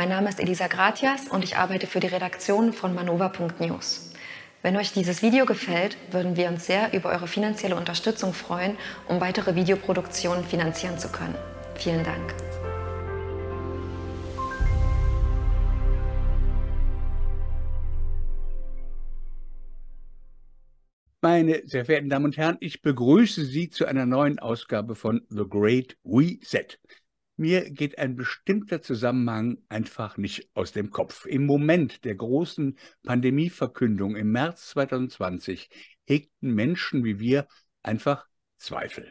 Mein Name ist Elisa Gratias und ich arbeite für die Redaktion von manova.news. Wenn euch dieses Video gefällt, würden wir uns sehr über eure finanzielle Unterstützung freuen, um weitere Videoproduktionen finanzieren zu können. Vielen Dank. Meine sehr verehrten Damen und Herren, ich begrüße Sie zu einer neuen Ausgabe von The Great Reset. Mir geht ein bestimmter Zusammenhang einfach nicht aus dem Kopf. Im Moment der großen Pandemieverkündung im März 2020 hegten Menschen wie wir einfach Zweifel.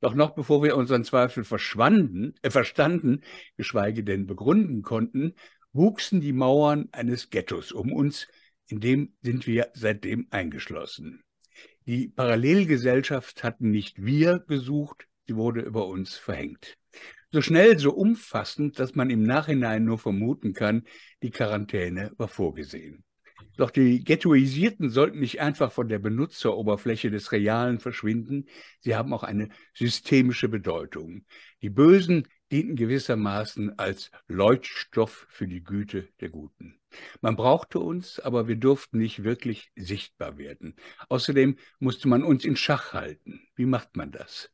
Doch noch bevor wir unseren Zweifel verschwanden, äh, verstanden, geschweige denn begründen konnten, wuchsen die Mauern eines Ghettos um uns, in dem sind wir seitdem eingeschlossen. Die Parallelgesellschaft hatten nicht wir gesucht, sie wurde über uns verhängt. So schnell, so umfassend, dass man im Nachhinein nur vermuten kann, die Quarantäne war vorgesehen. Doch die Ghettoisierten sollten nicht einfach von der Benutzeroberfläche des Realen verschwinden, sie haben auch eine systemische Bedeutung. Die Bösen dienten gewissermaßen als Leuchtstoff für die Güte der Guten. Man brauchte uns, aber wir durften nicht wirklich sichtbar werden. Außerdem musste man uns in Schach halten. Wie macht man das?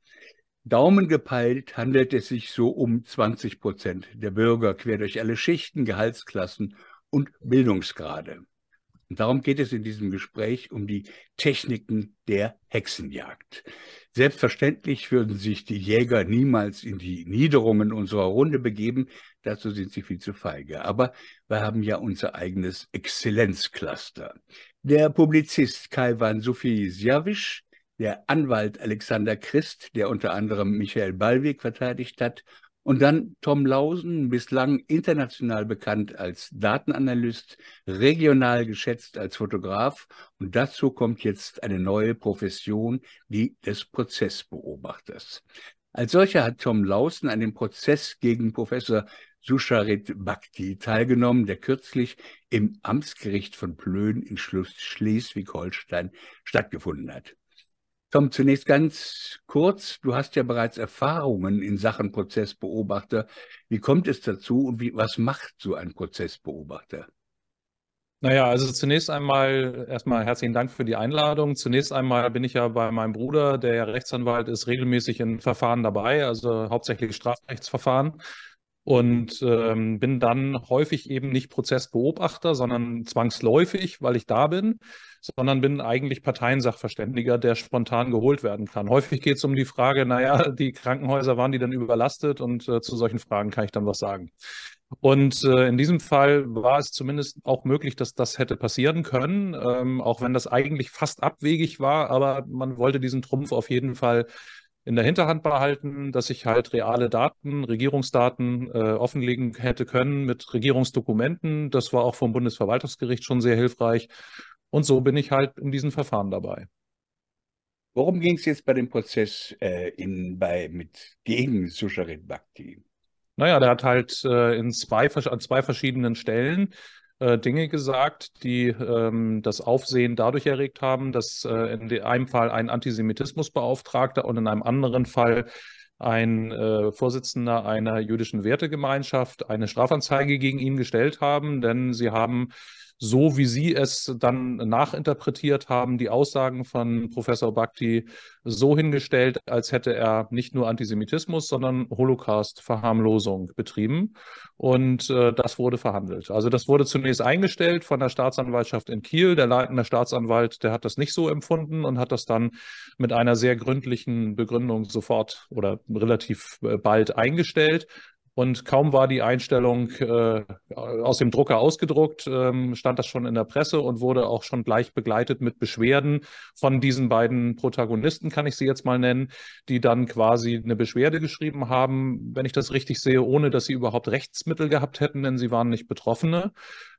Daumen gepeilt handelt es sich so um 20 Prozent der Bürger quer durch alle Schichten, Gehaltsklassen und Bildungsgrade. Und darum geht es in diesem Gespräch um die Techniken der Hexenjagd. Selbstverständlich würden sich die Jäger niemals in die Niederungen unserer Runde begeben, dazu sind sie viel zu feige. Aber wir haben ja unser eigenes Exzellenzcluster. Der Publizist Kaiwan Sufijsjavisch, der Anwalt Alexander Christ, der unter anderem Michael Ballweg verteidigt hat, und dann Tom Lausen, bislang international bekannt als Datenanalyst, regional geschätzt als Fotograf. Und dazu kommt jetzt eine neue Profession, die des Prozessbeobachters. Als solcher hat Tom Lausen an dem Prozess gegen Professor Susharit Bhakti teilgenommen, der kürzlich im Amtsgericht von Plön in Schleswig-Holstein stattgefunden hat. Tom, zunächst ganz kurz. Du hast ja bereits Erfahrungen in Sachen Prozessbeobachter. Wie kommt es dazu und wie, was macht so ein Prozessbeobachter? Naja, also zunächst einmal erstmal herzlichen Dank für die Einladung. Zunächst einmal bin ich ja bei meinem Bruder, der ja Rechtsanwalt ist, regelmäßig in Verfahren dabei, also hauptsächlich Strafrechtsverfahren und ähm, bin dann häufig eben nicht Prozessbeobachter, sondern zwangsläufig, weil ich da bin, sondern bin eigentlich Parteiensachverständiger, der spontan geholt werden kann. Häufig geht es um die Frage, naja, die Krankenhäuser waren die dann überlastet und äh, zu solchen Fragen kann ich dann was sagen. Und äh, in diesem Fall war es zumindest auch möglich, dass das hätte passieren können, ähm, auch wenn das eigentlich fast abwegig war, aber man wollte diesen Trumpf auf jeden Fall in der Hinterhand behalten, dass ich halt reale Daten, Regierungsdaten äh, offenlegen hätte können mit Regierungsdokumenten. Das war auch vom Bundesverwaltungsgericht schon sehr hilfreich. Und so bin ich halt in diesen Verfahren dabei. Worum ging es jetzt bei dem Prozess äh, in, bei, mit, gegen Susharit Bhakti? Naja, der hat halt äh, in zwei, an zwei verschiedenen Stellen äh, Dinge gesagt, die ähm, das Aufsehen dadurch erregt haben, dass äh, in einem Fall ein Antisemitismusbeauftragter und in einem anderen Fall ein äh, Vorsitzender einer jüdischen Wertegemeinschaft eine Strafanzeige gegen ihn gestellt haben, denn sie haben so wie Sie es dann nachinterpretiert haben, die Aussagen von Professor Bhakti so hingestellt, als hätte er nicht nur Antisemitismus, sondern Holocaust-Verharmlosung betrieben. Und äh, das wurde verhandelt. Also das wurde zunächst eingestellt von der Staatsanwaltschaft in Kiel. Der leitende Staatsanwalt, der hat das nicht so empfunden und hat das dann mit einer sehr gründlichen Begründung sofort oder relativ äh, bald eingestellt. Und kaum war die Einstellung äh, aus dem Drucker ausgedruckt, ähm, stand das schon in der Presse und wurde auch schon gleich begleitet mit Beschwerden von diesen beiden Protagonisten, kann ich sie jetzt mal nennen, die dann quasi eine Beschwerde geschrieben haben, wenn ich das richtig sehe, ohne dass sie überhaupt Rechtsmittel gehabt hätten, denn sie waren nicht Betroffene.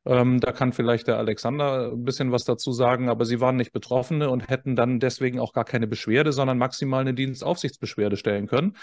Ähm, da kann vielleicht der Alexander ein bisschen was dazu sagen, aber sie waren nicht Betroffene und hätten dann deswegen auch gar keine Beschwerde, sondern maximal eine Dienstaufsichtsbeschwerde stellen können.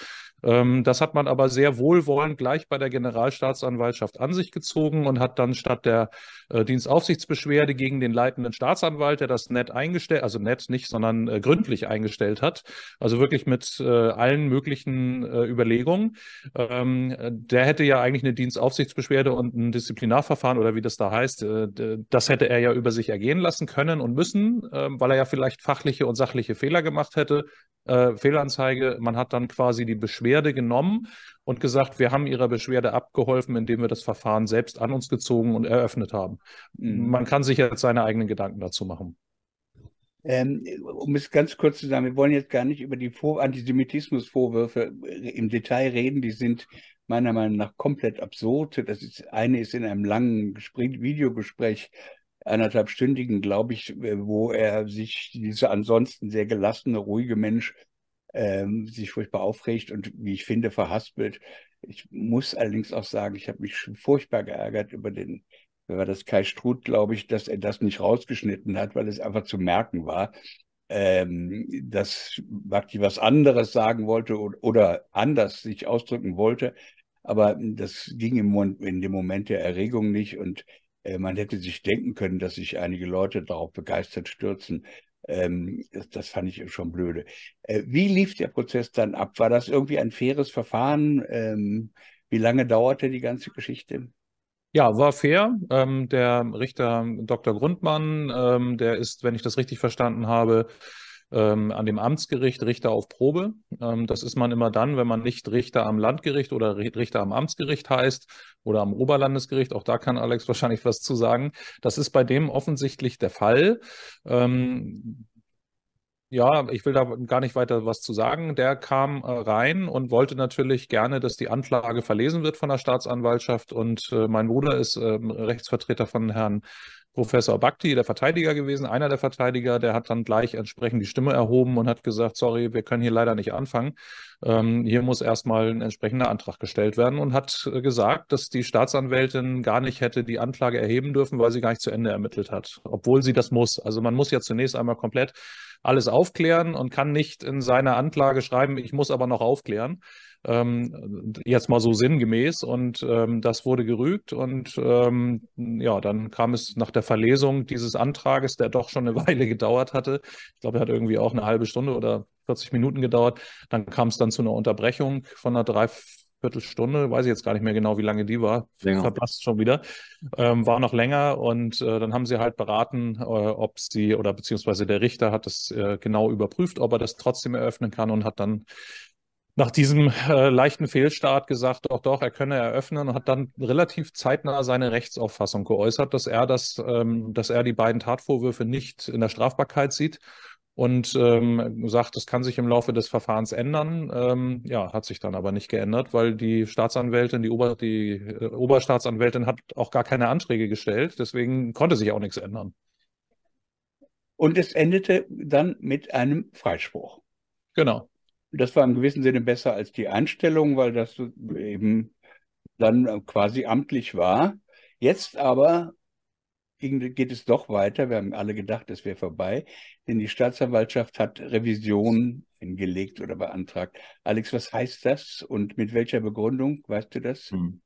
Ähm, das hat man aber sehr wohlwollend gleich bei der Generalstaatsanwaltschaft an sich gezogen und hat dann statt der äh, Dienstaufsichtsbeschwerde gegen den leitenden Staatsanwalt, der das nett eingestellt, also nett nicht, sondern äh, gründlich eingestellt hat, also wirklich mit äh, allen möglichen äh, Überlegungen, ähm, der hätte ja eigentlich eine Dienstaufsichtsbeschwerde und ein Disziplinarverfahren oder wie das da heißt, äh, das hätte er ja über sich ergehen lassen können und müssen, ähm, weil er ja vielleicht fachliche und sachliche Fehler gemacht hätte. Äh, Fehlanzeige, man hat dann quasi die Beschwerde genommen und gesagt, wir haben ihrer Beschwerde abgeholfen, indem wir das Verfahren selbst an uns gezogen und eröffnet haben. Mhm. Man kann sich jetzt seine eigenen Gedanken dazu machen. Ähm, um es ganz kurz zu sagen, wir wollen jetzt gar nicht über die Vor Antisemitismusvorwürfe im Detail reden, die sind meiner Meinung nach komplett absurd. Das ist, eine ist in einem langen Gespräch, Videogespräch, anderthalbstündigen, glaube ich, wo er sich, dieser ansonsten sehr gelassene, ruhige Mensch, ähm, sich furchtbar aufregt und, wie ich finde, verhaspelt. Ich muss allerdings auch sagen, ich habe mich furchtbar geärgert über den, wer war das, Kai Struth, glaube ich, dass er das nicht rausgeschnitten hat, weil es einfach zu merken war, ähm, dass Bakti was anderes sagen wollte oder, oder anders sich ausdrücken wollte. Aber das ging im, in dem Moment der Erregung nicht und äh, man hätte sich denken können, dass sich einige Leute darauf begeistert stürzen. Ähm, das, das, fand ich schon blöde. Äh, wie lief der Prozess dann ab? War das irgendwie ein faires Verfahren? Ähm, wie lange dauerte die ganze Geschichte? Ja, war fair. Ähm, der Richter Dr. Grundmann, ähm, der ist, wenn ich das richtig verstanden habe, ähm, an dem Amtsgericht Richter auf Probe. Ähm, das ist man immer dann, wenn man nicht Richter am Landgericht oder Richter am Amtsgericht heißt oder am Oberlandesgericht. Auch da kann Alex wahrscheinlich was zu sagen. Das ist bei dem offensichtlich der Fall. Ähm, ja, ich will da gar nicht weiter was zu sagen. Der kam äh, rein und wollte natürlich gerne, dass die Anklage verlesen wird von der Staatsanwaltschaft. Und äh, mein Bruder ist äh, Rechtsvertreter von Herrn Professor Bhakti, der Verteidiger gewesen, einer der Verteidiger, der hat dann gleich entsprechend die Stimme erhoben und hat gesagt, sorry, wir können hier leider nicht anfangen. Ähm, hier muss erstmal ein entsprechender Antrag gestellt werden und hat äh, gesagt, dass die Staatsanwältin gar nicht hätte die Anklage erheben dürfen, weil sie gar nicht zu Ende ermittelt hat, obwohl sie das muss. Also man muss ja zunächst einmal komplett alles aufklären und kann nicht in seiner Anklage schreiben, ich muss aber noch aufklären. Ähm, jetzt mal so sinngemäß. Und ähm, das wurde gerügt. Und ähm, ja, dann kam es nach der Verlesung dieses Antrages, der doch schon eine Weile gedauert hatte. Ich glaube, er hat irgendwie auch eine halbe Stunde oder 40 Minuten gedauert. Dann kam es dann zu einer Unterbrechung von einer Dreiviertelstunde, weiß ich jetzt gar nicht mehr genau, wie lange die war. Länger. Verpasst schon wieder. Ähm, war noch länger und äh, dann haben sie halt beraten, äh, ob sie oder beziehungsweise der Richter hat es äh, genau überprüft, ob er das trotzdem eröffnen kann und hat dann nach diesem äh, leichten Fehlstart gesagt, doch, doch, er könne eröffnen und hat dann relativ zeitnah seine Rechtsauffassung geäußert, dass er das, ähm, dass er die beiden Tatvorwürfe nicht in der Strafbarkeit sieht und ähm, sagt, das kann sich im Laufe des Verfahrens ändern. Ähm, ja, hat sich dann aber nicht geändert, weil die Staatsanwältin, die, Ober, die äh, Oberstaatsanwältin hat auch gar keine Anträge gestellt, deswegen konnte sich auch nichts ändern. Und es endete dann mit einem Freispruch. Genau. Das war im gewissen Sinne besser als die Einstellung, weil das eben dann quasi amtlich war. Jetzt aber geht es doch weiter. Wir haben alle gedacht, es wäre vorbei, denn die Staatsanwaltschaft hat Revision hingelegt oder beantragt. Alex, was heißt das und mit welcher Begründung? Weißt du das? Hm.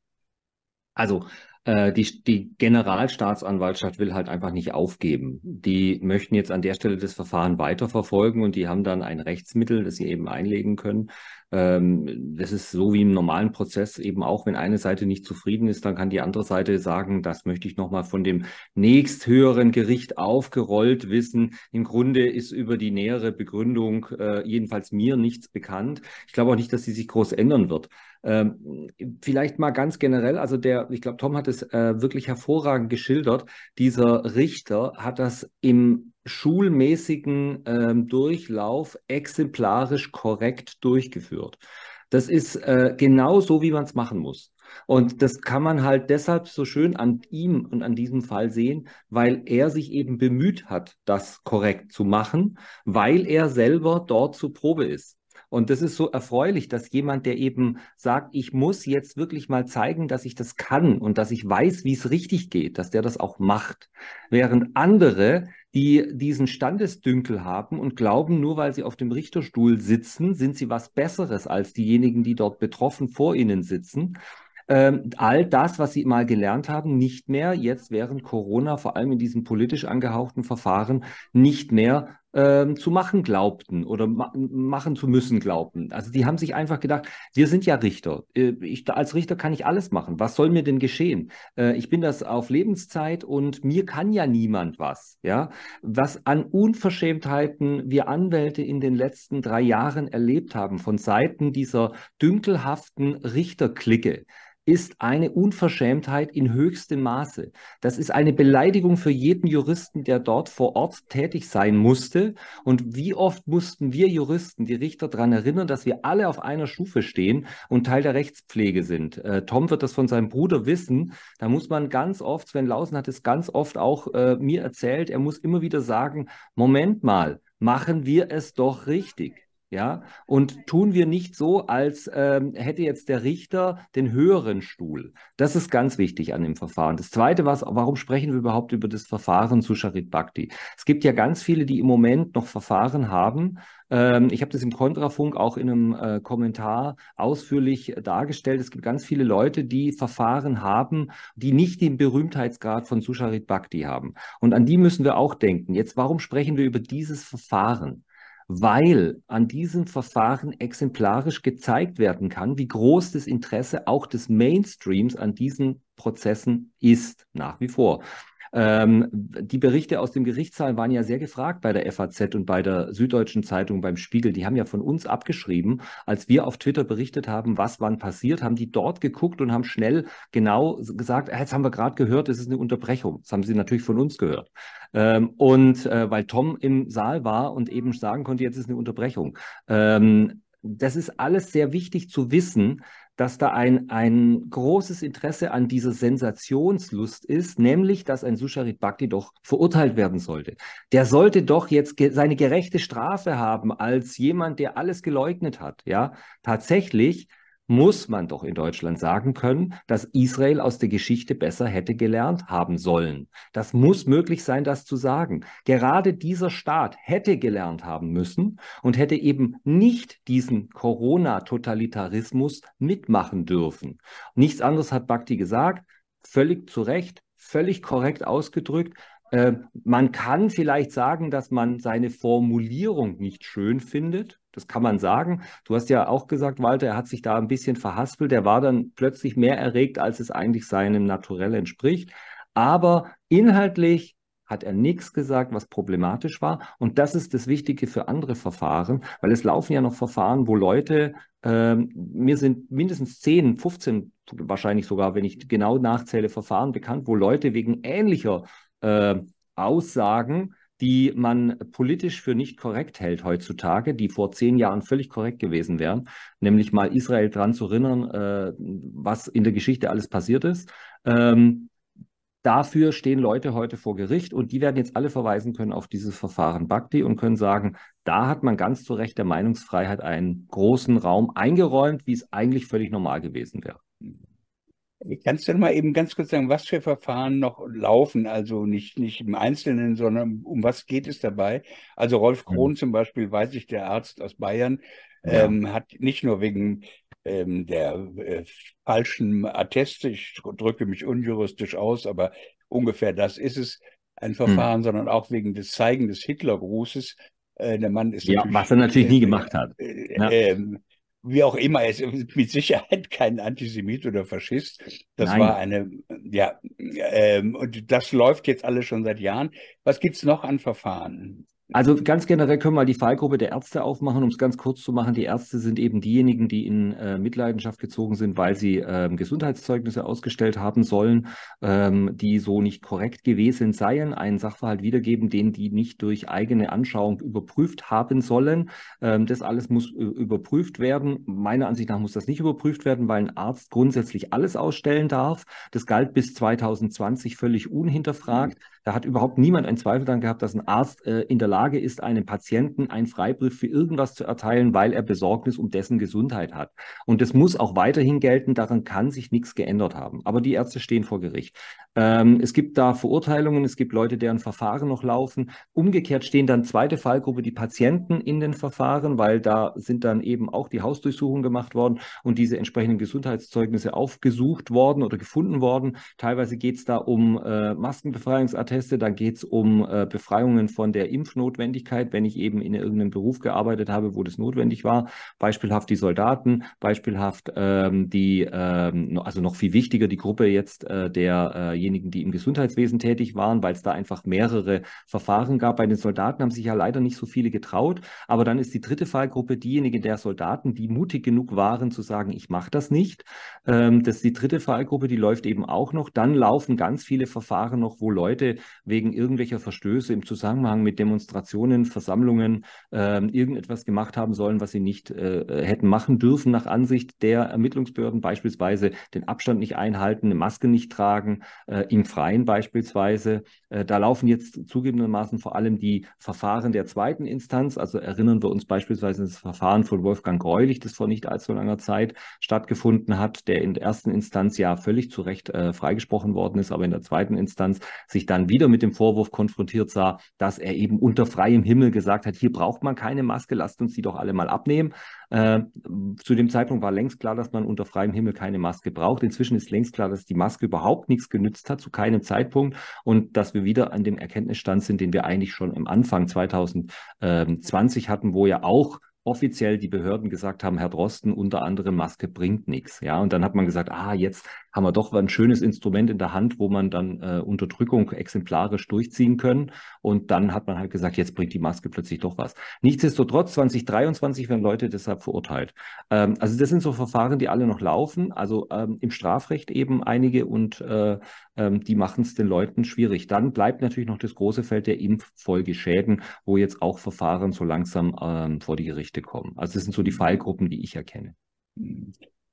Also äh, die, die Generalstaatsanwaltschaft will halt einfach nicht aufgeben. Die möchten jetzt an der Stelle das Verfahren weiterverfolgen und die haben dann ein Rechtsmittel, das sie eben einlegen können. Ähm, das ist so wie im normalen Prozess eben auch, wenn eine Seite nicht zufrieden ist, dann kann die andere Seite sagen, das möchte ich nochmal von dem nächsthöheren Gericht aufgerollt wissen. Im Grunde ist über die nähere Begründung äh, jedenfalls mir nichts bekannt. Ich glaube auch nicht, dass sie sich groß ändern wird. Ähm, vielleicht mal ganz generell, also der, ich glaube, Tom hat es äh, wirklich hervorragend geschildert. Dieser Richter hat das im schulmäßigen ähm, Durchlauf exemplarisch korrekt durchgeführt. Das ist äh, genau so, wie man es machen muss. Und das kann man halt deshalb so schön an ihm und an diesem Fall sehen, weil er sich eben bemüht hat, das korrekt zu machen, weil er selber dort zur Probe ist. Und das ist so erfreulich, dass jemand, der eben sagt, ich muss jetzt wirklich mal zeigen, dass ich das kann und dass ich weiß, wie es richtig geht, dass der das auch macht. Während andere, die diesen Standesdünkel haben und glauben, nur weil sie auf dem Richterstuhl sitzen, sind sie was Besseres als diejenigen, die dort betroffen vor ihnen sitzen ähm, all das, was sie mal gelernt haben, nicht mehr jetzt während Corona, vor allem in diesen politisch angehauchten Verfahren, nicht mehr ähm, zu machen glaubten oder ma machen zu müssen glaubten. Also die haben sich einfach gedacht, wir sind ja Richter. Äh, ich, als Richter kann ich alles machen. Was soll mir denn geschehen? Äh, ich bin das auf Lebenszeit und mir kann ja niemand was. Ja, was an Unverschämtheiten wir Anwälte in den letzten drei Jahren erlebt haben von Seiten dieser dünkelhaften Richterklicke ist eine Unverschämtheit in höchstem Maße. Das ist eine Beleidigung für jeden Juristen, der dort vor Ort tätig sein musste. Und wie oft mussten wir Juristen, die Richter daran erinnern, dass wir alle auf einer Stufe stehen und Teil der Rechtspflege sind. Äh, Tom wird das von seinem Bruder wissen. Da muss man ganz oft, Sven Lausen hat es ganz oft auch äh, mir erzählt, er muss immer wieder sagen, Moment mal, machen wir es doch richtig. Ja, und tun wir nicht so, als ähm, hätte jetzt der Richter den höheren Stuhl. Das ist ganz wichtig an dem Verfahren. Das Zweite, was, warum sprechen wir überhaupt über das Verfahren zu Charit Bhakti? Es gibt ja ganz viele, die im Moment noch Verfahren haben. Ähm, ich habe das im Kontrafunk auch in einem äh, Kommentar ausführlich dargestellt. Es gibt ganz viele Leute, die Verfahren haben, die nicht den Berühmtheitsgrad von Susharit Bhakti haben. Und an die müssen wir auch denken. Jetzt, warum sprechen wir über dieses Verfahren? Weil an diesem Verfahren exemplarisch gezeigt werden kann, wie groß das Interesse auch des Mainstreams an diesen Prozessen ist, nach wie vor. Ähm, die Berichte aus dem Gerichtssaal waren ja sehr gefragt bei der FAZ und bei der Süddeutschen Zeitung, beim Spiegel. Die haben ja von uns abgeschrieben. Als wir auf Twitter berichtet haben, was wann passiert, haben die dort geguckt und haben schnell genau gesagt, ah, jetzt haben wir gerade gehört, es ist eine Unterbrechung. Das haben sie natürlich von uns gehört. Ähm, und äh, weil Tom im Saal war und eben sagen konnte, jetzt ist eine Unterbrechung. Ähm, das ist alles sehr wichtig zu wissen, dass da ein, ein großes Interesse an dieser Sensationslust ist, nämlich, dass ein Susharit Bhakti doch verurteilt werden sollte. Der sollte doch jetzt ge seine gerechte Strafe haben als jemand, der alles geleugnet hat. Ja, tatsächlich muss man doch in Deutschland sagen können, dass Israel aus der Geschichte besser hätte gelernt haben sollen. Das muss möglich sein, das zu sagen. Gerade dieser Staat hätte gelernt haben müssen und hätte eben nicht diesen Corona-Totalitarismus mitmachen dürfen. Nichts anderes hat Bhakti gesagt, völlig zu Recht, völlig korrekt ausgedrückt. Äh, man kann vielleicht sagen, dass man seine Formulierung nicht schön findet. Das kann man sagen. Du hast ja auch gesagt, Walter, er hat sich da ein bisschen verhaspelt. Er war dann plötzlich mehr erregt, als es eigentlich seinem Naturell entspricht. Aber inhaltlich hat er nichts gesagt, was problematisch war. Und das ist das Wichtige für andere Verfahren, weil es laufen ja noch Verfahren, wo Leute, äh, mir sind mindestens 10, 15, wahrscheinlich sogar, wenn ich genau nachzähle, Verfahren bekannt, wo Leute wegen ähnlicher äh, Aussagen die man politisch für nicht korrekt hält heutzutage, die vor zehn Jahren völlig korrekt gewesen wären, nämlich mal Israel daran zu erinnern, äh, was in der Geschichte alles passiert ist. Ähm, dafür stehen Leute heute vor Gericht und die werden jetzt alle verweisen können auf dieses Verfahren Bhakti und können sagen, da hat man ganz zu Recht der Meinungsfreiheit einen großen Raum eingeräumt, wie es eigentlich völlig normal gewesen wäre. Kannst du mal eben ganz kurz sagen, was für Verfahren noch laufen? Also nicht, nicht im Einzelnen, sondern um was geht es dabei? Also Rolf mhm. Krohn mhm. zum Beispiel, weiß ich, der Arzt aus Bayern, ja. ähm, hat nicht nur wegen ähm, der äh, falschen Atteste, ich drücke mich unjuristisch aus, aber ungefähr das ist es, ein Verfahren, mhm. sondern auch wegen des Zeigen des Hitlergrußes. Äh, der Mann ist ja, was er natürlich äh, nie gemacht hat. Äh, ja. Ähm, wie auch immer, er ist mit Sicherheit kein Antisemit oder Faschist. Das Nein. war eine, ja, ähm, und das läuft jetzt alles schon seit Jahren. Was gibt's noch an Verfahren? Also ganz generell können wir die Fallgruppe der Ärzte aufmachen, um es ganz kurz zu machen. Die Ärzte sind eben diejenigen, die in äh, Mitleidenschaft gezogen sind, weil sie ähm, Gesundheitszeugnisse ausgestellt haben sollen, ähm, die so nicht korrekt gewesen seien, einen Sachverhalt wiedergeben, den die nicht durch eigene Anschauung überprüft haben sollen. Ähm, das alles muss äh, überprüft werden. Meiner Ansicht nach muss das nicht überprüft werden, weil ein Arzt grundsätzlich alles ausstellen darf. Das galt bis 2020 völlig unhinterfragt. Da hat überhaupt niemand einen Zweifel daran gehabt, dass ein Arzt äh, in der Lage ist, einem Patienten einen Freibrief für irgendwas zu erteilen, weil er Besorgnis um dessen Gesundheit hat. Und das muss auch weiterhin gelten. Daran kann sich nichts geändert haben. Aber die Ärzte stehen vor Gericht. Ähm, es gibt da Verurteilungen, es gibt Leute, deren Verfahren noch laufen. Umgekehrt stehen dann zweite Fallgruppe die Patienten in den Verfahren, weil da sind dann eben auch die Hausdurchsuchungen gemacht worden und diese entsprechenden Gesundheitszeugnisse aufgesucht worden oder gefunden worden. Teilweise geht es da um äh, Maskenbefreiungsatteste, dann geht es um äh, Befreiungen von der Impfnotwendigkeit, wenn ich eben in irgendeinem Beruf gearbeitet habe, wo das notwendig war. Beispielhaft die Soldaten, beispielhaft ähm, die, ähm, also noch viel wichtiger, die Gruppe jetzt äh, derjenigen, die im Gesundheitswesen tätig waren, weil es da einfach mehrere Verfahren gab. Bei den Soldaten haben sich ja leider nicht so viele getraut, aber dann ist die dritte Fallgruppe diejenige der Soldaten, die mutig genug waren zu sagen, ich mache das nicht. Ähm, das ist die dritte Fallgruppe, die läuft eben auch noch. Dann laufen ganz viele Verfahren noch, wo Leute wegen irgendwelcher Verstöße im Zusammenhang mit Demonstrationen, Versammlungen äh, irgendetwas gemacht haben sollen, was sie nicht äh, hätten machen dürfen nach Ansicht der Ermittlungsbehörden, beispielsweise den Abstand nicht einhalten, eine Maske nicht tragen, äh, im Freien beispielsweise. Äh, da laufen jetzt zugegebenermaßen vor allem die Verfahren der zweiten Instanz. Also erinnern wir uns beispielsweise das Verfahren von Wolfgang Greulich, das vor nicht allzu langer Zeit stattgefunden hat, der in der ersten Instanz ja völlig zu Recht äh, freigesprochen worden ist, aber in der zweiten Instanz sich dann wieder mit dem Vorwurf konfrontiert sah, dass er eben unter freiem Himmel gesagt hat, hier braucht man keine Maske, lasst uns die doch alle mal abnehmen. Äh, zu dem Zeitpunkt war längst klar, dass man unter freiem Himmel keine Maske braucht. Inzwischen ist längst klar, dass die Maske überhaupt nichts genützt hat, zu keinem Zeitpunkt und dass wir wieder an dem Erkenntnisstand sind, den wir eigentlich schon im Anfang 2020 hatten, wo ja auch offiziell die Behörden gesagt haben, Herr Drosten, unter anderem Maske bringt nichts. Ja, und dann hat man gesagt, ah, jetzt haben wir doch ein schönes Instrument in der Hand, wo man dann äh, Unterdrückung exemplarisch durchziehen können. Und dann hat man halt gesagt, jetzt bringt die Maske plötzlich doch was. Nichtsdestotrotz, 2023 werden Leute deshalb verurteilt. Ähm, also das sind so Verfahren, die alle noch laufen. Also ähm, im Strafrecht eben einige und äh, ähm, die machen es den Leuten schwierig. Dann bleibt natürlich noch das große Feld der Impffolgeschäden, wo jetzt auch Verfahren so langsam ähm, vor die Gerichte kommen. Also das sind so die Fallgruppen, die ich erkenne.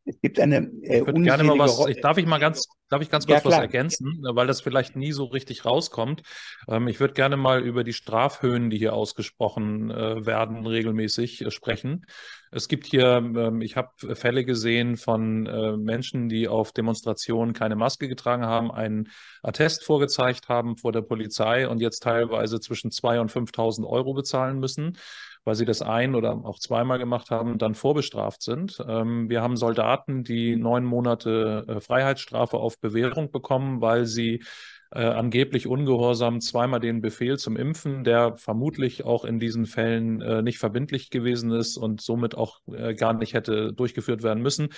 Es gibt eine äh, ich gerne mal was, ich, darf ich mal ganz, darf ich ganz kurz ja, was ergänzen, weil das vielleicht nie so richtig rauskommt. Ähm, ich würde gerne mal über die Strafhöhen, die hier ausgesprochen äh, werden, regelmäßig äh, sprechen. Es gibt hier, ähm, ich habe Fälle gesehen von äh, Menschen, die auf Demonstrationen keine Maske getragen haben, einen Attest vorgezeigt haben vor der Polizei und jetzt teilweise zwischen 2.000 und 5.000 Euro bezahlen müssen weil sie das ein oder auch zweimal gemacht haben, dann vorbestraft sind. Ähm, wir haben Soldaten, die neun Monate äh, Freiheitsstrafe auf Bewährung bekommen, weil sie äh, angeblich ungehorsam zweimal den Befehl zum Impfen, der vermutlich auch in diesen Fällen äh, nicht verbindlich gewesen ist und somit auch äh, gar nicht hätte durchgeführt werden müssen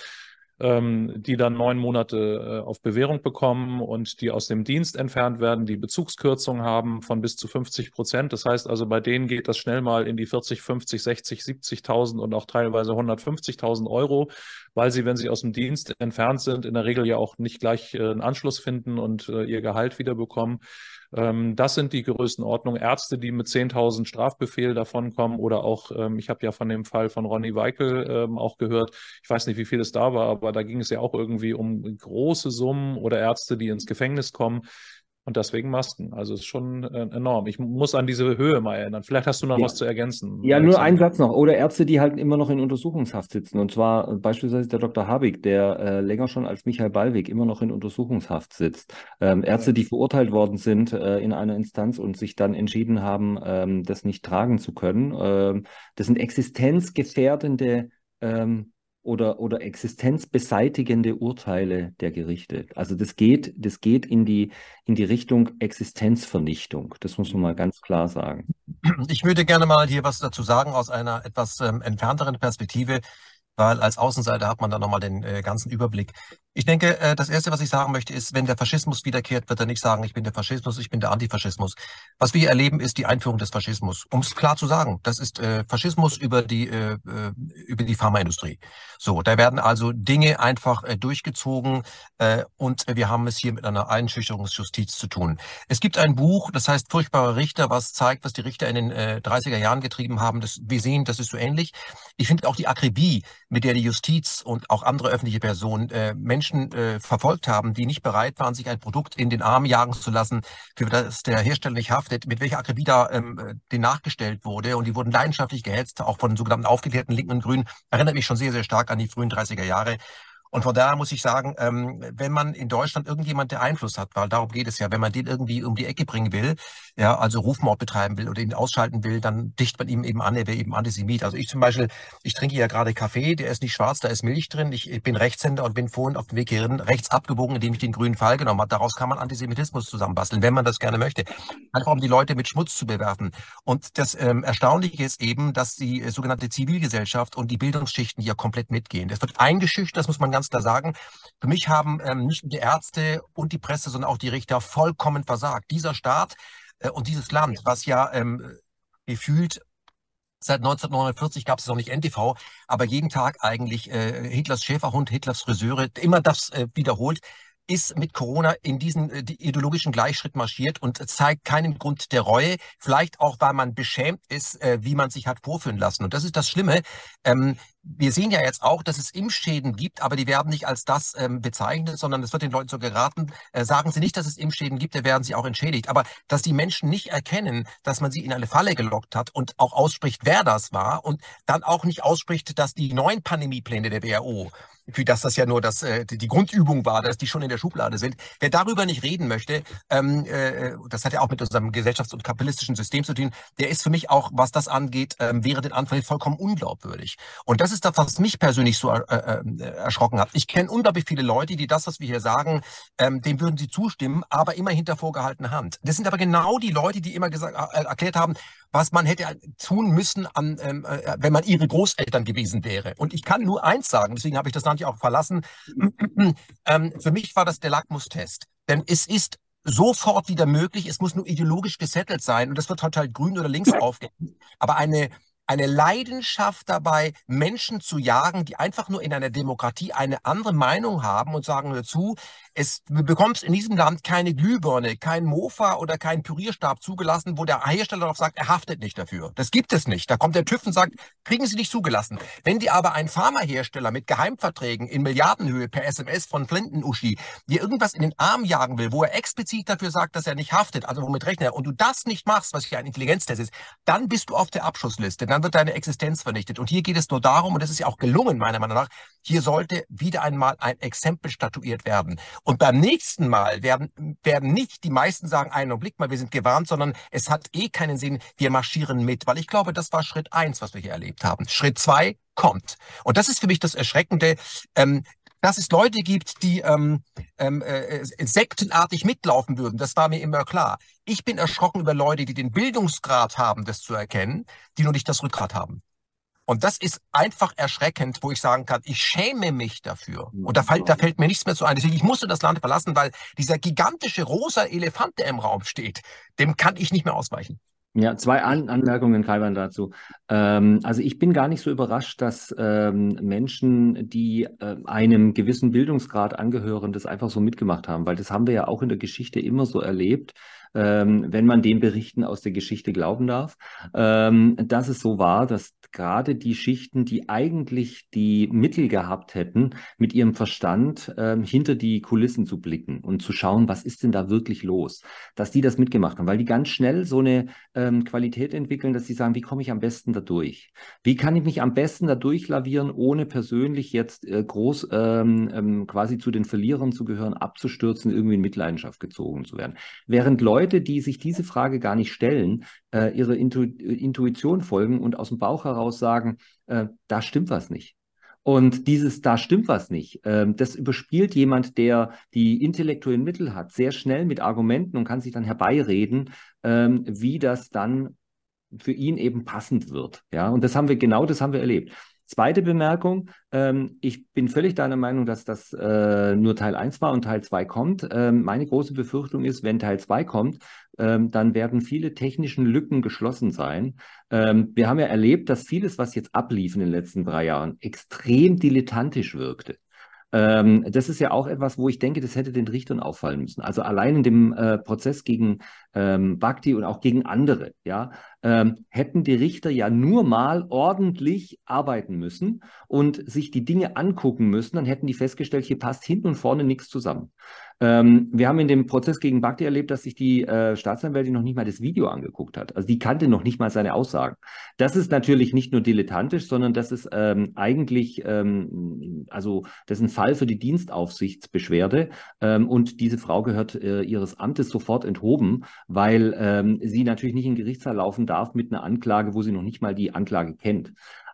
die dann neun Monate äh, auf Bewährung bekommen und die aus dem Dienst entfernt werden, die Bezugskürzungen haben von bis zu 50 Prozent. Das heißt also, bei denen geht das schnell mal in die 40, 50, 60, 70.000 und auch teilweise 150.000 Euro, weil sie, wenn sie aus dem Dienst entfernt sind, in der Regel ja auch nicht gleich äh, einen Anschluss finden und äh, ihr Gehalt wiederbekommen. Ähm, das sind die Größenordnungen. Ärzte, die mit 10.000 Strafbefehl davonkommen oder auch, ähm, ich habe ja von dem Fall von Ronny Weikel ähm, auch gehört, ich weiß nicht, wie viel es da war, aber da ging es ja auch irgendwie um große Summen oder Ärzte, die ins Gefängnis kommen. Und deswegen Masken. Also es ist schon äh, enorm. Ich muss an diese Höhe mal erinnern. Vielleicht hast du noch ja. was zu ergänzen. Ja, nur ein Satz noch. Oder Ärzte, die halt immer noch in Untersuchungshaft sitzen. Und zwar äh, beispielsweise der Dr. Habig, der äh, länger schon als Michael Ballweg immer noch in Untersuchungshaft sitzt. Ähm, Ärzte, die verurteilt worden sind äh, in einer Instanz und sich dann entschieden haben, ähm, das nicht tragen zu können. Ähm, das sind existenzgefährdende ähm, oder, oder existenzbeseitigende Urteile der Gerichte. Also das geht, das geht in die, in die Richtung Existenzvernichtung. Das muss man mal ganz klar sagen. Ich würde gerne mal hier was dazu sagen aus einer etwas ähm, entfernteren Perspektive weil als Außenseiter hat man dann nochmal den äh, ganzen Überblick. Ich denke, äh, das Erste, was ich sagen möchte, ist, wenn der Faschismus wiederkehrt, wird er nicht sagen, ich bin der Faschismus, ich bin der Antifaschismus. Was wir hier erleben, ist die Einführung des Faschismus. Um es klar zu sagen, das ist äh, Faschismus über die, äh, äh über die Pharmaindustrie. So, da werden also Dinge einfach äh, durchgezogen äh, und wir haben es hier mit einer Einschüchterungsjustiz zu tun. Es gibt ein Buch, das heißt Furchtbare Richter, was zeigt, was die Richter in den äh, 30er Jahren getrieben haben. Das, wir sehen, das ist so ähnlich. Ich finde auch die Akribie, mit der die Justiz und auch andere öffentliche Personen Menschen Menschen äh, verfolgt haben, die nicht bereit waren, sich ein Produkt in den Arm jagen zu lassen, für das der Hersteller nicht haftet, mit welcher Akribie da ähm, äh, den nachgestellt wurde. Und die wurden leidenschaftlich gehetzt, auch von sogenannten aufgeklärten Linken und Grünen. Erinnert mich schon sehr, sehr stark an die frühen 30er Jahre. Und von daher muss ich sagen, ähm, wenn man in Deutschland irgendjemand, der Einfluss hat, weil darum geht es ja, wenn man den irgendwie um die Ecke bringen will, ja, also Rufmord betreiben will oder ihn ausschalten will, dann dicht man ihm eben an, er wäre eben Antisemit. Also ich zum Beispiel, ich trinke ja gerade Kaffee, der ist nicht schwarz, da ist Milch drin. Ich, ich bin Rechtshänder und bin vorhin auf dem Weg hierhin rechts abgebogen, indem ich den grünen Pfeil genommen habe. Daraus kann man Antisemitismus zusammenbasteln, wenn man das gerne möchte. Einfach um die Leute mit Schmutz zu bewerfen. Und das ähm, Erstaunliche ist eben, dass die äh, sogenannte Zivilgesellschaft und die Bildungsschichten hier komplett mitgehen. Das wird eingeschüchtert, das muss man ganz klar sagen. Für mich haben ähm, nicht nur die Ärzte und die Presse, sondern auch die Richter vollkommen versagt. Dieser Staat äh, und dieses Land, was ja ähm, gefühlt Seit 1949 gab es noch nicht NTV, aber jeden Tag eigentlich äh, Hitlers Schäferhund, Hitlers Friseure, immer das äh, wiederholt, ist mit Corona in diesen äh, ideologischen Gleichschritt marschiert und zeigt keinen Grund der Reue. Vielleicht auch, weil man beschämt ist, äh, wie man sich hat vorführen lassen. Und das ist das Schlimme. Ähm, wir sehen ja jetzt auch, dass es Impfschäden gibt, aber die werden nicht als das ähm, bezeichnet, sondern es wird den Leuten so geraten, äh, sagen sie nicht, dass es Impfschäden gibt, da werden sie auch entschädigt. Aber dass die Menschen nicht erkennen, dass man sie in eine Falle gelockt hat und auch ausspricht, wer das war und dann auch nicht ausspricht, dass die neuen Pandemiepläne der WHO für das das ja nur das, äh, die Grundübung war, dass die schon in der Schublade sind. Wer darüber nicht reden möchte, ähm, äh, das hat ja auch mit unserem gesellschafts- und kapitalistischen System zu tun, der ist für mich auch, was das angeht, ähm, wäre den Anfällen vollkommen unglaubwürdig. Und das ist das, was mich persönlich so äh, äh, erschrocken hat. Ich kenne unglaublich viele Leute, die das, was wir hier sagen, ähm, dem würden sie zustimmen, aber immer hinter vorgehaltener Hand. Das sind aber genau die Leute, die immer gesagt, äh, erklärt haben, was man hätte tun müssen, an, ähm, äh, wenn man ihre Großeltern gewesen wäre. Und ich kann nur eins sagen, deswegen habe ich das Land ja auch verlassen. ähm, für mich war das der Lackmustest. Denn es ist sofort wieder möglich, es muss nur ideologisch gesettelt sein und das wird halt, halt grün oder links aufgehängt. Aber eine eine Leidenschaft dabei, Menschen zu jagen, die einfach nur in einer Demokratie eine andere Meinung haben und sagen, hör zu, es, du bekommst in diesem Land keine Glühbirne, kein Mofa oder kein Pürierstab zugelassen, wo der Hersteller darauf sagt, er haftet nicht dafür. Das gibt es nicht. Da kommt der TÜV und sagt, kriegen Sie nicht zugelassen. Wenn die aber ein Pharmahersteller mit Geheimverträgen in Milliardenhöhe per SMS von Flinten-Uschi dir irgendwas in den Arm jagen will, wo er explizit dafür sagt, dass er nicht haftet, also womit rechnet er, und du das nicht machst, was hier ein Intelligenztest ist, dann bist du auf der Abschussliste. Dann wird deine Existenz vernichtet. Und hier geht es nur darum, und das ist ja auch gelungen, meiner Meinung nach, hier sollte wieder einmal ein Exempel statuiert werden. Und beim nächsten Mal werden, werden nicht die meisten sagen, einen Blick mal, wir sind gewarnt, sondern es hat eh keinen Sinn, wir marschieren mit. Weil ich glaube, das war Schritt eins, was wir hier erlebt haben. Schritt zwei kommt. Und das ist für mich das Erschreckende. Ähm, dass es Leute gibt, die ähm, ähm, äh, sektenartig mitlaufen würden, das war mir immer klar. Ich bin erschrocken über Leute, die den Bildungsgrad haben, das zu erkennen, die nur nicht das Rückgrat haben. Und das ist einfach erschreckend, wo ich sagen kann, ich schäme mich dafür. Und da fällt, da fällt mir nichts mehr zu ein. Deswegen, ich musste das Land verlassen, weil dieser gigantische rosa Elefant, der im Raum steht, dem kann ich nicht mehr ausweichen. Ja, zwei An Anmerkungen, Kaiwan, dazu. Ähm, also ich bin gar nicht so überrascht, dass ähm, Menschen, die äh, einem gewissen Bildungsgrad angehören, das einfach so mitgemacht haben, weil das haben wir ja auch in der Geschichte immer so erlebt, ähm, wenn man den Berichten aus der Geschichte glauben darf, ähm, dass es so war, dass gerade die Schichten, die eigentlich die Mittel gehabt hätten, mit ihrem Verstand ähm, hinter die Kulissen zu blicken und zu schauen, was ist denn da wirklich los, dass die das mitgemacht haben, weil die ganz schnell so eine ähm, Qualität entwickeln, dass sie sagen, wie komme ich am besten da durch? Wie kann ich mich am besten da durchlavieren, ohne persönlich jetzt äh, groß ähm, ähm, quasi zu den Verlierern zu gehören, abzustürzen, irgendwie in Mitleidenschaft gezogen zu werden? Während Leute Leute, die sich diese Frage gar nicht stellen, äh, ihre Intu Intuition folgen und aus dem Bauch heraus sagen, äh, da stimmt was nicht. Und dieses da stimmt was nicht, ähm, das überspielt jemand, der die intellektuellen Mittel hat, sehr schnell mit Argumenten und kann sich dann herbeireden, ähm, wie das dann für ihn eben passend wird. Ja, und das haben wir genau, das haben wir erlebt. Zweite Bemerkung, ähm, ich bin völlig deiner Meinung, dass das äh, nur Teil 1 war und Teil 2 kommt. Ähm, meine große Befürchtung ist, wenn Teil 2 kommt, ähm, dann werden viele technischen Lücken geschlossen sein. Ähm, wir haben ja erlebt, dass vieles, was jetzt ablief in den letzten drei Jahren, extrem dilettantisch wirkte. Ähm, das ist ja auch etwas, wo ich denke, das hätte den Richtern auffallen müssen. Also allein in dem äh, Prozess gegen ähm, Bhakti und auch gegen andere, ja, ähm, hätten die Richter ja nur mal ordentlich arbeiten müssen und sich die Dinge angucken müssen, dann hätten die festgestellt, hier passt hinten und vorne nichts zusammen. Ähm, wir haben in dem Prozess gegen Bakti erlebt, dass sich die äh, Staatsanwältin noch nicht mal das Video angeguckt hat. Also die kannte noch nicht mal seine Aussagen. Das ist natürlich nicht nur dilettantisch, sondern das ist ähm, eigentlich, ähm, also das ist ein Fall für die Dienstaufsichtsbeschwerde. Ähm, und diese Frau gehört äh, ihres Amtes sofort enthoben, weil ähm, sie natürlich nicht in den Gerichtssaal laufen darf mit einer Anklage, wo sie noch nicht mal die Anklage kennt.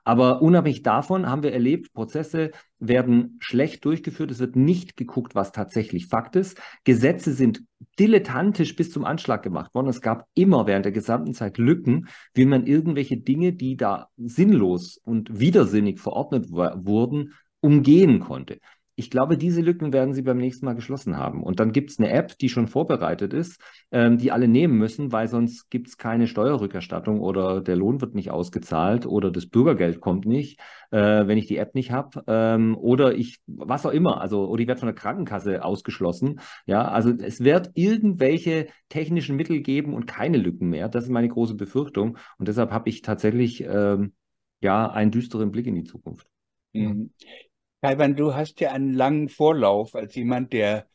Aber unabhängig davon haben wir erlebt, Prozesse werden schlecht durchgeführt. Es wird nicht geguckt, was tatsächlich Fakt ist. Gesetze sind dilettantisch bis zum Anschlag gemacht worden. Es gab immer während der gesamten Zeit Lücken, wie man irgendwelche Dinge, die da sinnlos und widersinnig verordnet wurden, umgehen konnte. Ich glaube, diese Lücken werden sie beim nächsten Mal geschlossen haben. Und dann gibt es eine App, die schon vorbereitet ist, ähm, die alle nehmen müssen, weil sonst gibt es keine Steuerrückerstattung oder der Lohn wird nicht ausgezahlt oder das Bürgergeld kommt nicht, äh, wenn ich die App nicht habe. Ähm, oder ich, was auch immer, also, oder ich werde von der Krankenkasse ausgeschlossen. Ja, also es wird irgendwelche technischen Mittel geben und keine Lücken mehr. Das ist meine große Befürchtung. Und deshalb habe ich tatsächlich ähm, ja einen düsteren Blick in die Zukunft. Mhm. Taiwan, du hast ja einen langen Vorlauf als jemand, der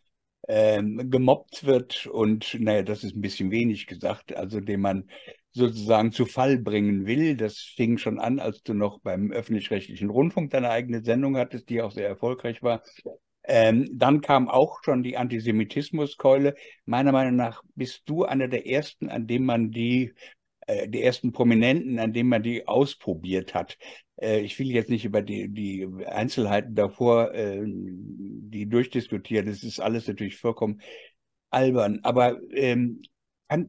ähm, gemobbt wird und, naja, das ist ein bisschen wenig gesagt, also den man sozusagen zu Fall bringen will. Das fing schon an, als du noch beim öffentlich-rechtlichen Rundfunk deine eigene Sendung hattest, die auch sehr erfolgreich war. Ähm, dann kam auch schon die Antisemitismuskeule. Meiner Meinung nach bist du einer der ersten, an dem man die äh, die ersten Prominenten, an denen man die ausprobiert hat. Äh, ich will jetzt nicht über die, die Einzelheiten davor, äh, die durchdiskutieren. Das ist alles natürlich vollkommen albern. Aber ähm,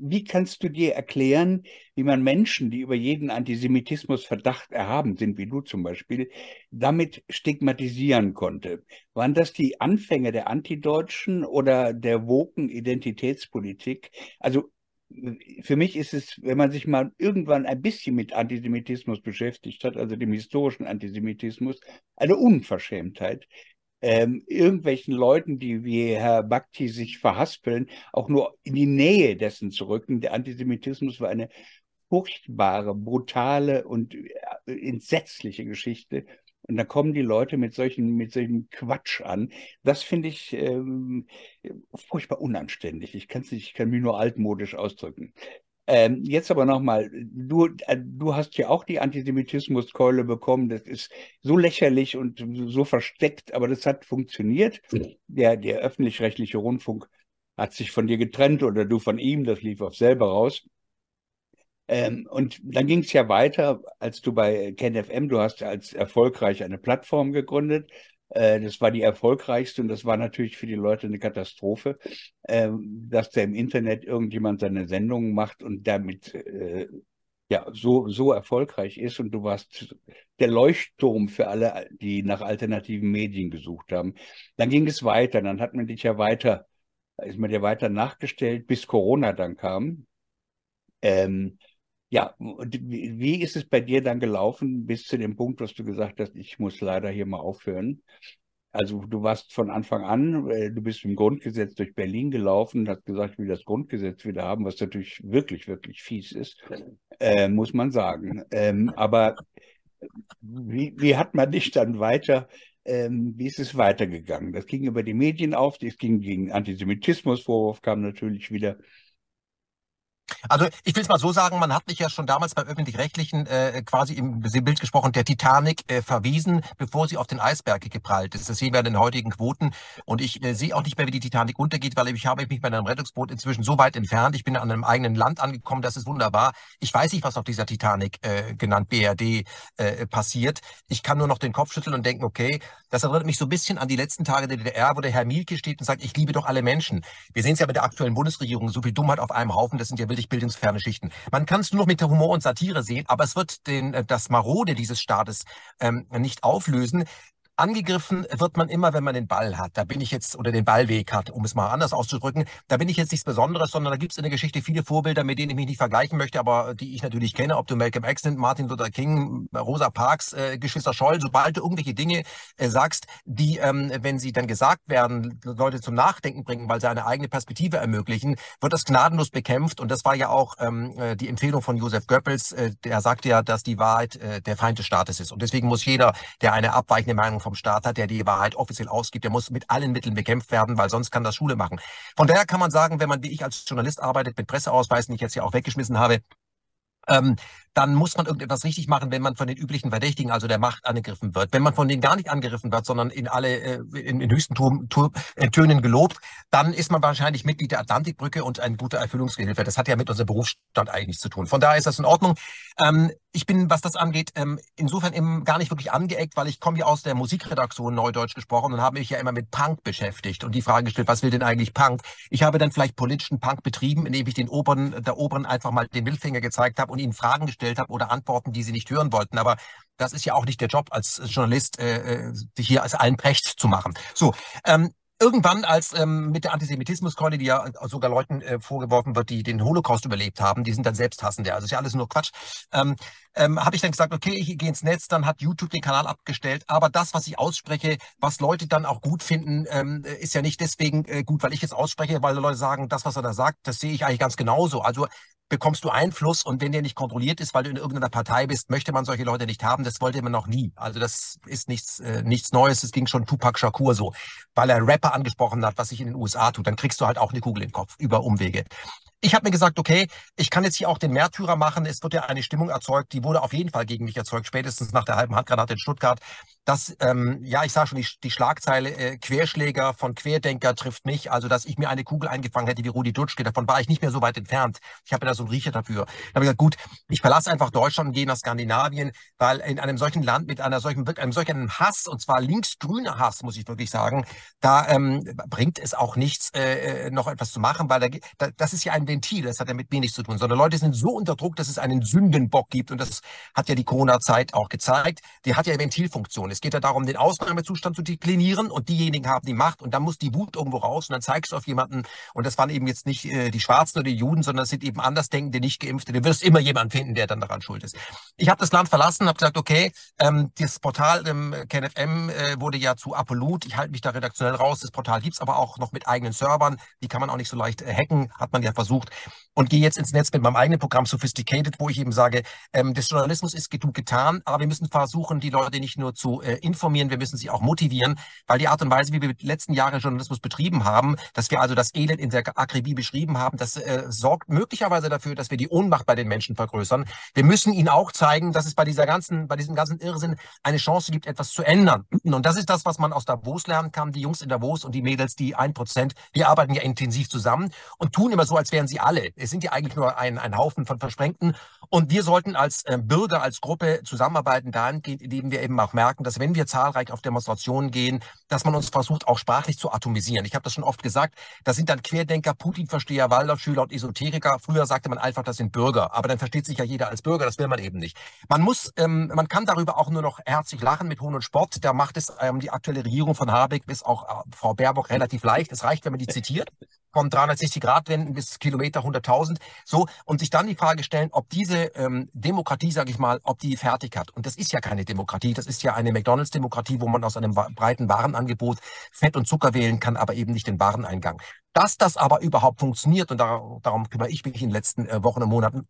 wie kannst du dir erklären, wie man Menschen, die über jeden Antisemitismusverdacht erhaben sind, wie du zum Beispiel, damit stigmatisieren konnte? Waren das die Anfänge der Antideutschen oder der woken Identitätspolitik? Also für mich ist es, wenn man sich mal irgendwann ein bisschen mit Antisemitismus beschäftigt hat, also dem historischen Antisemitismus, eine Unverschämtheit, ähm, irgendwelchen Leuten, die wie Herr Bakti sich verhaspeln, auch nur in die Nähe dessen zu rücken. Der Antisemitismus war eine furchtbare, brutale und äh, entsetzliche Geschichte. Und da kommen die Leute mit solchen, mit solchen Quatsch an. Das finde ich ähm, furchtbar unanständig. Ich, kann's nicht, ich kann mich nur altmodisch ausdrücken. Ähm, jetzt aber nochmal, du, äh, du hast ja auch die Antisemitismuskeule bekommen. Das ist so lächerlich und so versteckt, aber das hat funktioniert. Der, der öffentlich-rechtliche Rundfunk hat sich von dir getrennt oder du von ihm, das lief auf selber raus. Ähm, und dann ging es ja weiter, als du bei KenFM, du hast als erfolgreich eine Plattform gegründet. Äh, das war die erfolgreichste und das war natürlich für die Leute eine Katastrophe, äh, dass da im Internet irgendjemand seine Sendungen macht und damit äh, ja so, so erfolgreich ist und du warst der Leuchtturm für alle, die nach alternativen Medien gesucht haben. Dann ging es weiter, dann hat man dich ja weiter, ist man dir weiter nachgestellt, bis Corona dann kam. Ähm, ja, wie ist es bei dir dann gelaufen bis zu dem Punkt, was du gesagt hast, ich muss leider hier mal aufhören? Also du warst von Anfang an, äh, du bist im Grundgesetz durch Berlin gelaufen, hast gesagt, ich will das Grundgesetz wieder haben, was natürlich wirklich, wirklich fies ist, äh, muss man sagen. Ähm, aber wie, wie hat man dich dann weiter, ähm, wie ist es weitergegangen? Das ging über die Medien auf, es ging gegen Antisemitismusvorwurf, kam natürlich wieder. Also ich will es mal so sagen, man hat mich ja schon damals beim öffentlich-rechtlichen äh, quasi im Bild gesprochen, der Titanic äh, verwiesen, bevor sie auf den Eisberg geprallt ist. Das sehen wir in den heutigen Quoten. Und ich äh, sehe auch nicht mehr, wie die Titanic untergeht, weil ich habe mich bei einem Rettungsboot inzwischen so weit entfernt. Ich bin an einem eigenen Land angekommen, das ist wunderbar. Ich weiß nicht, was auf dieser Titanic, äh, genannt BRD, äh, passiert. Ich kann nur noch den Kopf schütteln und denken, okay, das erinnert mich so ein bisschen an die letzten Tage der DDR, wo der Herr Mielke steht und sagt, ich liebe doch alle Menschen. Wir sehen es ja mit der aktuellen Bundesregierung, so viel Dummheit auf einem Haufen, das sind ja wirklich bildungsferne Schichten. Man kann es nur noch mit Humor und Satire sehen, aber es wird den, äh, das Marode dieses Staates ähm, nicht auflösen. Angegriffen wird man immer, wenn man den Ball hat. Da bin ich jetzt, oder den Ballweg hat, um es mal anders auszudrücken. Da bin ich jetzt nichts Besonderes, sondern da gibt es in der Geschichte viele Vorbilder, mit denen ich mich nicht vergleichen möchte, aber die ich natürlich kenne, ob du Malcolm X nimmst, Martin Luther King, Rosa Parks, äh, Geschwister Scholl, sobald du irgendwelche Dinge äh, sagst, die, ähm, wenn sie dann gesagt werden, Leute zum Nachdenken bringen, weil sie eine eigene Perspektive ermöglichen, wird das gnadenlos bekämpft. Und das war ja auch ähm, äh, die Empfehlung von Josef Goebbels, äh, der sagte ja, dass die Wahrheit äh, der Feind des Staates ist. Und deswegen muss jeder, der eine abweichende Meinung vom Staat hat, der die Wahrheit offiziell ausgibt, der muss mit allen Mitteln bekämpft werden, weil sonst kann das Schule machen. Von daher kann man sagen, wenn man wie ich als Journalist arbeitet, mit Presseausweisen, die ich jetzt ja auch weggeschmissen habe, ähm, dann muss man irgendetwas richtig machen, wenn man von den üblichen Verdächtigen, also der Macht, angegriffen wird. Wenn man von denen gar nicht angegriffen wird, sondern in alle äh, in, in höchsten Turm, Turm, äh, Tönen gelobt, dann ist man wahrscheinlich Mitglied der Atlantikbrücke und ein guter Erfüllungsgehilfe. Das hat ja mit unserem Berufsstand eigentlich nichts zu tun. Von daher ist das in Ordnung. Ähm, ich bin, was das angeht, ähm, insofern eben gar nicht wirklich angeeckt, weil ich komme ja aus der Musikredaktion Neudeutsch gesprochen und habe mich ja immer mit Punk beschäftigt und die Frage gestellt, was will denn eigentlich Punk? Ich habe dann vielleicht politischen Punk betrieben, indem ich den Oberen, der Oberen einfach mal den Mittelfinger gezeigt habe und ihnen Fragen gestellt habe oder Antworten, die sie nicht hören wollten. Aber das ist ja auch nicht der Job als Journalist, äh, äh sich hier als allen Precht zu machen. So, ähm, irgendwann, als ähm, mit der Antisemitismuskeule, die ja sogar Leuten äh, vorgeworfen wird, die den Holocaust überlebt haben, die sind dann Selbsthassende. Also ist ja alles nur Quatsch. Ähm, ähm, habe ich dann gesagt, okay, ich gehe ins Netz, dann hat YouTube den Kanal abgestellt. Aber das, was ich ausspreche, was Leute dann auch gut finden, ähm, ist ja nicht deswegen äh, gut, weil ich es ausspreche, weil Leute sagen, das, was er da sagt, das sehe ich eigentlich ganz genauso. Also bekommst du Einfluss und wenn der nicht kontrolliert ist, weil du in irgendeiner Partei bist, möchte man solche Leute nicht haben. Das wollte man noch nie. Also das ist nichts, äh, nichts Neues. Es ging schon Tupac Shakur so, weil er Rapper angesprochen hat, was sich in den USA tut. Dann kriegst du halt auch eine Kugel im Kopf über Umwege. Ich habe mir gesagt, okay, ich kann jetzt hier auch den Märtyrer machen. Es wird ja eine Stimmung erzeugt, die wurde auf jeden Fall gegen mich erzeugt, spätestens nach der halben Handgranate in Stuttgart. Dass, ähm, ja, ich sah schon die, die Schlagzeile, äh, Querschläger von Querdenker trifft mich, also dass ich mir eine Kugel eingefangen hätte wie Rudi Dutschke, davon war ich nicht mehr so weit entfernt. Ich habe da so einen Riecher dafür. Da habe ich gesagt, gut, ich verlasse einfach Deutschland und gehe nach Skandinavien, weil in einem solchen Land mit einer solchen, einem solchen Hass, und zwar linksgrüner Hass, muss ich wirklich sagen, da ähm, bringt es auch nichts, äh, äh noch etwas zu machen, weil da, da, das ist ja ein Ventil, das hat ja mit nichts zu tun, sondern Leute sind so unter Druck, dass es einen Sündenbock gibt und das hat ja die Corona-Zeit auch gezeigt. Die hat ja Ventilfunktion. Es geht ja darum, den Ausnahmezustand zu deklinieren und diejenigen haben die Macht und dann muss die Wut irgendwo raus und dann zeigst du auf jemanden und das waren eben jetzt nicht äh, die Schwarzen oder die Juden, sondern das sind eben Andersdenkende, nicht Geimpfte. Du wirst immer jemanden finden, der dann daran schuld ist. Ich habe das Land verlassen, habe gesagt, okay, ähm, das Portal ähm, KenFM äh, wurde ja zu Apollut. Ich halte mich da redaktionell raus. Das Portal gibt's aber auch noch mit eigenen Servern. Die kann man auch nicht so leicht äh, hacken, hat man ja versucht. Und gehe jetzt ins Netz mit meinem eigenen Programm Sophisticated, wo ich eben sage, ähm, des Journalismus ist genug getan, aber wir müssen versuchen, die Leute nicht nur zu äh, informieren, wir müssen sie auch motivieren, weil die Art und Weise, wie wir die letzten Jahre Journalismus betrieben haben, dass wir also das Elend in der Akribie beschrieben haben, das äh, sorgt möglicherweise dafür, dass wir die Ohnmacht bei den Menschen vergrößern. Wir müssen ihnen auch zeigen, dass es bei dieser ganzen, bei diesem ganzen Irrsinn eine Chance gibt, etwas zu ändern. Und das ist das, was man aus Davos lernen kann. Die Jungs in Davos und die Mädels, die ein Prozent, die arbeiten ja intensiv zusammen und tun immer so, als wären sie alle. Es sind ja eigentlich nur ein, ein Haufen von Versprengten. Und wir sollten als äh, Bürger, als Gruppe zusammenarbeiten dahingehend, indem wir eben auch merken, dass wenn wir zahlreich auf Demonstrationen gehen, dass man uns versucht, auch sprachlich zu atomisieren. Ich habe das schon oft gesagt, das sind dann Querdenker, Putin-Versteher, Waldorfschüler und Esoteriker. Früher sagte man einfach, das sind Bürger, aber dann versteht sich ja jeder als Bürger, das will man eben nicht. Man muss, ähm, man kann darüber auch nur noch herzlich lachen mit Hohn und Sport. Da macht es ähm, die aktuelle Regierung von Habeck bis auch äh, Frau Baerbock relativ leicht. Es reicht, wenn man die zitiert von 360 Grad wenden bis Kilometer 100.000. So und sich dann die Frage stellen, ob diese ähm, Demokratie, sage ich mal, ob die fertig hat. Und das ist ja keine Demokratie, das ist ja eine McDonalds-Demokratie, wo man aus einem breiten Warenangebot Fett und Zucker wählen kann, aber eben nicht den Wareneingang. Dass das aber überhaupt funktioniert und darum kümmere ich mich in den letzten äh, Wochen und Monaten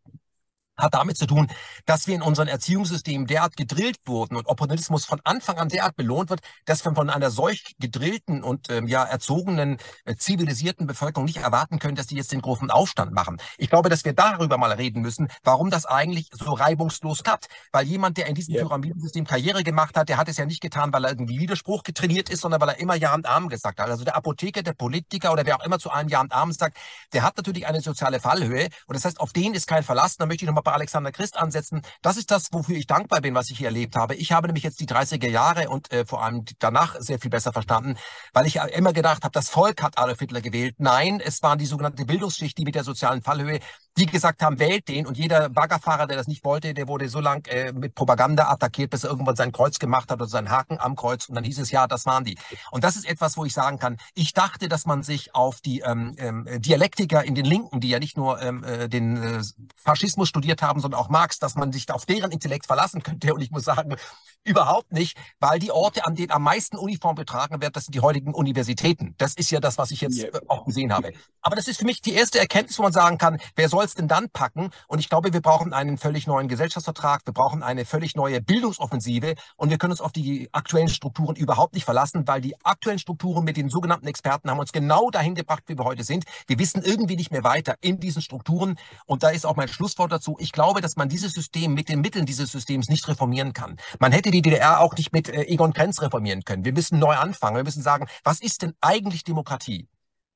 hat damit zu tun, dass wir in unserem Erziehungssystem derart gedrillt wurden und Opportunismus von Anfang an derart belohnt wird, dass wir von einer solch gedrillten und ähm, ja erzogenen, äh, zivilisierten Bevölkerung nicht erwarten können, dass die jetzt den großen Aufstand machen. Ich glaube, dass wir darüber mal reden müssen, warum das eigentlich so reibungslos klappt. Weil jemand, der in diesem yeah. Pyramidensystem Karriere gemacht hat, der hat es ja nicht getan, weil er irgendwie Widerspruch getrainiert ist, sondern weil er immer Ja und Arm gesagt hat. Also der Apotheker, der Politiker oder wer auch immer zu einem Ja und Arm sagt, der hat natürlich eine soziale Fallhöhe und das heißt, auf den ist kein Verlass. Da möchte ich nochmal bei Alexander Christ ansetzen. Das ist das, wofür ich dankbar bin, was ich hier erlebt habe. Ich habe nämlich jetzt die 30er Jahre und äh, vor allem danach sehr viel besser verstanden, weil ich immer gedacht habe, das Volk hat Adolf Hitler gewählt. Nein, es waren die sogenannte Bildungsschicht, die mit der sozialen Fallhöhe die gesagt haben, wählt den und jeder Baggerfahrer, der das nicht wollte, der wurde so lang äh, mit Propaganda attackiert, bis er irgendwann sein Kreuz gemacht hat oder seinen Haken am Kreuz und dann hieß es, ja, das waren die. Und das ist etwas, wo ich sagen kann, ich dachte, dass man sich auf die ähm, ähm, Dialektiker in den Linken, die ja nicht nur ähm, äh, den äh, Faschismus studiert haben, sondern auch Marx, dass man sich auf deren Intellekt verlassen könnte. Und ich muss sagen, überhaupt nicht, weil die Orte, an denen am meisten Uniform betragen wird, das sind die heutigen Universitäten. Das ist ja das, was ich jetzt yeah. auch gesehen habe. Aber das ist für mich die erste Erkenntnis, wo man sagen kann, wer soll es denn dann packen? Und ich glaube, wir brauchen einen völlig neuen Gesellschaftsvertrag, wir brauchen eine völlig neue Bildungsoffensive und wir können uns auf die aktuellen Strukturen überhaupt nicht verlassen, weil die aktuellen Strukturen mit den sogenannten Experten haben uns genau dahin gebracht, wie wir heute sind. Wir wissen irgendwie nicht mehr weiter in diesen Strukturen. Und da ist auch mein Schlusswort dazu. Ich glaube, dass man dieses System mit den Mitteln dieses Systems nicht reformieren kann. Man hätte die DDR auch nicht mit äh, Egon Krenz reformieren können. Wir müssen neu anfangen. Wir müssen sagen, was ist denn eigentlich Demokratie?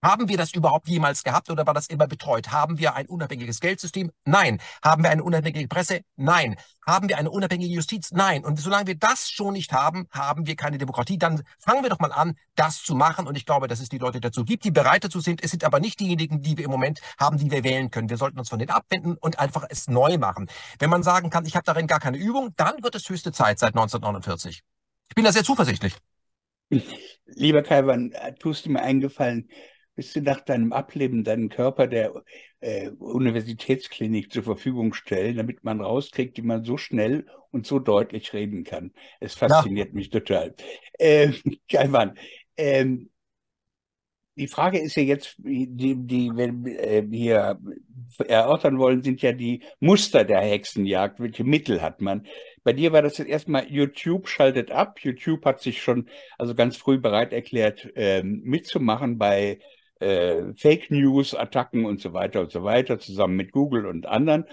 Haben wir das überhaupt jemals gehabt oder war das immer betreut? Haben wir ein unabhängiges Geldsystem? Nein. Haben wir eine unabhängige Presse? Nein. Haben wir eine unabhängige Justiz? Nein. Und solange wir das schon nicht haben, haben wir keine Demokratie. Dann fangen wir doch mal an, das zu machen. Und ich glaube, dass es die Leute dazu gibt, die bereit dazu sind. Es sind aber nicht diejenigen, die wir im Moment haben, die wir wählen können. Wir sollten uns von denen abwenden und einfach es neu machen. Wenn man sagen kann, ich habe darin gar keine Übung, dann wird es höchste Zeit seit 1949. Ich bin da sehr zuversichtlich. Lieber Kaiwan, tust du mir eingefallen, bis du nach deinem Ableben deinen Körper der äh, Universitätsklinik zur Verfügung stellen, damit man rauskriegt, wie man so schnell und so deutlich reden kann. Es fasziniert ja. mich total. Äh, Kaiwan, ähm, die Frage ist ja jetzt, die, die wir äh, hier erörtern wollen, sind ja die Muster der Hexenjagd. Welche Mittel hat man? Bei dir war das jetzt erstmal, YouTube schaltet ab. YouTube hat sich schon also ganz früh bereit erklärt, ähm, mitzumachen bei äh, Fake News, Attacken und so weiter und so weiter, zusammen mit Google und anderen.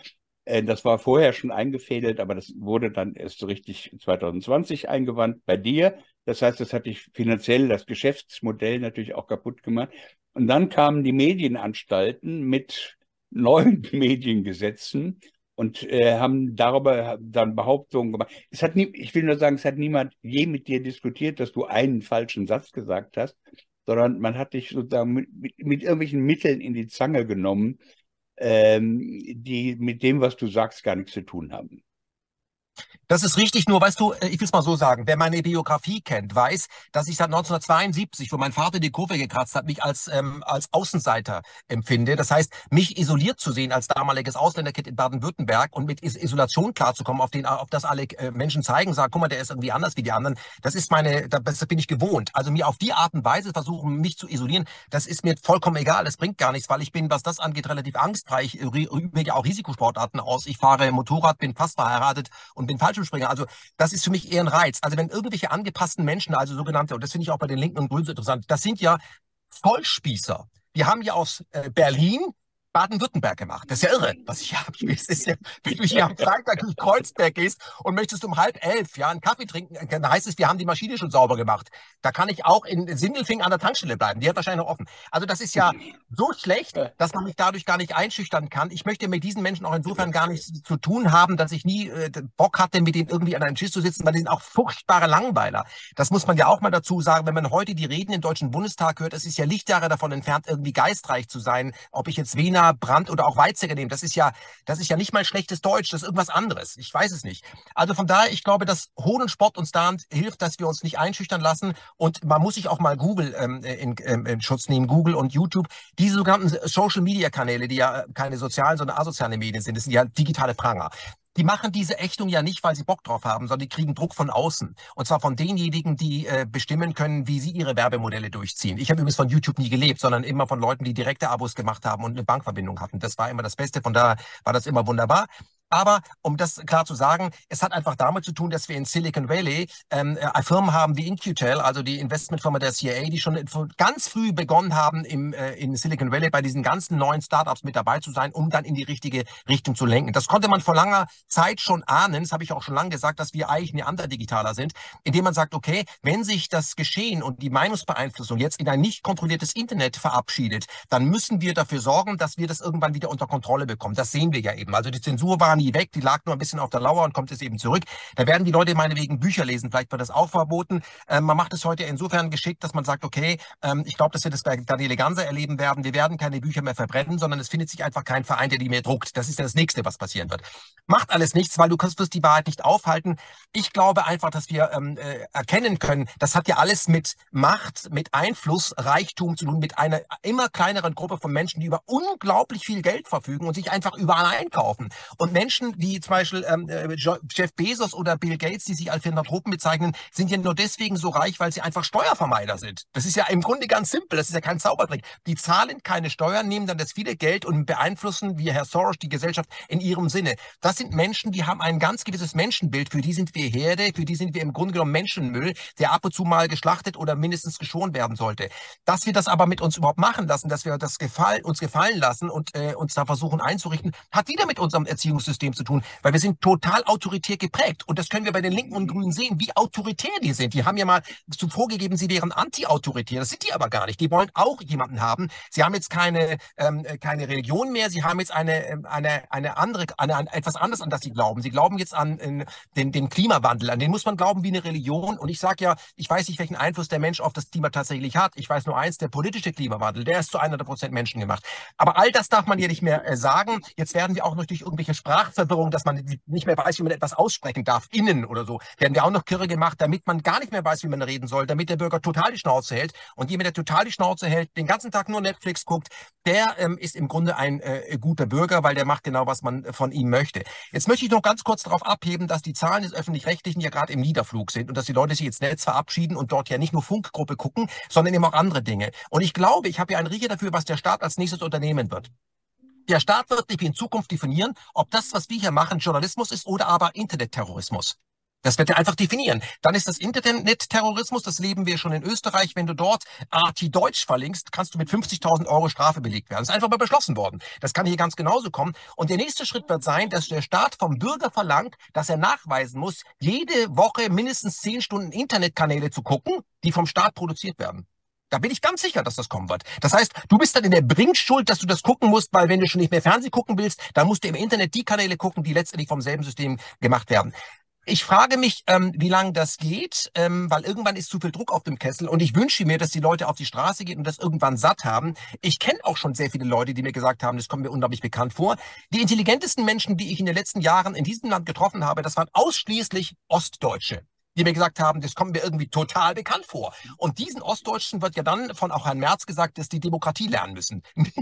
Äh, das war vorher schon eingefädelt, aber das wurde dann erst so richtig 2020 eingewandt bei dir. Das heißt, das hat dich finanziell das Geschäftsmodell natürlich auch kaputt gemacht. Und dann kamen die Medienanstalten mit neuen Mediengesetzen und äh, haben darüber dann Behauptungen gemacht. Es hat nie, ich will nur sagen, es hat niemand je mit dir diskutiert, dass du einen falschen Satz gesagt hast, sondern man hat dich sozusagen mit, mit, irgendwelchen Mitteln in die Zange genommen, ähm, die mit dem, was du sagst, gar nichts zu tun haben. Das ist richtig, nur weißt du, äh, ich will es mal so sagen, wer meine Biografie kennt, weiß, dass ich seit 1972, wo mein Vater die Kurve gekratzt hat, mich als, ähm, als Außenseiter empfinde. Das heißt, mich isoliert zu sehen als damaliges Ausländerkind in Baden-Württemberg und mit Is Isolation klarzukommen, auf, den, auf das alle äh, Menschen zeigen, sagen, guck mal, der ist irgendwie anders wie die anderen. Das ist meine, das bin ich gewohnt. Also mir auf die Art und Weise versuchen, mich zu isolieren, das ist mir vollkommen egal. Das bringt gar nichts, weil ich bin, was das angeht, relativ angstfrei. Ich übe ja auch Risikosportarten aus. Ich fahre Motorrad, bin fast verheiratet und bin Fallschirmspringer. Also das ist für mich eher ein Reiz. Also wenn irgendwelche angepassten Menschen, also sogenannte, und das finde ich auch bei den Linken und Grünen so interessant, das sind ja Vollspießer. Wir haben ja aus äh, Berlin Baden-Württemberg gemacht. Das ist ja irre, was ich habe. Ja, wenn du hier am Freitag durch Kreuzberg gehst und möchtest um halb elf ja, einen Kaffee trinken, dann heißt es, wir haben die Maschine schon sauber gemacht. Da kann ich auch in Sindelfing an der Tankstelle bleiben. Die hat wahrscheinlich noch offen. Also das ist ja so schlecht, dass man mich dadurch gar nicht einschüchtern kann. Ich möchte mit diesen Menschen auch insofern gar nichts zu tun haben, dass ich nie äh, Bock hatte, mit denen irgendwie an einem Tisch zu sitzen, weil die sind auch furchtbare Langweiler. Das muss man ja auch mal dazu sagen. Wenn man heute die Reden im Deutschen Bundestag hört, es ist ja Lichtjahre davon entfernt, irgendwie geistreich zu sein. Ob ich jetzt Wiener Brand oder auch Weizsäcker nehmen. Das ist ja, das ist ja nicht mal schlechtes Deutsch, das ist irgendwas anderes. Ich weiß es nicht. Also von daher, ich glaube, dass Hohn Sport uns da hilft, dass wir uns nicht einschüchtern lassen. Und man muss sich auch mal Google ähm, in, ähm, in Schutz nehmen, Google und YouTube. Diese sogenannten Social Media Kanäle, die ja keine sozialen, sondern asoziale Medien sind, das sind ja digitale Pranger die machen diese Ächtung ja nicht, weil sie Bock drauf haben, sondern die kriegen Druck von außen. Und zwar von denjenigen, die äh, bestimmen können, wie sie ihre Werbemodelle durchziehen. Ich habe übrigens von YouTube nie gelebt, sondern immer von Leuten, die direkte Abos gemacht haben und eine Bankverbindung hatten. Das war immer das Beste. Von daher war das immer wunderbar. Aber um das klar zu sagen, es hat einfach damit zu tun, dass wir in Silicon Valley ähm, äh, Firmen haben wie InQtel, also die Investmentfirma der CIA, die schon ganz früh begonnen haben, im, äh, in Silicon Valley bei diesen ganzen neuen Startups mit dabei zu sein, um dann in die richtige Richtung zu lenken. Das konnte man vor langer Zeit schon ahnen, das habe ich auch schon lange gesagt, dass wir eigentlich Neanderdigitaler sind, indem man sagt, okay, wenn sich das Geschehen und die Meinungsbeeinflussung jetzt in ein nicht kontrolliertes Internet verabschiedet, dann müssen wir dafür sorgen, dass wir das irgendwann wieder unter Kontrolle bekommen. Das sehen wir ja eben. Also die Zensur war war nie weg, die lag nur ein bisschen auf der Lauer und kommt jetzt eben zurück. Da werden die Leute meinetwegen Bücher lesen, vielleicht wird das auch verboten. Ähm, man macht es heute insofern geschickt, dass man sagt, okay, ähm, ich glaube, dass wir das bei Daniele Ganser erleben werden. Wir werden keine Bücher mehr verbrennen, sondern es findet sich einfach kein Verein, der die mehr druckt. Das ist ja das Nächste, was passieren wird. Macht alles nichts, weil du wirst die Wahrheit nicht aufhalten. Ich glaube einfach, dass wir ähm, äh, erkennen können, das hat ja alles mit Macht, mit Einfluss, Reichtum zu tun, mit einer immer kleineren Gruppe von Menschen, die über unglaublich viel Geld verfügen und sich einfach überall einkaufen. Und Menschen wie zum Beispiel ähm, äh, Jeff Bezos oder Bill Gates, die sich als Philanthropen bezeichnen, sind ja nur deswegen so reich, weil sie einfach Steuervermeider sind. Das ist ja im Grunde ganz simpel, das ist ja kein Zaubertrick. Die zahlen keine Steuern, nehmen dann das viele Geld und beeinflussen, wie Herr Soros, die Gesellschaft in ihrem Sinne. Das sind Menschen, die haben ein ganz gewisses Menschenbild, für die sind wir Herde, für die sind wir im Grunde genommen Menschenmüll, der ab und zu mal geschlachtet oder mindestens geschont werden sollte. Dass wir das aber mit uns überhaupt machen lassen, dass wir das gefallen, uns gefallen lassen und äh, uns da versuchen einzurichten, hat wieder mit unserem Erziehungssystem zu tun, weil wir sind total autoritär geprägt. Und das können wir bei den Linken und Grünen sehen, wie autoritär die sind. Die haben ja mal zuvor gegeben, sie wären anti-autoritär. Das sind die aber gar nicht. Die wollen auch jemanden haben. Sie haben jetzt keine, ähm, keine Religion mehr. Sie haben jetzt eine, ähm, eine, eine andere, eine, eine, etwas anderes, an das sie glauben. Sie glauben jetzt an in, den, den Klimawandel. An den muss man glauben wie eine Religion. Und ich sage ja, ich weiß nicht, welchen Einfluss der Mensch auf das Klima tatsächlich hat. Ich weiß nur eins, der politische Klimawandel, der ist zu 100 Prozent Menschen gemacht. Aber all das darf man ja nicht mehr äh, sagen. Jetzt werden wir auch noch durch irgendwelche Sprachverwirrung, dass man nicht mehr weiß, wie man etwas aussprechen darf, innen oder so, werden wir auch noch kirre gemacht, damit man gar nicht mehr weiß, wie man reden soll, damit der Bürger total die Schnauze hält. Und jemand, der total die Schnauze hält, den ganzen Tag nur Netflix guckt, der ähm, ist im Grunde ein äh, guter Bürger, weil der macht genau, was man von ihm möchte. Jetzt möchte ich noch ganz kurz darauf abheben, dass die Zahlen des Öffentlich-Rechtlichen ja gerade im Niederflug sind und dass die Leute sich jetzt Netz verabschieden und dort ja nicht nur Funkgruppe gucken, sondern eben auch andere Dinge. Und ich glaube, ich habe ja einen Riecher dafür, was der Staat als nächstes unternehmen wird. Der Staat wird in Zukunft definieren, ob das, was wir hier machen, Journalismus ist oder aber Internetterrorismus. Das wird er einfach definieren. Dann ist das Internetterrorismus, das leben wir schon in Österreich. Wenn du dort RT Deutsch verlinkst, kannst du mit 50.000 Euro Strafe belegt werden. Das ist einfach mal beschlossen worden. Das kann hier ganz genauso kommen. Und der nächste Schritt wird sein, dass der Staat vom Bürger verlangt, dass er nachweisen muss, jede Woche mindestens zehn Stunden Internetkanäle zu gucken, die vom Staat produziert werden. Da bin ich ganz sicher, dass das kommen wird. Das heißt, du bist dann in der Bringschuld, dass du das gucken musst, weil wenn du schon nicht mehr Fernsehen gucken willst, dann musst du im Internet die Kanäle gucken, die letztendlich vom selben System gemacht werden. Ich frage mich, ähm, wie lange das geht, ähm, weil irgendwann ist zu viel Druck auf dem Kessel und ich wünsche mir, dass die Leute auf die Straße gehen und das irgendwann satt haben. Ich kenne auch schon sehr viele Leute, die mir gesagt haben, das kommt mir unglaublich bekannt vor. Die intelligentesten Menschen, die ich in den letzten Jahren in diesem Land getroffen habe, das waren ausschließlich Ostdeutsche die mir gesagt haben, das kommt mir irgendwie total bekannt vor. Und diesen Ostdeutschen wird ja dann von auch Herrn Merz gesagt, dass die Demokratie lernen müssen.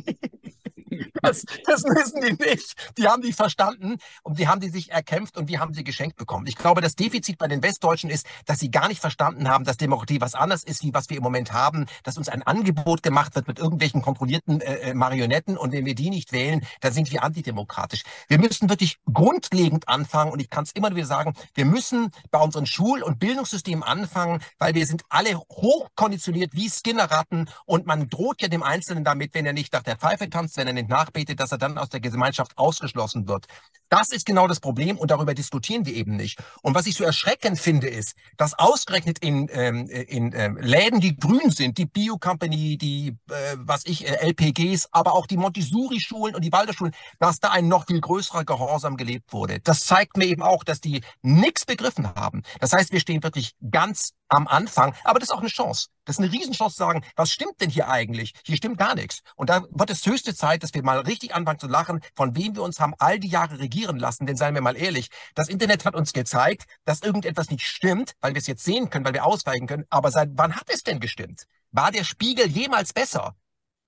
Das, das müssen die nicht. Die haben die verstanden und die haben die sich erkämpft und die haben sie geschenkt bekommen. Ich glaube, das Defizit bei den Westdeutschen ist, dass sie gar nicht verstanden haben, dass Demokratie was anderes ist, wie was wir im Moment haben, dass uns ein Angebot gemacht wird mit irgendwelchen kontrollierten äh, äh Marionetten und wenn wir die nicht wählen, dann sind wir antidemokratisch. Wir müssen wirklich grundlegend anfangen und ich kann es immer wieder sagen, wir müssen bei unseren Und Bildungssystemen anfangen, weil wir sind alle hochkonditioniert wie Skinnerratten und man droht ja dem Einzelnen damit, wenn er nicht nach der Pfeife tanzt, wenn er nicht nachbetet, dass er dann aus der Gemeinschaft ausgeschlossen wird. Das ist genau das Problem und darüber diskutieren wir eben nicht. Und was ich so erschreckend finde, ist, dass ausgerechnet in, ähm, in ähm, Läden, die grün sind, die Bio Company, die, äh, was ich, äh, LPGs, aber auch die Montessori-Schulen und die Waldorfschulen, dass da ein noch viel größerer Gehorsam gelebt wurde. Das zeigt mir eben auch, dass die nichts begriffen haben. Das heißt, wir stehen wirklich ganz am Anfang, aber das ist auch eine Chance. Das ist eine Riesenchance zu sagen, was stimmt denn hier eigentlich? Hier stimmt gar nichts. Und da wird es höchste Zeit, dass wir mal richtig anfangen zu lachen, von wem wir uns haben all die Jahre regieren lassen. Denn seien wir mal ehrlich, das Internet hat uns gezeigt, dass irgendetwas nicht stimmt, weil wir es jetzt sehen können, weil wir ausweichen können. Aber seit wann hat es denn gestimmt? War der Spiegel jemals besser?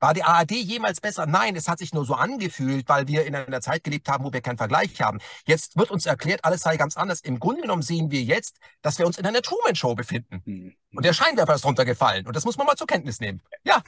War die ARD jemals besser? Nein, es hat sich nur so angefühlt, weil wir in einer Zeit gelebt haben, wo wir keinen Vergleich haben. Jetzt wird uns erklärt, alles sei ganz anders. Im Grunde genommen sehen wir jetzt, dass wir uns in einer Truman-Show befinden. Hm. Und der Scheinwerfer ist runtergefallen. Und das muss man mal zur Kenntnis nehmen. Ja.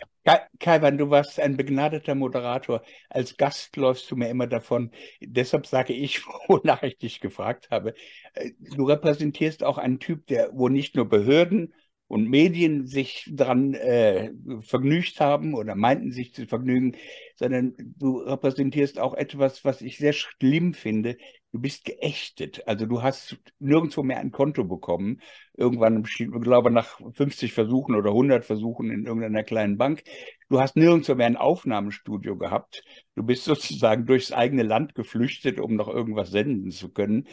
Kaiwan, du warst ein begnadeter Moderator. Als Gast läufst du mir immer davon. Deshalb sage ich, wonach ich dich gefragt habe. Äh, du repräsentierst auch einen Typ, der, wo nicht nur Behörden, und Medien sich daran äh, vergnügt haben oder meinten sich zu vergnügen, sondern du repräsentierst auch etwas, was ich sehr schlimm finde. Du bist geächtet. Also du hast nirgendwo mehr ein Konto bekommen. Irgendwann, ich glaube, nach 50 Versuchen oder 100 Versuchen in irgendeiner kleinen Bank. Du hast nirgendwo mehr ein Aufnahmestudio gehabt. Du bist sozusagen durchs eigene Land geflüchtet, um noch irgendwas senden zu können.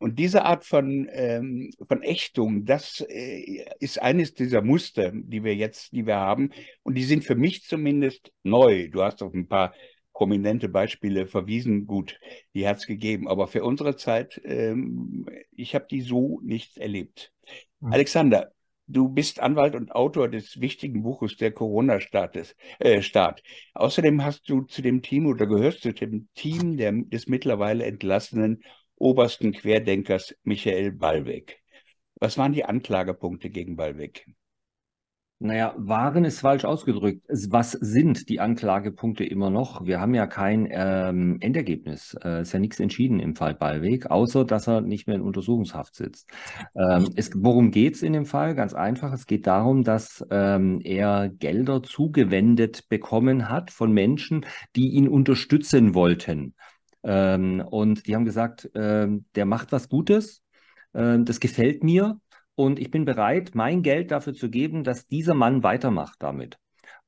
Und diese Art von, ähm, von Ächtung, das äh, ist eines dieser Muster, die wir jetzt, die wir haben. Und die sind für mich zumindest neu. Du hast auf ein paar prominente Beispiele verwiesen. Gut, die hat es gegeben. Aber für unsere Zeit, ähm, ich habe die so nicht erlebt. Mhm. Alexander, du bist Anwalt und Autor des wichtigen Buches der Corona-Staat. Äh. Außerdem hast du zu dem Team oder gehörst zu dem Team der, des mittlerweile entlassenen obersten Querdenkers Michael Ballweg. Was waren die Anklagepunkte gegen Ballweg? Naja, waren ist falsch ausgedrückt. Was sind die Anklagepunkte immer noch? Wir haben ja kein ähm, Endergebnis. Äh, ist ja nichts entschieden im Fall Ballweg, außer dass er nicht mehr in Untersuchungshaft sitzt. Ähm, es, worum geht es in dem Fall? Ganz einfach. Es geht darum, dass ähm, er Gelder zugewendet bekommen hat von Menschen, die ihn unterstützen wollten. Ähm, und die haben gesagt, ähm, der macht was Gutes, ähm, das gefällt mir und ich bin bereit, mein Geld dafür zu geben, dass dieser Mann weitermacht damit.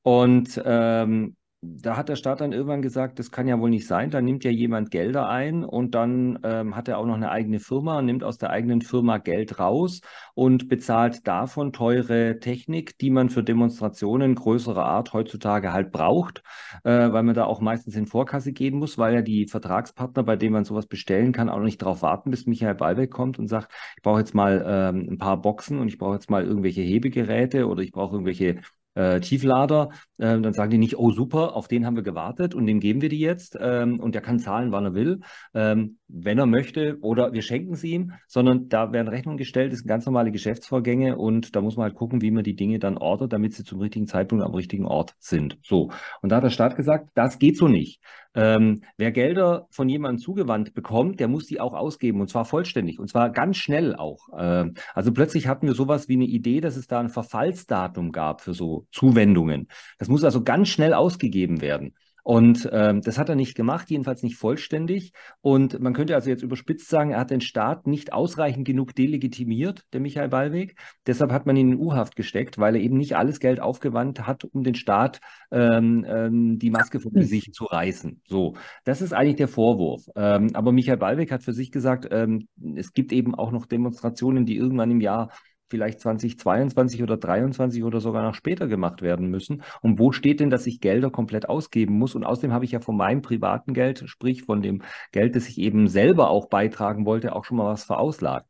Und ähm, da hat der Staat dann irgendwann gesagt, das kann ja wohl nicht sein. Da nimmt ja jemand Gelder ein und dann ähm, hat er auch noch eine eigene Firma, nimmt aus der eigenen Firma Geld raus und bezahlt davon teure Technik, die man für Demonstrationen größerer Art heutzutage halt braucht, äh, weil man da auch meistens in Vorkasse gehen muss, weil ja die Vertragspartner, bei denen man sowas bestellen kann, auch nicht darauf warten, bis Michael Ballweg kommt und sagt, ich brauche jetzt mal ähm, ein paar Boxen und ich brauche jetzt mal irgendwelche Hebegeräte oder ich brauche irgendwelche äh, Tieflader, äh, dann sagen die nicht, oh super, auf den haben wir gewartet und dem geben wir die jetzt ähm, und der kann zahlen, wann er will, ähm, wenn er möchte oder wir schenken sie ihm, sondern da werden Rechnungen gestellt, das sind ganz normale Geschäftsvorgänge und da muss man halt gucken, wie man die Dinge dann ordert, damit sie zum richtigen Zeitpunkt am richtigen Ort sind. So. Und da hat der Staat gesagt, das geht so nicht. Ähm, wer Gelder von jemandem zugewandt bekommt, der muss die auch ausgeben und zwar vollständig und zwar ganz schnell auch. Ähm, also plötzlich hatten wir sowas wie eine Idee, dass es da ein Verfallsdatum gab für so Zuwendungen. Das muss also ganz schnell ausgegeben werden. Und ähm, das hat er nicht gemacht, jedenfalls nicht vollständig. Und man könnte also jetzt überspitzt sagen, er hat den Staat nicht ausreichend genug delegitimiert, der Michael Ballweg. Deshalb hat man ihn in U-Haft gesteckt, weil er eben nicht alles Geld aufgewandt hat, um den Staat ähm, ähm, die Maske vom Gesicht zu reißen. So, das ist eigentlich der Vorwurf. Ähm, aber Michael Ballweg hat für sich gesagt, ähm, es gibt eben auch noch Demonstrationen, die irgendwann im Jahr vielleicht 2022 oder 2023 oder sogar noch später gemacht werden müssen. Und wo steht denn, dass ich Gelder komplett ausgeben muss? Und außerdem habe ich ja von meinem privaten Geld, sprich von dem Geld, das ich eben selber auch beitragen wollte, auch schon mal was verauslagt.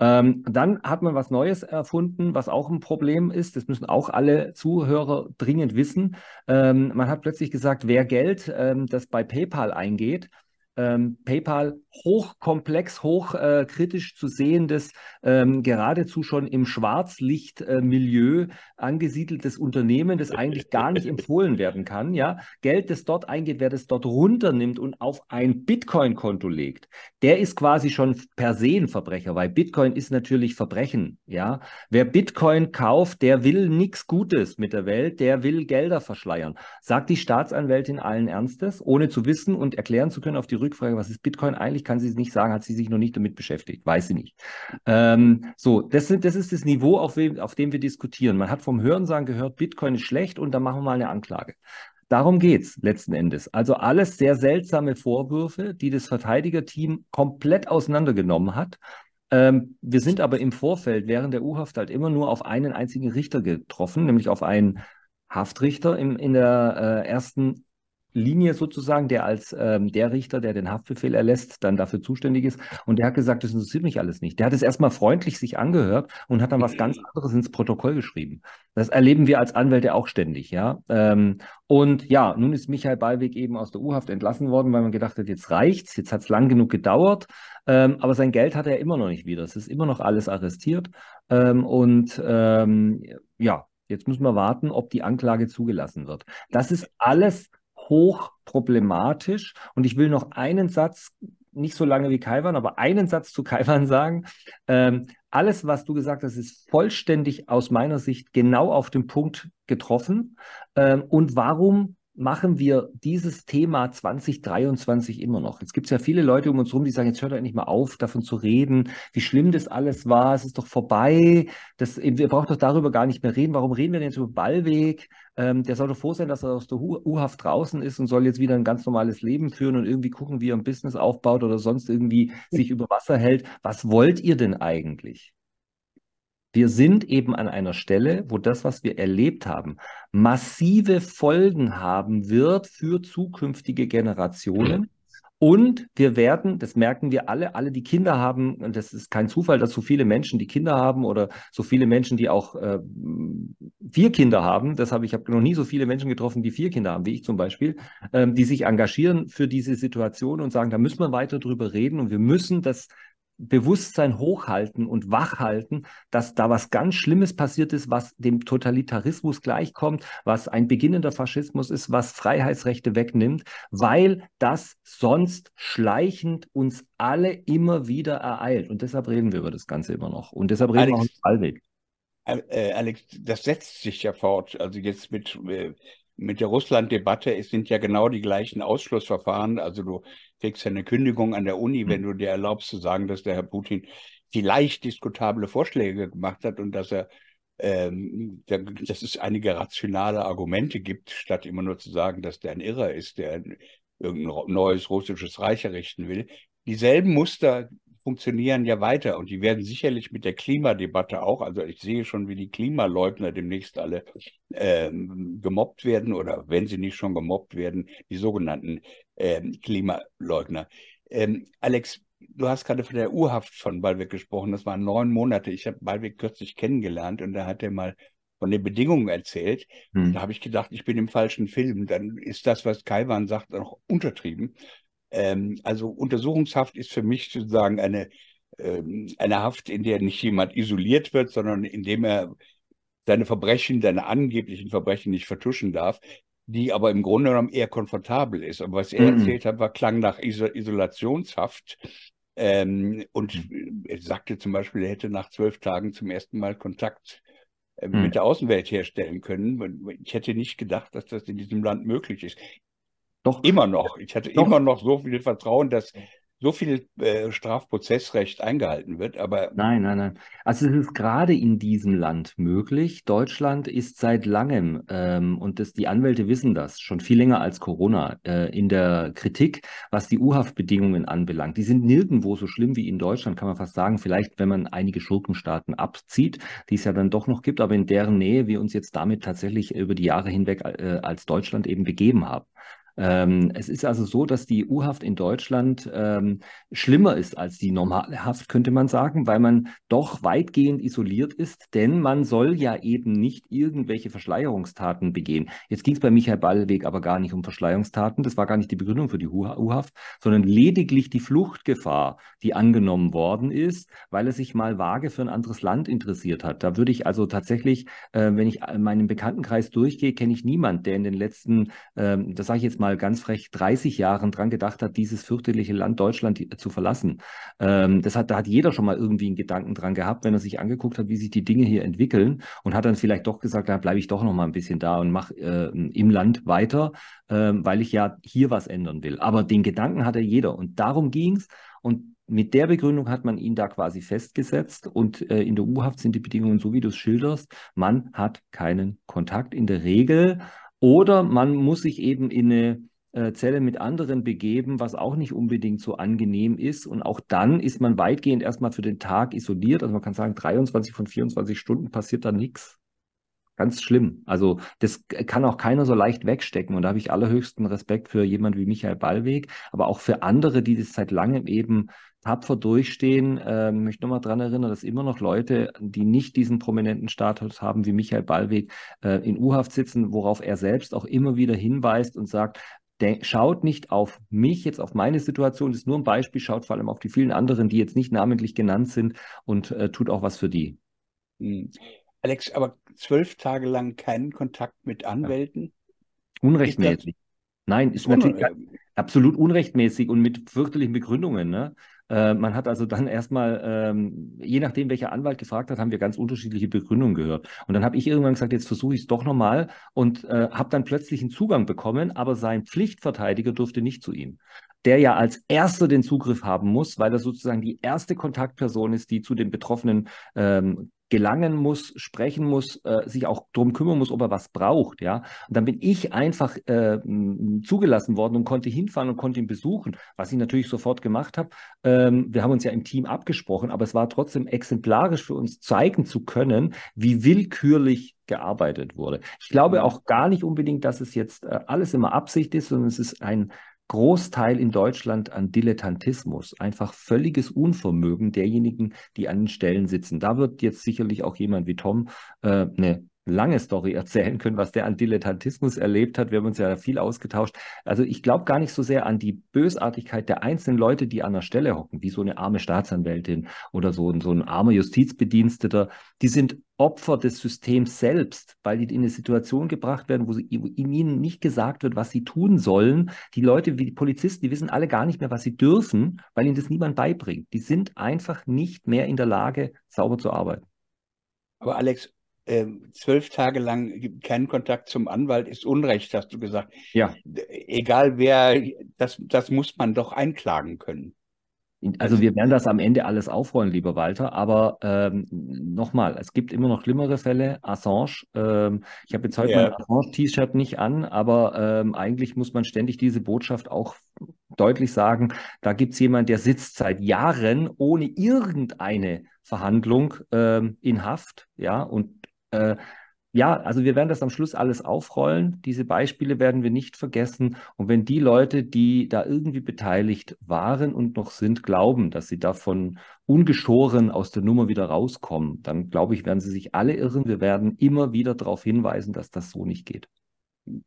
Ähm, dann hat man was Neues erfunden, was auch ein Problem ist. Das müssen auch alle Zuhörer dringend wissen. Ähm, man hat plötzlich gesagt, wer Geld, ähm, das bei PayPal eingeht, ähm, PayPal hochkomplex, hochkritisch äh, zu sehendes, ähm, geradezu schon im Schwarzlichtmilieu äh, angesiedeltes Unternehmen, das eigentlich gar nicht empfohlen werden kann. Ja, Geld, das dort eingeht, wer das dort runternimmt und auf ein Bitcoin-Konto legt, der ist quasi schon per se ein Verbrecher, weil Bitcoin ist natürlich Verbrechen. Ja, wer Bitcoin kauft, der will nichts Gutes mit der Welt, der will Gelder verschleiern. Sagt die Staatsanwältin allen Ernstes, ohne zu wissen und erklären zu können auf die Rückfrage, was ist Bitcoin eigentlich, kann sie es nicht sagen, hat sie sich noch nicht damit beschäftigt, weiß sie nicht. Ähm, so, das, sind, das ist das Niveau, auf, wem, auf dem wir diskutieren. Man hat vom Hörensagen gehört, Bitcoin ist schlecht und dann machen wir mal eine Anklage. Darum geht es letzten Endes. Also alles sehr seltsame Vorwürfe, die das Verteidigerteam komplett auseinandergenommen hat. Ähm, wir sind aber im Vorfeld während der U-Haft halt immer nur auf einen einzigen Richter getroffen, nämlich auf einen Haftrichter im, in der äh, ersten Linie sozusagen, der als ähm, der Richter, der den Haftbefehl erlässt, dann dafür zuständig ist. Und der hat gesagt, das interessiert mich alles nicht. Der hat es erstmal freundlich sich angehört und hat dann was ganz anderes ins Protokoll geschrieben. Das erleben wir als Anwälte auch ständig, ja. Ähm, und ja, nun ist Michael Ballweg eben aus der U-Haft entlassen worden, weil man gedacht hat, jetzt reicht's, jetzt hat es lang genug gedauert. Ähm, aber sein Geld hat er immer noch nicht wieder. Es ist immer noch alles arrestiert. Ähm, und ähm, ja, Jetzt müssen wir warten, ob die Anklage zugelassen wird. Das ist alles hoch problematisch. Und ich will noch einen Satz nicht so lange wie Kaiwan, aber einen Satz zu Kaiwan sagen. Ähm, alles, was du gesagt hast, ist vollständig aus meiner Sicht genau auf den Punkt getroffen. Ähm, und warum machen wir dieses Thema 2023 immer noch. Jetzt gibt es ja viele Leute um uns herum, die sagen, jetzt hört endlich mal auf, davon zu reden, wie schlimm das alles war, es ist doch vorbei, das, wir brauchen doch darüber gar nicht mehr reden. Warum reden wir denn jetzt über Ballweg? Ähm, der soll doch froh sein, dass er aus der U-Haft draußen ist und soll jetzt wieder ein ganz normales Leben führen und irgendwie gucken, wie er ein Business aufbaut oder sonst irgendwie sich über Wasser hält. Was wollt ihr denn eigentlich? Wir sind eben an einer Stelle, wo das, was wir erlebt haben, massive Folgen haben wird für zukünftige Generationen. Und wir werden, das merken wir alle, alle, die Kinder haben, und das ist kein Zufall, dass so viele Menschen, die Kinder haben oder so viele Menschen, die auch äh, vier Kinder haben, das habe ich habe noch nie so viele Menschen getroffen, die vier Kinder haben, wie ich zum Beispiel, ähm, die sich engagieren für diese Situation und sagen, da müssen wir weiter drüber reden und wir müssen das Bewusstsein hochhalten und wachhalten, dass da was ganz Schlimmes passiert ist, was dem Totalitarismus gleichkommt, was ein beginnender Faschismus ist, was Freiheitsrechte wegnimmt, weil das sonst schleichend uns alle immer wieder ereilt. Und deshalb reden wir über das Ganze immer noch. Und deshalb reden Alex, wir auch Allweg. Äh, Alex, das setzt sich ja fort. Also jetzt mit äh, mit der Russland-Debatte, es sind ja genau die gleichen Ausschlussverfahren. Also du kriegst ja eine Kündigung an der Uni, wenn hm. du dir erlaubst zu sagen, dass der Herr Putin vielleicht diskutable Vorschläge gemacht hat und dass er ähm, dass es einige rationale Argumente gibt, statt immer nur zu sagen, dass der ein Irrer ist, der irgendein neues russisches Reich errichten will. Dieselben Muster funktionieren ja weiter und die werden sicherlich mit der Klimadebatte auch, also ich sehe schon, wie die Klimaleugner demnächst alle ähm, gemobbt werden oder wenn sie nicht schon gemobbt werden, die sogenannten ähm, Klimaleugner. Ähm, Alex, du hast gerade von der Urhaft von Balweg gesprochen, das waren neun Monate. Ich habe Balweg kürzlich kennengelernt und da hat er mal von den Bedingungen erzählt. Hm. Da habe ich gedacht, ich bin im falschen Film. Dann ist das, was Kaiwan sagt, noch untertrieben. Ähm, also Untersuchungshaft ist für mich sozusagen eine, ähm, eine Haft, in der nicht jemand isoliert wird, sondern in dem er seine Verbrechen, seine angeblichen Verbrechen nicht vertuschen darf, die aber im Grunde genommen eher komfortabel ist. Aber was er mhm. erzählt hat, war klang nach Iso Isolationshaft. Ähm, und mhm. er sagte zum Beispiel, er hätte nach zwölf Tagen zum ersten Mal Kontakt äh, mhm. mit der Außenwelt herstellen können. Ich hätte nicht gedacht, dass das in diesem Land möglich ist. Doch. Immer noch. Ich hatte Doch. immer noch so viel Vertrauen, dass so viel äh, Strafprozessrecht eingehalten wird, aber. Nein, nein, nein. Also es ist gerade in diesem Land möglich. Deutschland ist seit langem, ähm, und das, die Anwälte wissen das, schon viel länger als Corona, äh, in der Kritik, was die U-Haftbedingungen anbelangt. Die sind nirgendwo so schlimm wie in Deutschland, kann man fast sagen. Vielleicht, wenn man einige Schurkenstaaten abzieht, die es ja dann doch noch gibt, aber in deren Nähe wir uns jetzt damit tatsächlich über die Jahre hinweg äh, als Deutschland eben begeben haben. Ähm, es ist also so, dass die U-Haft in Deutschland ähm, schlimmer ist als die normale Haft, könnte man sagen, weil man doch weitgehend isoliert ist, denn man soll ja eben nicht irgendwelche Verschleierungstaten begehen. Jetzt ging es bei Michael Ballweg aber gar nicht um Verschleierungstaten, das war gar nicht die Begründung für die U-Haft, sondern lediglich die Fluchtgefahr, die angenommen worden ist, weil er sich mal vage für ein anderes Land interessiert hat. Da würde ich also tatsächlich, äh, wenn ich meinen Bekanntenkreis durchgehe, kenne ich niemanden, der in den letzten, äh, das sage ich jetzt mal, mal ganz frech 30 Jahren dran gedacht hat, dieses fürchterliche Land Deutschland zu verlassen. Ähm, das hat, da hat jeder schon mal irgendwie einen Gedanken dran gehabt, wenn er sich angeguckt hat, wie sich die Dinge hier entwickeln und hat dann vielleicht doch gesagt, da bleibe ich doch noch mal ein bisschen da und mache äh, im Land weiter, äh, weil ich ja hier was ändern will. Aber den Gedanken hatte jeder und darum ging es und mit der Begründung hat man ihn da quasi festgesetzt und äh, in der U-Haft sind die Bedingungen so, wie du es schilderst. Man hat keinen Kontakt in der Regel oder man muss sich eben in eine äh, Zelle mit anderen begeben, was auch nicht unbedingt so angenehm ist. Und auch dann ist man weitgehend erstmal für den Tag isoliert. Also man kann sagen, 23 von 24 Stunden passiert da nichts. Ganz schlimm. Also das kann auch keiner so leicht wegstecken. Und da habe ich allerhöchsten Respekt für jemand wie Michael Ballweg, aber auch für andere, die das seit langem eben tapfer durchstehen. Ähm, möchte nochmal daran erinnern, dass immer noch Leute, die nicht diesen prominenten Status haben wie Michael Ballweg, äh, in U-Haft sitzen, worauf er selbst auch immer wieder hinweist und sagt, schaut nicht auf mich, jetzt auf meine Situation, das ist nur ein Beispiel, schaut vor allem auf die vielen anderen, die jetzt nicht namentlich genannt sind und äh, tut auch was für die. Hm. Alex, aber zwölf Tage lang keinen Kontakt mit Anwälten? Unrechtmäßig. Nein, ist natürlich. absolut unrechtmäßig und mit fürchterlichen Begründungen. Ne? Äh, man hat also dann erstmal, ähm, je nachdem, welcher Anwalt gefragt hat, haben wir ganz unterschiedliche Begründungen gehört. Und dann habe ich irgendwann gesagt, jetzt versuche ich es doch nochmal und äh, habe dann plötzlich einen Zugang bekommen, aber sein Pflichtverteidiger durfte nicht zu ihm der ja als erster den Zugriff haben muss, weil er sozusagen die erste Kontaktperson ist, die zu dem Betroffenen ähm, gelangen muss, sprechen muss, äh, sich auch darum kümmern muss, ob er was braucht, ja. Und dann bin ich einfach äh, zugelassen worden und konnte hinfahren und konnte ihn besuchen, was ich natürlich sofort gemacht habe. Ähm, wir haben uns ja im Team abgesprochen, aber es war trotzdem exemplarisch für uns zeigen zu können, wie willkürlich gearbeitet wurde. Ich glaube mhm. auch gar nicht unbedingt, dass es jetzt äh, alles immer Absicht ist, sondern es ist ein Großteil in Deutschland an Dilettantismus, einfach völliges Unvermögen derjenigen, die an den Stellen sitzen. Da wird jetzt sicherlich auch jemand wie Tom äh, eine lange Story erzählen können, was der an Dilettantismus erlebt hat. Wir haben uns ja viel ausgetauscht. Also ich glaube gar nicht so sehr an die Bösartigkeit der einzelnen Leute, die an der Stelle hocken, wie so eine arme Staatsanwältin oder so, so ein armer Justizbediensteter. Die sind Opfer des Systems selbst, weil die in eine Situation gebracht werden, wo, sie, wo ihnen nicht gesagt wird, was sie tun sollen. Die Leute wie die Polizisten, die wissen alle gar nicht mehr, was sie dürfen, weil ihnen das niemand beibringt. Die sind einfach nicht mehr in der Lage, sauber zu arbeiten. Aber Alex, zwölf Tage lang keinen Kontakt zum Anwalt ist Unrecht, hast du gesagt. Ja. Egal wer, das, das muss man doch einklagen können. Also wir werden das am Ende alles aufrollen, lieber Walter, aber ähm, nochmal, es gibt immer noch schlimmere Fälle. Assange, ähm, ich habe jetzt heute ja. mein Assange-T-Shirt nicht an, aber ähm, eigentlich muss man ständig diese Botschaft auch deutlich sagen, da gibt es jemanden, der sitzt seit Jahren ohne irgendeine Verhandlung ähm, in Haft, ja, und äh, ja, also wir werden das am Schluss alles aufrollen. Diese Beispiele werden wir nicht vergessen. Und wenn die Leute, die da irgendwie beteiligt waren und noch sind, glauben, dass sie davon ungeschoren aus der Nummer wieder rauskommen, dann glaube ich, werden sie sich alle irren. Wir werden immer wieder darauf hinweisen, dass das so nicht geht. In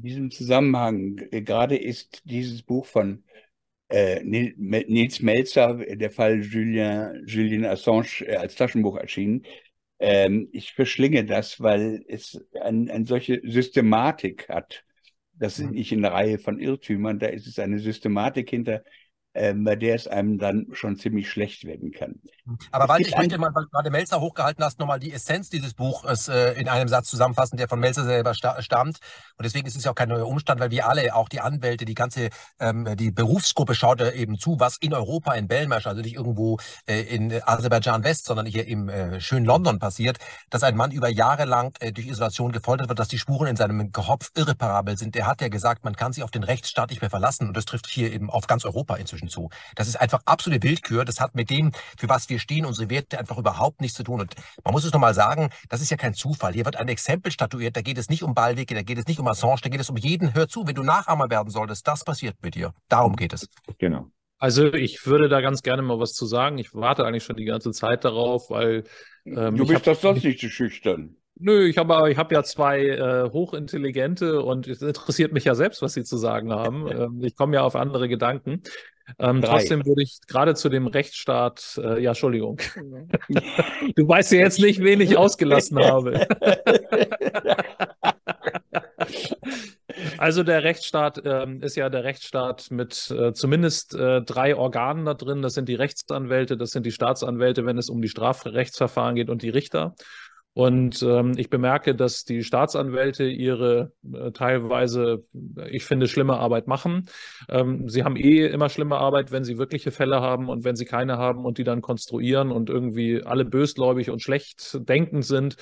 diesem Zusammenhang, äh, gerade ist dieses Buch von äh, Nils Melzer, der Fall Julien, Julien Assange, äh, als Taschenbuch erschienen. Ähm, ich verschlinge das, weil es eine ein solche Systematik hat. Das ist mhm. nicht eine Reihe von Irrtümern, da ist es eine Systematik hinter, ähm, bei der es einem dann schon ziemlich schlecht werden kann. Aber weil ich möchte mal, weil du gerade Melzer hochgehalten hast, nochmal die Essenz dieses Buches äh, in einem Satz zusammenfassen, der von Melzer selber sta stammt. Und deswegen ist es ja auch kein neuer Umstand, weil wir alle, auch die Anwälte, die ganze, ähm, die Berufsgruppe schaut eben zu, was in Europa, in Belmarsh, also nicht irgendwo äh, in Aserbaidschan West, sondern hier im äh, schönen London passiert, dass ein Mann über Jahre lang äh, durch Isolation gefoltert wird, dass die Spuren in seinem Kopf irreparabel sind. Der hat ja gesagt, man kann sich auf den Rechtsstaat nicht mehr verlassen. Und das trifft hier eben auf ganz Europa inzwischen zu. Das ist einfach absolute Willkür. Das hat mit dem, für was wir stehen, unsere Werte einfach überhaupt nichts zu tun. Und man muss es nochmal sagen, das ist ja kein Zufall. Hier wird ein Exempel statuiert. Da geht es nicht um Ballwege, da geht es nicht um Assange, da geht es um jeden. Hör zu, wenn du Nachahmer werden solltest, das passiert mit dir. Darum geht es. Genau. Also ich würde da ganz gerne mal was zu sagen. Ich warte eigentlich schon die ganze Zeit darauf, weil ähm, du bist doch sonst nicht zu schüchtern. Nö, ich habe ich hab ja zwei äh, hochintelligente und es interessiert mich ja selbst, was sie zu sagen haben. Ähm, ich komme ja auf andere Gedanken. Ähm, trotzdem würde ich gerade zu dem Rechtsstaat, äh, ja, Entschuldigung. du weißt ja jetzt nicht, wen ich ausgelassen habe. Also der Rechtsstaat ähm, ist ja der Rechtsstaat mit äh, zumindest äh, drei Organen da drin. Das sind die Rechtsanwälte, das sind die Staatsanwälte, wenn es um die Strafrechtsverfahren geht und die Richter. Und ähm, ich bemerke, dass die Staatsanwälte ihre äh, teilweise, ich finde, schlimme Arbeit machen. Ähm, sie haben eh immer schlimme Arbeit, wenn sie wirkliche Fälle haben und wenn sie keine haben und die dann konstruieren und irgendwie alle bösgläubig und schlecht denkend sind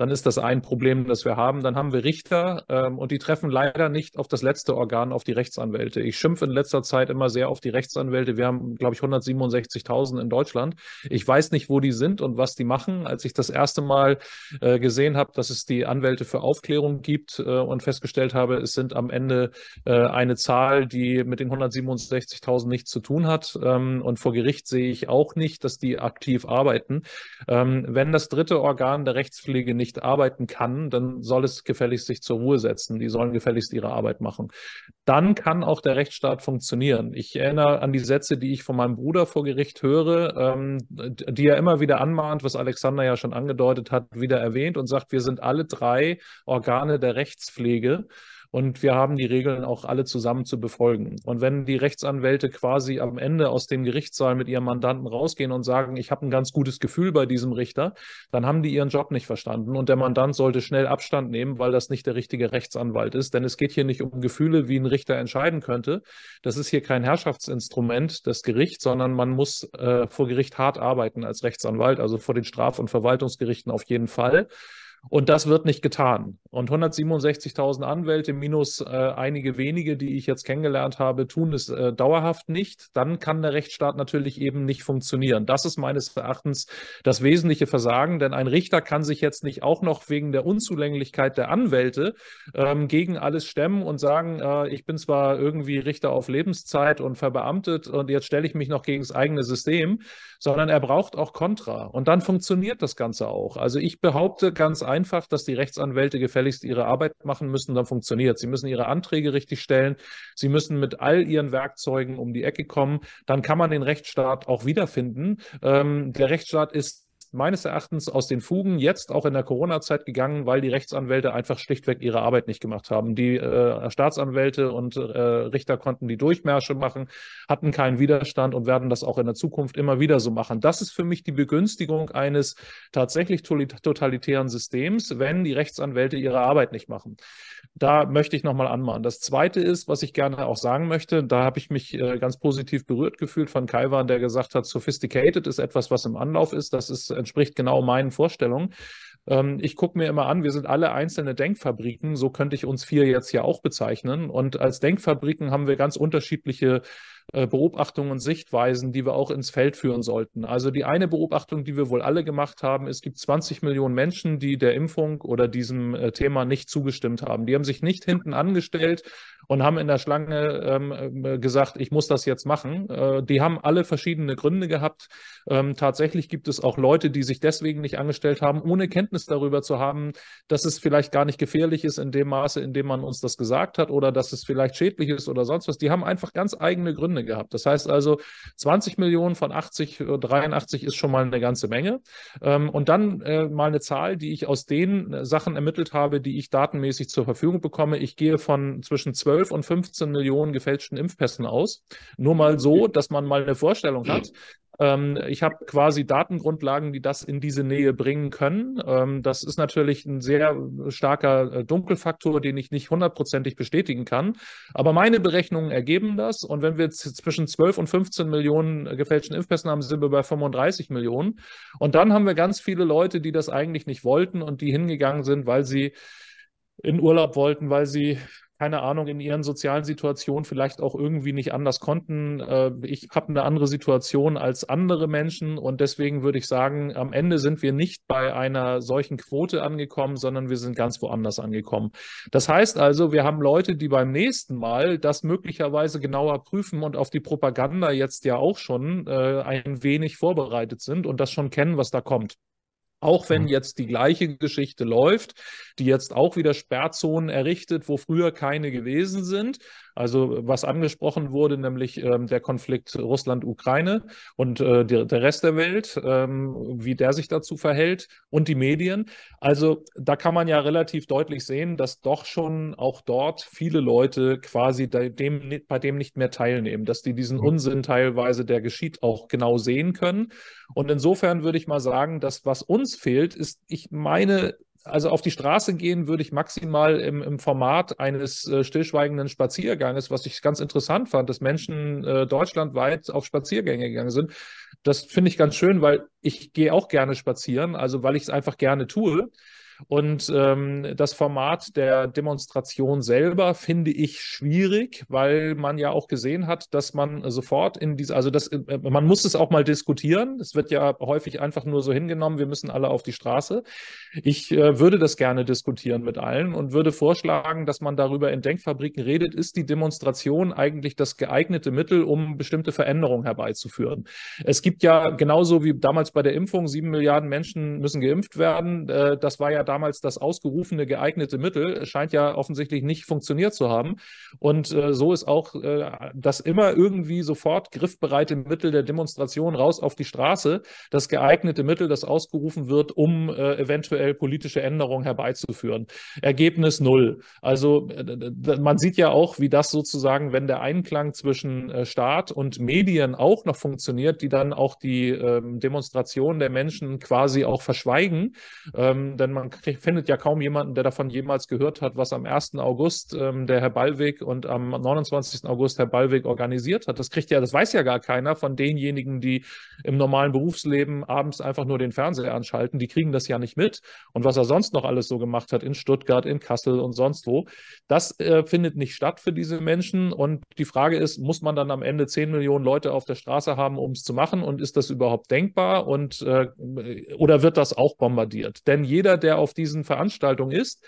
dann ist das ein Problem, das wir haben. Dann haben wir Richter ähm, und die treffen leider nicht auf das letzte Organ, auf die Rechtsanwälte. Ich schimpfe in letzter Zeit immer sehr auf die Rechtsanwälte. Wir haben, glaube ich, 167.000 in Deutschland. Ich weiß nicht, wo die sind und was die machen. Als ich das erste Mal äh, gesehen habe, dass es die Anwälte für Aufklärung gibt äh, und festgestellt habe, es sind am Ende äh, eine Zahl, die mit den 167.000 nichts zu tun hat. Ähm, und vor Gericht sehe ich auch nicht, dass die aktiv arbeiten. Ähm, wenn das dritte Organ der Rechtspflege nicht nicht arbeiten kann, dann soll es gefälligst sich zur Ruhe setzen. Die sollen gefälligst ihre Arbeit machen. Dann kann auch der Rechtsstaat funktionieren. Ich erinnere an die Sätze, die ich von meinem Bruder vor Gericht höre, ähm, die er immer wieder anmahnt, was Alexander ja schon angedeutet hat, wieder erwähnt und sagt, wir sind alle drei Organe der Rechtspflege. Und wir haben die Regeln auch alle zusammen zu befolgen. Und wenn die Rechtsanwälte quasi am Ende aus dem Gerichtssaal mit ihrem Mandanten rausgehen und sagen, ich habe ein ganz gutes Gefühl bei diesem Richter, dann haben die ihren Job nicht verstanden und der Mandant sollte schnell Abstand nehmen, weil das nicht der richtige Rechtsanwalt ist. Denn es geht hier nicht um Gefühle, wie ein Richter entscheiden könnte. Das ist hier kein Herrschaftsinstrument, das Gericht, sondern man muss äh, vor Gericht hart arbeiten als Rechtsanwalt, also vor den Straf- und Verwaltungsgerichten auf jeden Fall. Und das wird nicht getan. Und 167.000 Anwälte minus äh, einige wenige, die ich jetzt kennengelernt habe, tun es äh, dauerhaft nicht. Dann kann der Rechtsstaat natürlich eben nicht funktionieren. Das ist meines Erachtens das wesentliche Versagen, denn ein Richter kann sich jetzt nicht auch noch wegen der Unzulänglichkeit der Anwälte ähm, gegen alles stemmen und sagen, äh, ich bin zwar irgendwie Richter auf Lebenszeit und verbeamtet und jetzt stelle ich mich noch gegen das eigene System, sondern er braucht auch Kontra. Und dann funktioniert das Ganze auch. Also ich behaupte ganz einfach, dass die Rechtsanwälte gefälligst ihre Arbeit machen müssen, dann funktioniert. Sie müssen ihre Anträge richtig stellen. Sie müssen mit all ihren Werkzeugen um die Ecke kommen. Dann kann man den Rechtsstaat auch wiederfinden. Ähm, der Rechtsstaat ist meines Erachtens aus den Fugen jetzt auch in der Corona-Zeit gegangen, weil die Rechtsanwälte einfach schlichtweg ihre Arbeit nicht gemacht haben. Die äh, Staatsanwälte und äh, Richter konnten die Durchmärsche machen, hatten keinen Widerstand und werden das auch in der Zukunft immer wieder so machen. Das ist für mich die Begünstigung eines tatsächlich totalitären Systems, wenn die Rechtsanwälte ihre Arbeit nicht machen. Da möchte ich nochmal anmahnen. Das Zweite ist, was ich gerne auch sagen möchte, da habe ich mich äh, ganz positiv berührt gefühlt von Kaiwan, der gesagt hat, sophisticated ist etwas, was im Anlauf ist. Das ist entspricht genau meinen Vorstellungen. Ähm, ich gucke mir immer an, wir sind alle einzelne Denkfabriken, so könnte ich uns vier jetzt ja auch bezeichnen. Und als Denkfabriken haben wir ganz unterschiedliche Beobachtungen und Sichtweisen, die wir auch ins Feld führen sollten. Also die eine Beobachtung, die wir wohl alle gemacht haben, es gibt 20 Millionen Menschen, die der Impfung oder diesem äh, Thema nicht zugestimmt haben. Die haben sich nicht hinten angestellt und haben in der Schlange ähm, äh, gesagt, ich muss das jetzt machen. Äh, die haben alle verschiedene Gründe gehabt. Ähm, tatsächlich gibt es auch Leute, die sich deswegen nicht angestellt haben, ohne Kenntnis darüber zu haben, dass es vielleicht gar nicht gefährlich ist in dem Maße, in dem man uns das gesagt hat oder dass es vielleicht schädlich ist oder sonst was. Die haben einfach ganz eigene Gründe gehabt. Das heißt also, 20 Millionen von 80, 83 ist schon mal eine ganze Menge. Ähm, und dann äh, mal eine Zahl, die ich aus den Sachen ermittelt habe, die ich datenmäßig zur Verfügung bekomme. Ich gehe von zwischen 12 12 und 15 Millionen gefälschten Impfpässen aus. Nur mal so, dass man mal eine Vorstellung hat. Ähm, ich habe quasi Datengrundlagen, die das in diese Nähe bringen können. Ähm, das ist natürlich ein sehr starker äh, Dunkelfaktor, den ich nicht hundertprozentig bestätigen kann. Aber meine Berechnungen ergeben das. Und wenn wir jetzt zwischen 12 und 15 Millionen gefälschten Impfpässen haben, sind wir bei 35 Millionen. Und dann haben wir ganz viele Leute, die das eigentlich nicht wollten und die hingegangen sind, weil sie in Urlaub wollten, weil sie keine Ahnung, in ihren sozialen Situationen vielleicht auch irgendwie nicht anders konnten. Äh, ich habe eine andere Situation als andere Menschen und deswegen würde ich sagen, am Ende sind wir nicht bei einer solchen Quote angekommen, sondern wir sind ganz woanders angekommen. Das heißt also, wir haben Leute, die beim nächsten Mal das möglicherweise genauer prüfen und auf die Propaganda jetzt ja auch schon äh, ein wenig vorbereitet sind und das schon kennen, was da kommt. Auch wenn mhm. jetzt die gleiche Geschichte läuft, die jetzt auch wieder Sperrzonen errichtet, wo früher keine gewesen sind. Also was angesprochen wurde, nämlich ähm, der Konflikt Russland-Ukraine und äh, der, der, Rest der Welt, ähm, wie der sich dazu verhält und die Medien. Also da kann man ja relativ deutlich sehen, dass doch schon auch dort viele Leute quasi dem, bei dem nicht mehr teilnehmen, dass die diesen mhm. Unsinn teilweise, der geschieht, auch genau sehen können. Und insofern würde ich mal sagen, dass was uns fehlt, ist, ich meine, also auf die Straße gehen würde ich maximal im, im Format eines äh, stillschweigenden Spazierganges, was ich ganz interessant fand, dass Menschen äh, deutschlandweit auf Spaziergänge gegangen sind. Das finde ich ganz schön, weil ich gehe auch gerne spazieren, also weil ich es einfach gerne tue. Und ähm, das Format der Demonstration selber finde ich schwierig, weil man ja auch gesehen hat, dass man sofort in diese, also das, äh, man muss es auch mal diskutieren. Es wird ja häufig einfach nur so hingenommen, wir müssen alle auf die Straße. Ich äh, würde das gerne diskutieren mit allen und würde vorschlagen, dass man darüber in Denkfabriken redet, ist die Demonstration eigentlich das geeignete Mittel, um bestimmte Veränderungen herbeizuführen. Es gibt ja genauso wie damals bei der Impfung, sieben Milliarden Menschen müssen geimpft werden. Äh, das war ja damals das ausgerufene geeignete Mittel, scheint ja offensichtlich nicht funktioniert zu haben. Und äh, so ist auch äh, das immer irgendwie sofort griffbereite Mittel der Demonstration raus auf die Straße, das geeignete Mittel, das ausgerufen wird, um äh, eventuell politische Änderungen herbeizuführen. Ergebnis null. Also äh, man sieht ja auch, wie das sozusagen, wenn der Einklang zwischen äh, Staat und Medien auch noch funktioniert, die dann auch die ähm, Demonstration der Menschen quasi auch verschweigen. Ähm, denn man findet ja kaum jemanden, der davon jemals gehört hat, was am 1. August ähm, der Herr Ballweg und am 29. August Herr Ballweg organisiert hat. Das kriegt ja, das weiß ja gar keiner von denjenigen, die im normalen Berufsleben abends einfach nur den Fernseher anschalten. Die kriegen das ja nicht mit. Und was er sonst noch alles so gemacht hat in Stuttgart, in Kassel und sonst wo, das äh, findet nicht statt für diese Menschen. Und die Frage ist, muss man dann am Ende 10 Millionen Leute auf der Straße haben, um es zu machen? Und ist das überhaupt denkbar? Und äh, oder wird das auch bombardiert? Denn jeder, der auf diesen Veranstaltungen ist,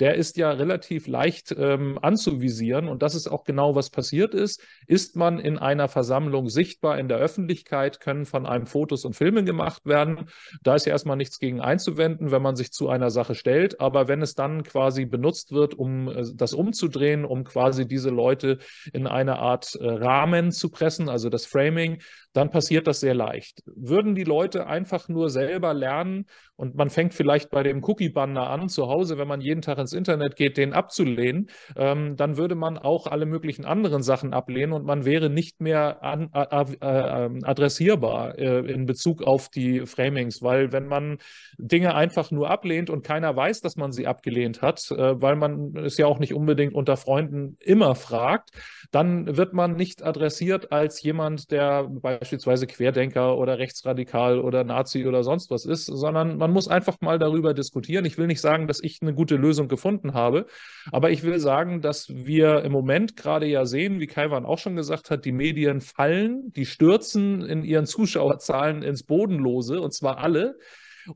der ist ja relativ leicht ähm, anzuvisieren. Und das ist auch genau, was passiert ist. Ist man in einer Versammlung sichtbar in der Öffentlichkeit, können von einem Fotos und Filme gemacht werden. Da ist ja erstmal nichts gegen einzuwenden, wenn man sich zu einer Sache stellt. Aber wenn es dann quasi benutzt wird, um äh, das umzudrehen, um quasi diese Leute in eine Art äh, Rahmen zu pressen, also das Framing, dann passiert das sehr leicht. Würden die Leute einfach nur selber lernen und man fängt vielleicht bei dem Cookie-Banner an, zu Hause, wenn man jeden Tag ins Internet geht, den abzulehnen, ähm, dann würde man auch alle möglichen anderen Sachen ablehnen und man wäre nicht mehr an, äh, äh, adressierbar äh, in Bezug auf die Framings, weil wenn man Dinge einfach nur ablehnt und keiner weiß, dass man sie abgelehnt hat, äh, weil man es ja auch nicht unbedingt unter Freunden immer fragt, dann wird man nicht adressiert als jemand, der beispielsweise Querdenker oder rechtsradikal oder Nazi oder sonst was ist, sondern man muss einfach mal darüber diskutieren. Ich will nicht sagen, dass ich eine gute Lösung gefunden habe, aber ich will sagen, dass wir im Moment gerade ja sehen, wie Kaiwan auch schon gesagt hat, die Medien fallen, die stürzen in ihren Zuschauerzahlen ins Bodenlose und zwar alle.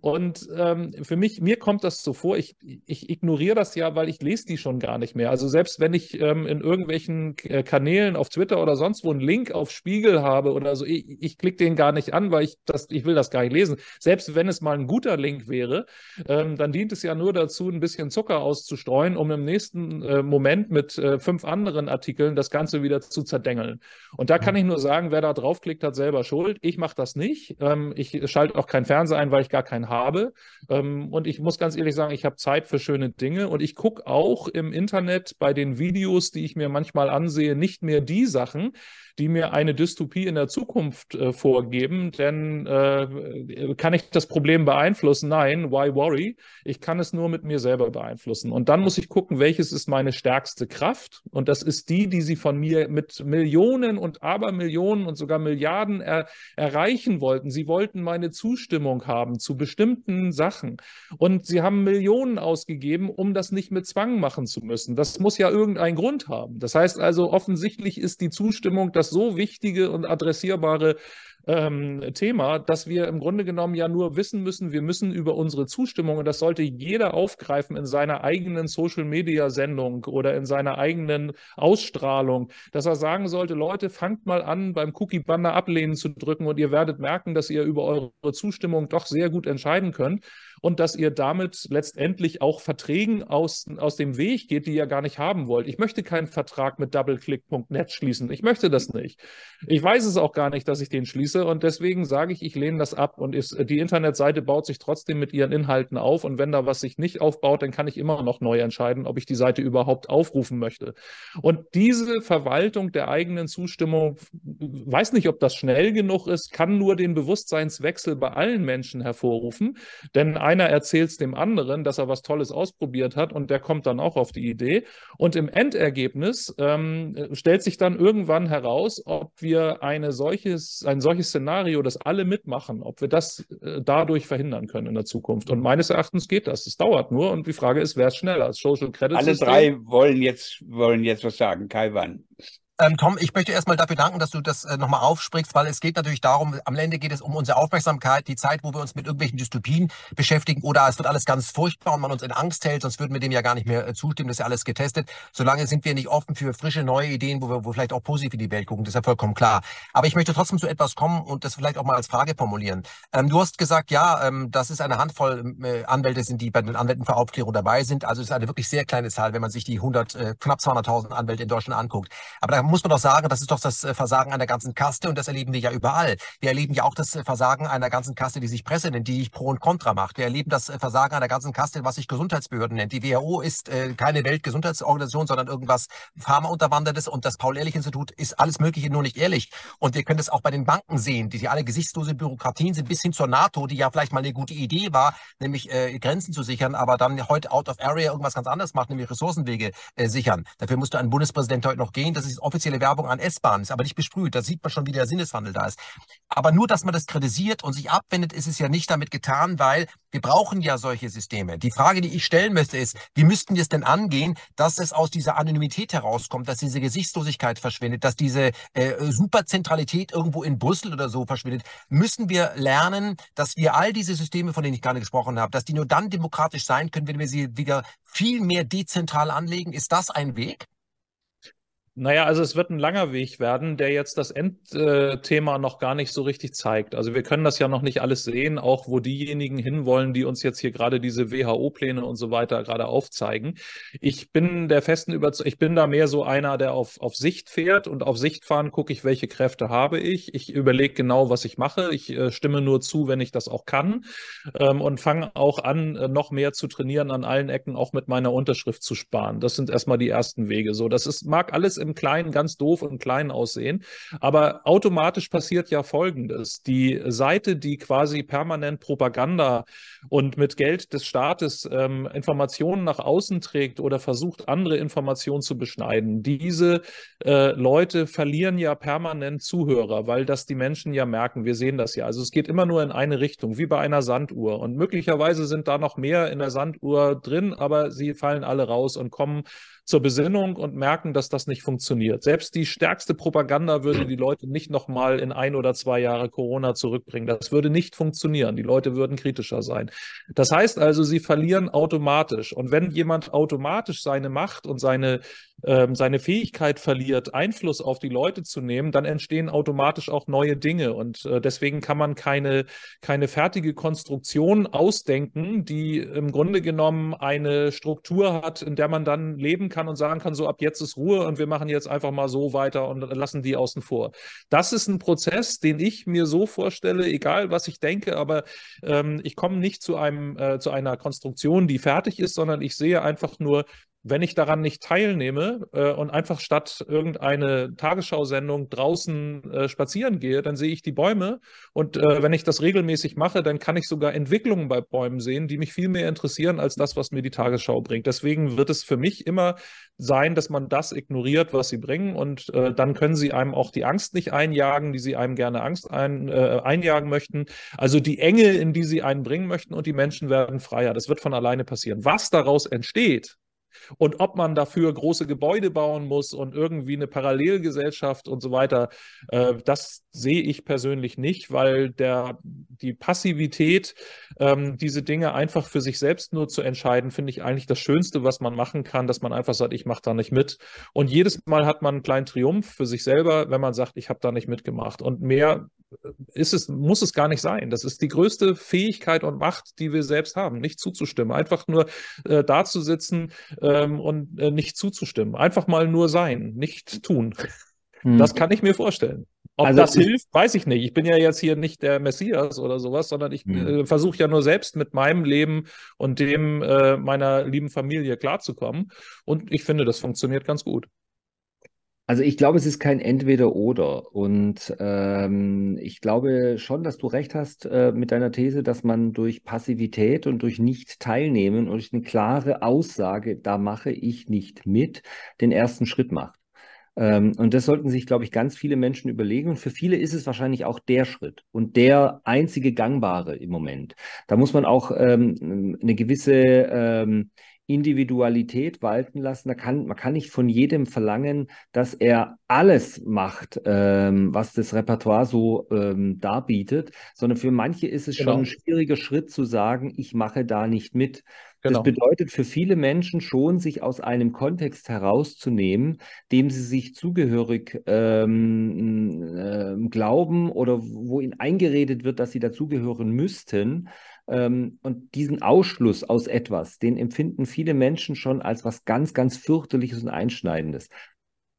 Und ähm, für mich, mir kommt das so vor, ich, ich ignoriere das ja, weil ich lese die schon gar nicht mehr. Also selbst wenn ich ähm, in irgendwelchen äh, Kanälen auf Twitter oder sonst wo einen Link auf Spiegel habe oder so, ich, ich klicke den gar nicht an, weil ich das, ich will das gar nicht lesen. Selbst wenn es mal ein guter Link wäre, ähm, dann dient es ja nur dazu, ein bisschen Zucker auszustreuen, um im nächsten äh, Moment mit äh, fünf anderen Artikeln das Ganze wieder zu zerdengeln. Und da kann ich nur sagen, wer da draufklickt, hat selber Schuld. Ich mache das nicht. Ähm, ich schalte auch kein Fernseher ein, weil ich gar kein keinen habe. Ähm, und ich muss ganz ehrlich sagen, ich habe Zeit für schöne Dinge und ich gucke auch im Internet bei den Videos, die ich mir manchmal ansehe, nicht mehr die Sachen, die mir eine Dystopie in der Zukunft äh, vorgeben. Denn äh, kann ich das Problem beeinflussen? Nein, why worry? Ich kann es nur mit mir selber beeinflussen. Und dann muss ich gucken, welches ist meine stärkste Kraft. Und das ist die, die sie von mir mit Millionen und Abermillionen und sogar Milliarden er erreichen wollten. Sie wollten meine Zustimmung haben zu bestimmten Sachen. Und sie haben Millionen ausgegeben, um das nicht mit Zwang machen zu müssen. Das muss ja irgendeinen Grund haben. Das heißt also, offensichtlich ist die Zustimmung das so wichtige und adressierbare ähm, Thema, dass wir im Grunde genommen ja nur wissen müssen, wir müssen über unsere Zustimmung, und das sollte jeder aufgreifen in seiner eigenen Social-Media-Sendung oder in seiner eigenen Ausstrahlung, dass er sagen sollte, Leute, fangt mal an, beim Cookie-Banner ablehnen zu drücken und ihr werdet merken, dass ihr über eure Zustimmung doch sehr gut entscheiden könnt und dass ihr damit letztendlich auch Verträgen aus, aus dem Weg geht, die ihr gar nicht haben wollt. Ich möchte keinen Vertrag mit doubleclick.net schließen. Ich möchte das nicht. Ich weiß es auch gar nicht, dass ich den schließe und deswegen sage ich, ich lehne das ab und ist, die Internetseite baut sich trotzdem mit ihren Inhalten auf und wenn da was sich nicht aufbaut, dann kann ich immer noch neu entscheiden, ob ich die Seite überhaupt aufrufen möchte. Und diese Verwaltung der eigenen Zustimmung, weiß nicht, ob das schnell genug ist, kann nur den Bewusstseinswechsel bei allen Menschen hervorrufen, denn einer erzählt es dem anderen, dass er was Tolles ausprobiert hat und der kommt dann auch auf die Idee. Und im Endergebnis ähm, stellt sich dann irgendwann heraus, ob wir eine solches, ein solches Szenario, das alle mitmachen, ob wir das äh, dadurch verhindern können in der Zukunft. Und meines Erachtens geht das. Es dauert nur und die Frage ist, wer ist schneller? Social Credit Alle drei wollen jetzt, wollen jetzt was sagen. Kai, wann? Ähm, Tom, ich möchte erstmal dafür danken, dass du das äh, nochmal aufsprichst, weil es geht natürlich darum, am Ende geht es um unsere Aufmerksamkeit, die Zeit, wo wir uns mit irgendwelchen Dystopien beschäftigen oder es wird alles ganz furchtbar und man uns in Angst hält, sonst würden wir dem ja gar nicht mehr äh, zustimmen, das ist ja alles getestet. Solange sind wir nicht offen für frische, neue Ideen, wo wir wo vielleicht auch positiv in die Welt gucken, das ist ja vollkommen klar. Aber ich möchte trotzdem zu etwas kommen und das vielleicht auch mal als Frage formulieren. Ähm, du hast gesagt, ja, ähm, dass es eine Handvoll äh, Anwälte sind, die bei den Anwälten für Aufklärung dabei sind. Also es ist eine wirklich sehr kleine Zahl, wenn man sich die 100, äh, knapp 200.000 Anwälte in Deutschland anguckt. Aber da muss man doch sagen, das ist doch das äh, Versagen einer ganzen Kaste und das erleben wir ja überall. Wir erleben ja auch das äh, Versagen einer ganzen Kaste, die sich Presse nennt, die sich Pro und Contra macht. Wir erleben das äh, Versagen einer ganzen Kaste, was sich Gesundheitsbehörden nennt. Die WHO ist äh, keine Weltgesundheitsorganisation, sondern irgendwas Pharmaunterwandertes und das Paul-Ehrlich-Institut ist alles Mögliche, nur nicht ehrlich. Und wir können das auch bei den Banken sehen, die, die alle gesichtslose Bürokratien sind, bis hin zur NATO, die ja vielleicht mal eine gute Idee war, nämlich äh, Grenzen zu sichern, aber dann heute out of area irgendwas ganz anderes macht, nämlich Ressourcenwege äh, sichern. Dafür musste ein Bundespräsident heute noch gehen. Das ist offizielle Werbung an S S-Bahn, ist aber nicht besprüht. Da sieht man schon, wie der Sinneswandel da ist. Aber nur, dass man das kritisiert und sich abwendet, ist es ja nicht damit getan, weil wir brauchen ja solche Systeme. Die Frage, die ich stellen möchte, ist, wie müssten wir es denn angehen, dass es aus dieser Anonymität herauskommt, dass diese Gesichtslosigkeit verschwindet, dass diese äh, Superzentralität irgendwo in Brüssel oder so verschwindet? Müssen wir lernen, dass wir all diese Systeme, von denen ich gerade gesprochen habe, dass die nur dann demokratisch sein können, wenn wir sie wieder viel mehr dezentral anlegen? Ist das ein Weg? Naja, also es wird ein langer Weg werden, der jetzt das Endthema noch gar nicht so richtig zeigt. Also wir können das ja noch nicht alles sehen, auch wo diejenigen hinwollen, die uns jetzt hier gerade diese WHO-Pläne und so weiter gerade aufzeigen. Ich bin der festen Überzeugung, ich bin da mehr so einer, der auf, auf Sicht fährt und auf Sicht fahren gucke ich, welche Kräfte habe ich. Ich überlege genau, was ich mache. Ich äh, stimme nur zu, wenn ich das auch kann ähm, und fange auch an, äh, noch mehr zu trainieren an allen Ecken, auch mit meiner Unterschrift zu sparen. Das sind erstmal die ersten Wege. So, das ist, mag alles im im Kleinen ganz doof und klein aussehen. Aber automatisch passiert ja Folgendes. Die Seite, die quasi permanent Propaganda und mit Geld des Staates ähm, Informationen nach außen trägt oder versucht, andere Informationen zu beschneiden, diese äh, Leute verlieren ja permanent Zuhörer, weil das die Menschen ja merken. Wir sehen das ja. Also es geht immer nur in eine Richtung, wie bei einer Sanduhr. Und möglicherweise sind da noch mehr in der Sanduhr drin, aber sie fallen alle raus und kommen zur Besinnung und merken, dass das nicht funktioniert. Selbst die stärkste Propaganda würde die Leute nicht nochmal in ein oder zwei Jahre Corona zurückbringen. Das würde nicht funktionieren. Die Leute würden kritischer sein. Das heißt also, sie verlieren automatisch. Und wenn jemand automatisch seine Macht und seine, ähm, seine Fähigkeit verliert, Einfluss auf die Leute zu nehmen, dann entstehen automatisch auch neue Dinge. Und äh, deswegen kann man keine, keine fertige Konstruktion ausdenken, die im Grunde genommen eine Struktur hat, in der man dann leben kann und sagen kann, so ab jetzt ist Ruhe und wir machen jetzt einfach mal so weiter und lassen die außen vor. Das ist ein Prozess, den ich mir so vorstelle, egal was ich denke, aber ähm, ich komme nicht zu einem äh, zu einer Konstruktion, die fertig ist, sondern ich sehe einfach nur, wenn ich daran nicht teilnehme äh, und einfach statt irgendeine Tagesschausendung draußen äh, spazieren gehe, dann sehe ich die Bäume und äh, wenn ich das regelmäßig mache, dann kann ich sogar Entwicklungen bei Bäumen sehen, die mich viel mehr interessieren als das, was mir die Tagesschau bringt. Deswegen wird es für mich immer sein, dass man das ignoriert, was sie bringen und äh, dann können sie einem auch die Angst nicht einjagen, die sie einem gerne Angst ein, äh, einjagen möchten. Also die Enge, in die sie einen bringen möchten und die Menschen werden freier. Das wird von alleine passieren. Was daraus entsteht, und ob man dafür große Gebäude bauen muss und irgendwie eine Parallelgesellschaft und so weiter, äh, das sehe ich persönlich nicht, weil der, die Passivität, ähm, diese Dinge einfach für sich selbst nur zu entscheiden, finde ich eigentlich das Schönste, was man machen kann, dass man einfach sagt, ich mache da nicht mit. Und jedes Mal hat man einen kleinen Triumph für sich selber, wenn man sagt, ich habe da nicht mitgemacht. Und mehr ist es, muss es gar nicht sein. Das ist die größte Fähigkeit und Macht, die wir selbst haben, nicht zuzustimmen. Einfach nur äh, da zu sitzen ähm, und äh, nicht zuzustimmen. Einfach mal nur sein, nicht tun. Hm. Das kann ich mir vorstellen. Ob also das hilft, weiß ich nicht. Ich bin ja jetzt hier nicht der Messias oder sowas, sondern ich hm. äh, versuche ja nur selbst mit meinem Leben und dem äh, meiner lieben Familie klarzukommen. Und ich finde, das funktioniert ganz gut. Also ich glaube, es ist kein Entweder-Oder. Und ähm, ich glaube schon, dass du recht hast äh, mit deiner These, dass man durch Passivität und durch Nicht-Teilnehmen und durch eine klare Aussage, da mache ich nicht mit, den ersten Schritt macht. Ähm, und das sollten sich, glaube ich, ganz viele Menschen überlegen. Und für viele ist es wahrscheinlich auch der Schritt und der einzige gangbare im Moment. Da muss man auch ähm, eine gewisse ähm, Individualität walten lassen. Da kann, man kann nicht von jedem verlangen, dass er alles macht, ähm, was das Repertoire so ähm, darbietet, sondern für manche ist es genau. schon ein schwieriger Schritt zu sagen, ich mache da nicht mit. Genau. Das bedeutet für viele Menschen schon, sich aus einem Kontext herauszunehmen, dem sie sich zugehörig ähm, äh, glauben oder wo ihnen eingeredet wird, dass sie dazugehören müssten. Ähm, und diesen Ausschluss aus etwas, den empfinden viele Menschen schon als was ganz, ganz fürchterliches und einschneidendes.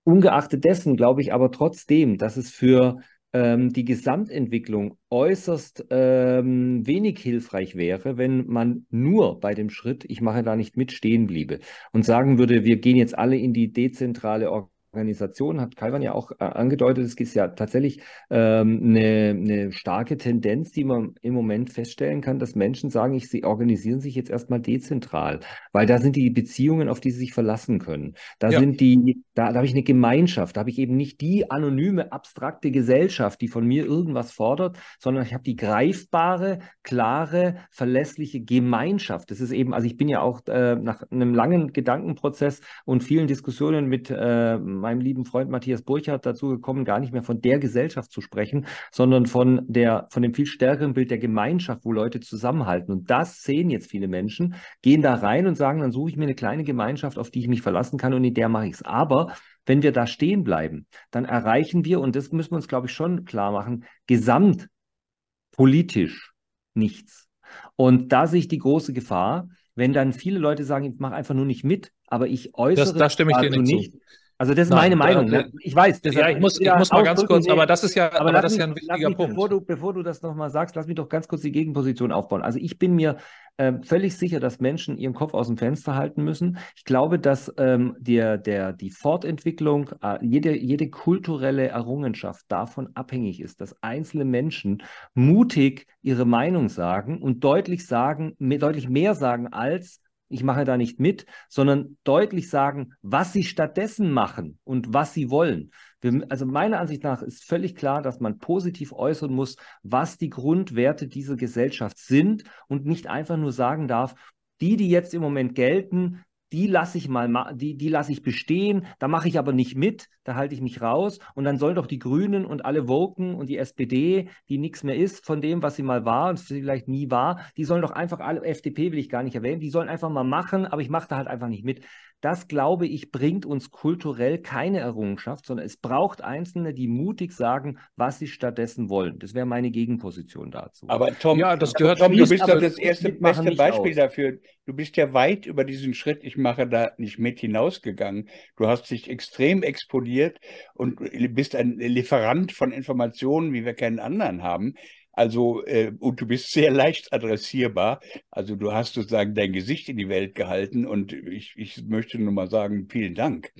Ungeachtet dessen glaube ich aber trotzdem, dass es für ähm, die Gesamtentwicklung äußerst ähm, wenig hilfreich wäre, wenn man nur bei dem Schritt, ich mache da nicht mit, stehen bliebe und sagen würde, wir gehen jetzt alle in die dezentrale Organisation. Organisation, hat Kalvan ja auch äh, angedeutet, es ist ja tatsächlich ähm, eine, eine, starke Tendenz, die man im Moment feststellen kann, dass Menschen sagen, ich, sie organisieren sich jetzt erstmal dezentral, weil da sind die Beziehungen, auf die sie sich verlassen können. Da ja. sind die, da, da habe ich eine Gemeinschaft, da habe ich eben nicht die anonyme, abstrakte Gesellschaft, die von mir irgendwas fordert, sondern ich habe die greifbare, klare, verlässliche Gemeinschaft. Das ist eben, also ich bin ja auch äh, nach einem langen Gedankenprozess und vielen Diskussionen mit äh, meinem lieben Freund Matthias Burchardt dazu gekommen, gar nicht mehr von der Gesellschaft zu sprechen, sondern von der, von dem viel stärkeren Bild der Gemeinschaft, wo Leute zusammenhalten. Und das sehen jetzt viele Menschen, gehen da rein und sagen, dann suche ich mir eine kleine Gemeinschaft, auf die ich mich verlassen kann und in der mache ich es. Aber wenn wir da stehen bleiben, dann erreichen wir, und das müssen wir uns, glaube ich, schon klar machen, gesamtpolitisch nichts. Und da sehe ich die große Gefahr, wenn dann viele Leute sagen, ich mache einfach nur nicht mit, aber ich äußere das, da stimme ich dir nicht, nicht also das ist Nein, meine Meinung. Ne? Ich weiß. Ja, ich muss, ich muss mal ganz kurz, aber das ist ja, aber, aber das ist ja ein wichtiger mich, Punkt. Bevor du, bevor du das nochmal sagst, lass mich doch ganz kurz die Gegenposition aufbauen. Also ich bin mir äh, völlig sicher, dass Menschen ihren Kopf aus dem Fenster halten müssen. Ich glaube, dass ähm, der, der, die Fortentwicklung, äh, jede, jede kulturelle Errungenschaft davon abhängig ist, dass einzelne Menschen mutig ihre Meinung sagen und deutlich sagen, mehr, deutlich mehr sagen als ich mache da nicht mit, sondern deutlich sagen, was sie stattdessen machen und was sie wollen. Wir, also meiner Ansicht nach ist völlig klar, dass man positiv äußern muss, was die Grundwerte dieser Gesellschaft sind und nicht einfach nur sagen darf, die, die jetzt im Moment gelten, die lasse ich mal, die, die lasse ich bestehen, da mache ich aber nicht mit, da halte ich mich raus und dann sollen doch die Grünen und alle Woken und die SPD, die nichts mehr ist von dem, was sie mal war und vielleicht nie war, die sollen doch einfach alle, FDP will ich gar nicht erwähnen, die sollen einfach mal machen, aber ich mache da halt einfach nicht mit. Das, glaube ich, bringt uns kulturell keine Errungenschaft, sondern es braucht Einzelne, die mutig sagen, was sie stattdessen wollen. Das wäre meine Gegenposition dazu. Aber Tom, ja, das gehört Tom, du bist doch das erste beste Beispiel aus. dafür. Du bist ja weit über diesen Schritt, ich mache da nicht mit hinausgegangen. Du hast dich extrem exponiert und bist ein Lieferant von Informationen, wie wir keinen anderen haben. Also, äh, und du bist sehr leicht adressierbar. Also, du hast sozusagen dein Gesicht in die Welt gehalten und ich, ich möchte nur mal sagen, vielen Dank.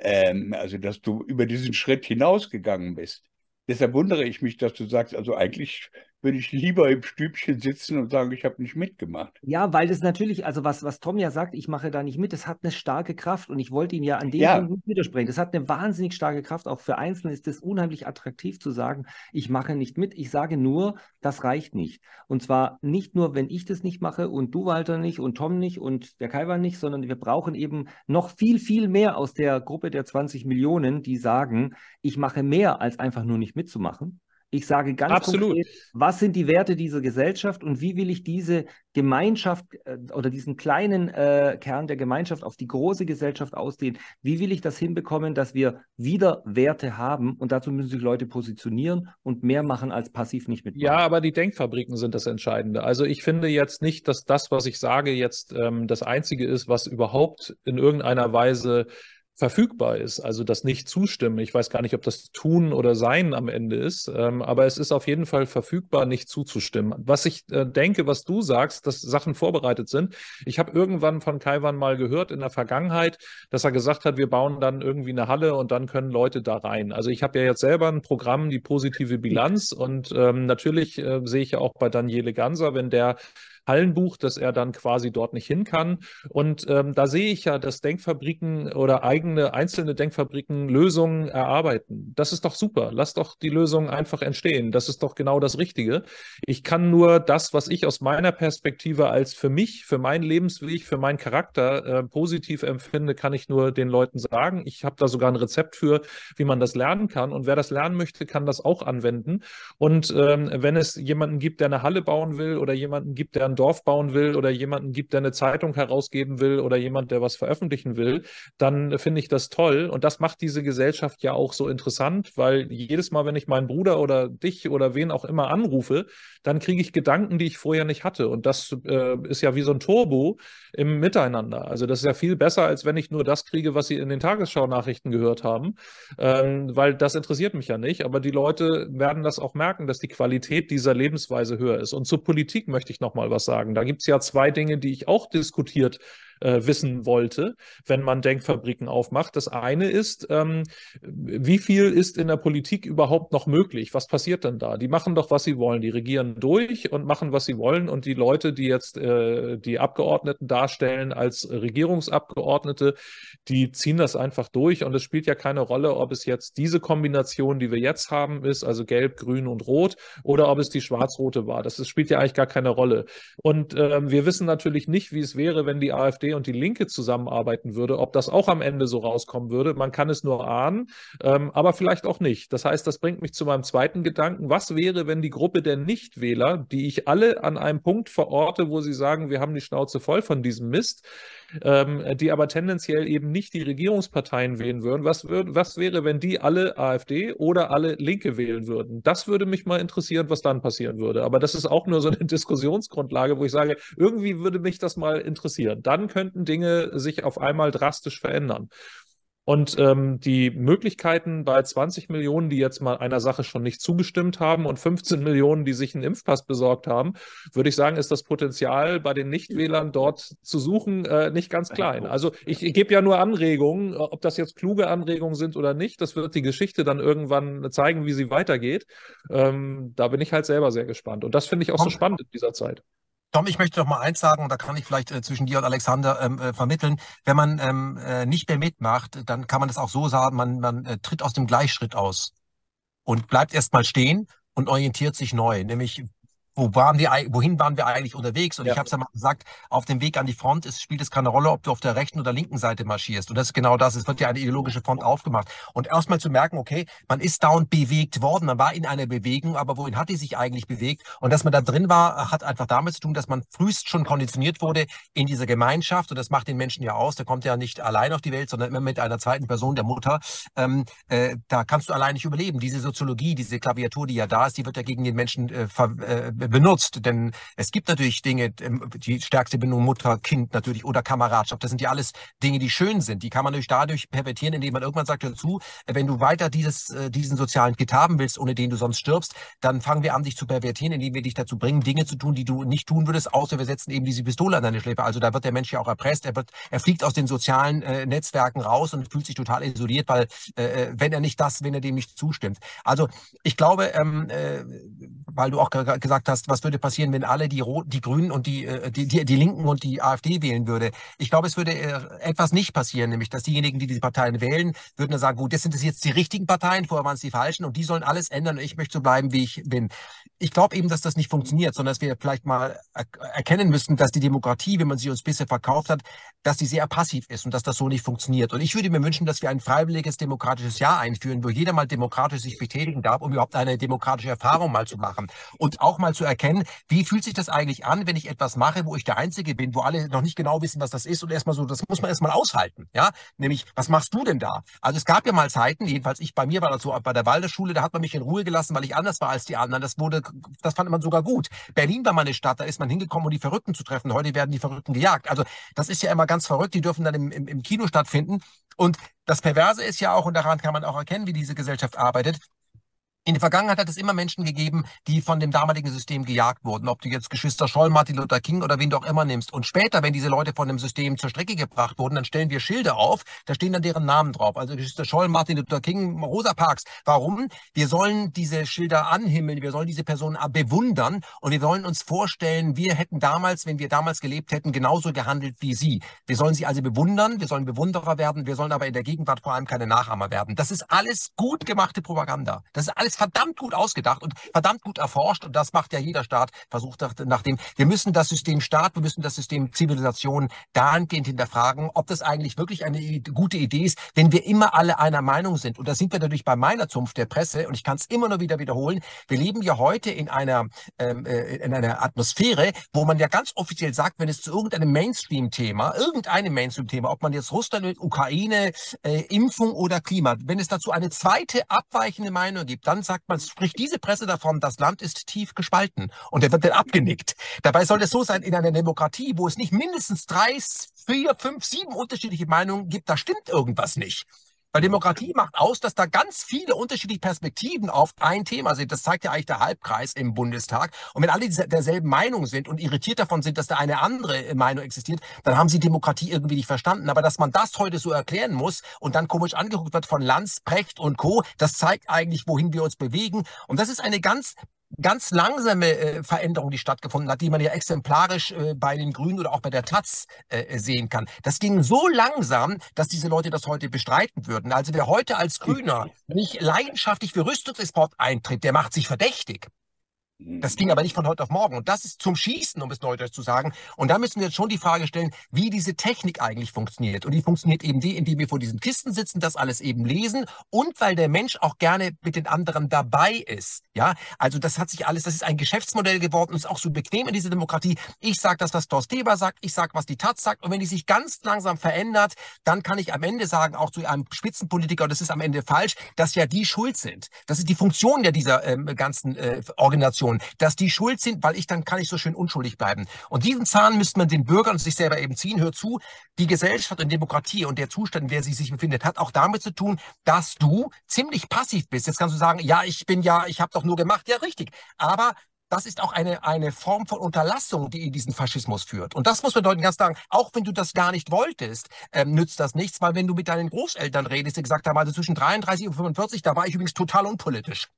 Ähm, also, dass du über diesen Schritt hinausgegangen bist. Deshalb wundere ich mich, dass du sagst, also eigentlich würde ich lieber im Stübchen sitzen und sagen, ich habe nicht mitgemacht. Ja, weil das natürlich, also was, was Tom ja sagt, ich mache da nicht mit, das hat eine starke Kraft und ich wollte ihm ja an dem ja. Punkt nicht widersprechen. Das hat eine wahnsinnig starke Kraft. Auch für Einzelne ist es unheimlich attraktiv zu sagen, ich mache nicht mit. Ich sage nur, das reicht nicht. Und zwar nicht nur, wenn ich das nicht mache und du, Walter, nicht und Tom nicht und der Kaiwan nicht, sondern wir brauchen eben noch viel, viel mehr aus der Gruppe der 20 Millionen, die sagen, ich mache mehr als einfach nur nicht mitzumachen. Ich sage ganz Absolut. konkret, was sind die Werte dieser Gesellschaft und wie will ich diese Gemeinschaft äh, oder diesen kleinen äh, Kern der Gemeinschaft auf die große Gesellschaft ausdehnen? Wie will ich das hinbekommen, dass wir wieder Werte haben? Und dazu müssen sich Leute positionieren und mehr machen als passiv nicht mitmachen. Ja, aber die Denkfabriken sind das Entscheidende. Also ich finde jetzt nicht, dass das, was ich sage, jetzt ähm, das Einzige ist, was überhaupt in irgendeiner Weise verfügbar ist, also das nicht zustimmen. Ich weiß gar nicht, ob das tun oder sein am Ende ist, ähm, aber es ist auf jeden Fall verfügbar, nicht zuzustimmen. Was ich äh, denke, was du sagst, dass Sachen vorbereitet sind. Ich habe irgendwann von Kaiwan mal gehört in der Vergangenheit, dass er gesagt hat, wir bauen dann irgendwie eine Halle und dann können Leute da rein. Also ich habe ja jetzt selber ein Programm, die positive Bilanz und ähm, natürlich äh, sehe ich ja auch bei Daniele Ganser, wenn der Hallenbuch, dass er dann quasi dort nicht hin kann. Und ähm, da sehe ich ja, dass Denkfabriken oder eigene einzelne Denkfabriken Lösungen erarbeiten. Das ist doch super. Lass doch die Lösungen einfach entstehen. Das ist doch genau das Richtige. Ich kann nur das, was ich aus meiner Perspektive als für mich, für meinen Lebensweg, für meinen Charakter äh, positiv empfinde, kann ich nur den Leuten sagen. Ich habe da sogar ein Rezept für, wie man das lernen kann. Und wer das lernen möchte, kann das auch anwenden. Und ähm, wenn es jemanden gibt, der eine Halle bauen will oder jemanden gibt, der ein Dorf bauen will oder jemanden gibt, der eine Zeitung herausgeben will oder jemand, der was veröffentlichen will, dann finde ich das toll. Und das macht diese Gesellschaft ja auch so interessant, weil jedes Mal, wenn ich meinen Bruder oder dich oder wen auch immer anrufe, dann kriege ich Gedanken, die ich vorher nicht hatte. Und das äh, ist ja wie so ein Turbo im Miteinander. Also das ist ja viel besser, als wenn ich nur das kriege, was Sie in den Tagesschau-Nachrichten gehört haben, ähm, weil das interessiert mich ja nicht. Aber die Leute werden das auch merken, dass die Qualität dieser Lebensweise höher ist. Und zur Politik möchte ich noch mal was sagen. Da gibt es ja zwei Dinge, die ich auch diskutiert äh, wissen wollte, wenn man Denkfabriken aufmacht. Das eine ist, ähm, wie viel ist in der Politik überhaupt noch möglich? Was passiert denn da? Die machen doch, was sie wollen. Die regieren durch und machen, was sie wollen. Und die Leute, die jetzt äh, die Abgeordneten darstellen als Regierungsabgeordnete, die ziehen das einfach durch. Und es spielt ja keine Rolle, ob es jetzt diese Kombination, die wir jetzt haben, ist, also gelb, grün und rot, oder ob es die schwarz-rote war. Das, das spielt ja eigentlich gar keine Rolle. Und ähm, wir wissen natürlich nicht, wie es wäre, wenn die AfD und die Linke zusammenarbeiten würde, ob das auch am Ende so rauskommen würde. Man kann es nur ahnen, ähm, aber vielleicht auch nicht. Das heißt, das bringt mich zu meinem zweiten Gedanken. Was wäre, wenn die Gruppe der Nichtwähler, die ich alle an einem Punkt verorte, wo sie sagen, wir haben die Schnauze voll von diesem Mist, ähm, die aber tendenziell eben nicht die Regierungsparteien wählen würden. Was, würd, was wäre, wenn die alle AfD oder alle Linke wählen würden? Das würde mich mal interessieren, was dann passieren würde. Aber das ist auch nur so eine Diskussionsgrundlage, wo ich sage, irgendwie würde mich das mal interessieren. Dann könnten Dinge sich auf einmal drastisch verändern. Und ähm, die Möglichkeiten bei 20 Millionen, die jetzt mal einer Sache schon nicht zugestimmt haben und 15 Millionen, die sich einen Impfpass besorgt haben, würde ich sagen, ist das Potenzial bei den Nichtwählern dort zu suchen äh, nicht ganz klein. Also ich, ich gebe ja nur Anregungen, ob das jetzt kluge Anregungen sind oder nicht, das wird die Geschichte dann irgendwann zeigen, wie sie weitergeht. Ähm, da bin ich halt selber sehr gespannt. Und das finde ich auch so spannend in dieser Zeit. Tom, ich möchte noch mal eins sagen, und da kann ich vielleicht äh, zwischen dir und Alexander ähm, äh, vermitteln. Wenn man ähm, äh, nicht mehr mitmacht, dann kann man das auch so sagen, man, man äh, tritt aus dem Gleichschritt aus und bleibt erstmal stehen und orientiert sich neu. Nämlich, wo waren wir, wohin waren wir eigentlich unterwegs? Und ja. ich habe es ja mal gesagt, auf dem Weg an die Front ist, spielt es keine Rolle, ob du auf der rechten oder linken Seite marschierst. Und das ist genau das. Es wird ja eine ideologische Front aufgemacht. Und erstmal zu merken, okay, man ist dauernd bewegt worden, man war in einer Bewegung, aber wohin hat die sich eigentlich bewegt? Und dass man da drin war, hat einfach damit zu tun, dass man frühest schon konditioniert wurde in dieser Gemeinschaft. Und das macht den Menschen ja aus. Der kommt ja nicht allein auf die Welt, sondern immer mit einer zweiten Person, der Mutter. Ähm, äh, da kannst du allein nicht überleben. Diese Soziologie, diese Klaviatur, die ja da ist, die wird ja gegen den Menschen äh, äh, benutzt. Denn es gibt natürlich Dinge, ähm, die stärkste Bindung Mutter-Kind natürlich oder Kameradschaft. Das sind ja alles Dinge, die schön sind. Die kann man natürlich dadurch pervertieren, indem man irgendwann sagt, dazu, wenn du weiter dieses, äh, diesen sozialen Kit haben willst, ohne den du sonst stirbst, dann fangen wir an, dich zu pervertieren, indem wir dich dazu bringen, Dinge zu tun, die du nicht tun würdest, außer wir setzen eben diese Pistole an deine Schläfe. Also da wird der Mensch ja auch erpresst. Er, wird, er fliegt aus den sozialen äh, Netzwerken raus und fühlt sich total isoliert, weil äh, äh wenn er nicht das, wenn er dem nicht zustimmt. Also ich glaube, ähm, äh, weil du auch gesagt hast, was würde passieren, wenn alle die Roten, die Grünen und die, äh, die, die, die Linken und die AfD wählen würde. Ich glaube, es würde äh, etwas nicht passieren, nämlich dass diejenigen, die diese Parteien wählen, würden dann sagen, gut, das sind jetzt die richtigen Parteien, vorher waren es die falschen und die sollen alles ändern und ich möchte so bleiben, wie ich bin. Ich glaube eben, dass das nicht funktioniert, sondern dass wir vielleicht mal erkennen müssen, dass die Demokratie, wie man sie uns bisher verkauft hat, dass die sehr passiv ist und dass das so nicht funktioniert. Und ich würde mir wünschen, dass wir ein freiwilliges demokratisches Jahr einführen, wo jeder mal demokratisch sich betätigen darf, um überhaupt eine demokratische Erfahrung mal zu machen und auch mal zu erkennen, wie fühlt sich das eigentlich an, wenn ich etwas mache, wo ich der Einzige bin, wo alle noch nicht genau wissen, was das ist und erstmal so, das muss man erstmal aushalten, ja, nämlich, was machst du denn da? Also es gab ja mal Zeiten, jedenfalls ich, bei mir war das so, bei der Waldorfschule, da hat man mich in Ruhe gelassen, weil ich anders war als die anderen, das wurde, das fand man sogar gut. Berlin war mal eine Stadt, da ist man hingekommen, um die Verrückten zu treffen, heute werden die Verrückten gejagt. Also das ist ja immer ganz verrückt, die dürfen dann im, im, im Kino stattfinden und das Perverse ist ja auch, und daran kann man auch erkennen, wie diese Gesellschaft arbeitet, In der Vergangenheit hat es immer Menschen gegeben, die von dem damaligen System gejagt wurden. Ob du jetzt Geschwister Scholl, Martin Luther King oder wen du auch immer nimmst. Und später, wenn diese Leute von dem System zur Strecke gebracht wurden, dann stellen wir Schilder auf, da stehen dann deren Namen drauf. Also Geschwister Scholl, Martin Luther King, Rosa Parks. Warum? Wir sollen diese Schilder anhimmeln, wir sollen diese Personen bewundern und wir wollen uns vorstellen, wir hätten damals, wenn wir damals gelebt hätten, genauso gehandelt wie sie. Wir sollen sie also bewundern, wir sollen Bewunderer werden, wir sollen aber in der Gegenwart vor allem keine Nachahmer werden. Das ist alles gut gemachte Propaganda. Das ist alles ist verdammt gut ausgedacht und verdammt gut erforscht. Und das macht ja jeder Staat, versucht nach dem. Wir müssen das System Staat, wir müssen das System Zivilisation dahingehend hinterfragen, ob das eigentlich wirklich eine gute Idee ist, wenn wir immer alle einer Meinung sind. Und da sind wir natürlich bei meiner Zunft der Presse. Und ich kann es immer nur wieder wiederholen. Wir leben ja heute in einer, ähm, äh, in einer Atmosphäre, wo man ja ganz offiziell sagt, wenn es zu irgendeinem Mainstream-Thema, irgendeinem Mainstream-Thema, ob man jetzt Russland, Ukraine, äh, Impfung oder Klima, wenn es dazu eine zweite abweichende Meinung gibt, dann sagt man, spricht diese Presse davon, das Land ist tief gespalten und er wird dann abgenickt. Dabei soll es so sein, in einer Demokratie, wo es nicht mindestens drei, vier, fünf, sieben unterschiedliche Meinungen gibt, da stimmt irgendwas nicht. Weil Demokratie macht aus, dass da ganz viele unterschiedliche Perspektiven auf ein Thema sind. Das zeigt ja eigentlich der Halbkreis im Bundestag. Und wenn alle derselben Meinung sind und irritiert davon sind, dass da eine andere Meinung existiert, dann haben sie Demokratie irgendwie nicht verstanden. Aber dass man das heute so erklären muss und dann komisch angeguckt wird von Lanz, Precht und Co., das zeigt eigentlich, wohin wir uns bewegen. Und das ist eine ganz ganz langsame äh, Veränderung, die stattgefunden hat, die man ja exemplarisch äh, bei den Grünen oder auch bei der Taz äh, sehen kann. Das ging so langsam, dass diese Leute das heute bestreiten würden. Also wer heute als Grüner nicht leidenschaftlich für Rüstungsexport eintritt, der macht sich verdächtig. Das ging aber nicht von heute auf morgen. Und das ist zum Schießen, um es neudeutsch zu sagen. Und da müssen wir jetzt schon die Frage stellen, wie diese Technik eigentlich funktioniert. Und die funktioniert eben die, indem wir vor diesen Kisten sitzen, das alles eben lesen und weil der Mensch auch gerne mit den anderen dabei ist. Ja, also das hat sich alles, das ist ein Geschäftsmodell geworden und ist auch so bequem in dieser Demokratie. Ich sage das, was Thorst Deber sagt, ich sage, was die Taz sagt. Und wenn die sich ganz langsam verändert, dann kann ich am Ende sagen, auch zu einem Spitzenpolitiker, und das ist am Ende falsch, dass ja die schuld sind. Das ist die Funktion ja dieser ähm, ganzen äh, Organisation. Person, dass die schuld sind, weil ich dann kann ich so schön unschuldig bleiben. Und diesen Zahn müsste man den Bürgern und sich selber eben ziehen. Hör zu, die Gesellschaft und Demokratie und der Zustand, in der sie sich befindet, hat auch damit zu tun, dass du ziemlich passiv bist. Jetzt kannst du sagen, ja, ich bin ja, ich habe doch nur gemacht. Ja, richtig. Aber das ist auch eine, eine Form von Unterlassung, die in diesen Faschismus führt. Und das muss man Leuten ganz sagen, auch wenn du das gar nicht wolltest, ähm, nützt das nichts, weil wenn du mit deinen Großeltern redest, die gesagt haben, also zwischen 33 und 45, da war ich übrigens total unpolitisch.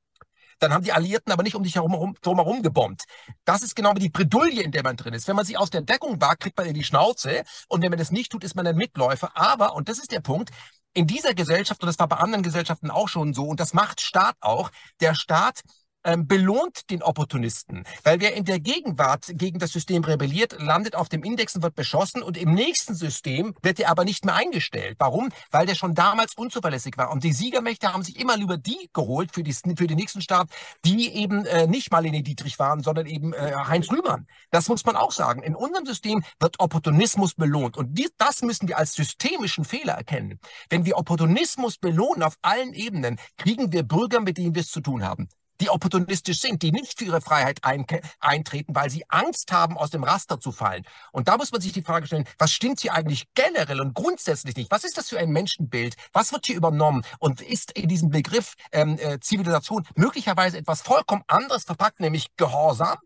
Dann haben die Alliierten aber nicht um dich herum, drumherum gebombt. Das ist genau die Bredouille, in der man drin ist. Wenn man sich aus der Deckung wagt, kriegt man in die Schnauze. Und wenn man das nicht tut, ist man ein Mitläufer. Aber, und das ist der Punkt, in dieser Gesellschaft, und das war bei anderen Gesellschaften auch schon so, und das macht Staat auch, der Staat ähm, belohnt den Opportunisten. Weil wer in der Gegenwart gegen das System rebelliert, landet auf dem Index und wird beschossen und im nächsten System wird er aber nicht mehr eingestellt. Warum? Weil der schon damals unzuverlässig war. Und die Siegermächte haben sich immer lieber die geholt für, die, für den nächsten Staat, die eben äh, nicht Marlene Dietrich waren, sondern eben äh, Heinz Rühmann. Das muss man auch sagen. In unserem System wird Opportunismus belohnt. Und die, das müssen wir als systemischen Fehler erkennen. Wenn wir Opportunismus belohnen auf allen Ebenen, kriegen wir Bürger, mit denen wir es zu tun haben die opportunistisch sind, die nicht für ihre Freiheit ein, eintreten, weil sie Angst haben, aus dem Raster zu fallen. Und da muss man sich die Frage stellen, was stimmt hier eigentlich generell und grundsätzlich nicht? Was ist das für ein Menschenbild? Was wird hier übernommen? Und ist in diesem Begriff ähm, äh, Zivilisation möglicherweise etwas vollkommen anderes verpackt, nämlich Gehorsam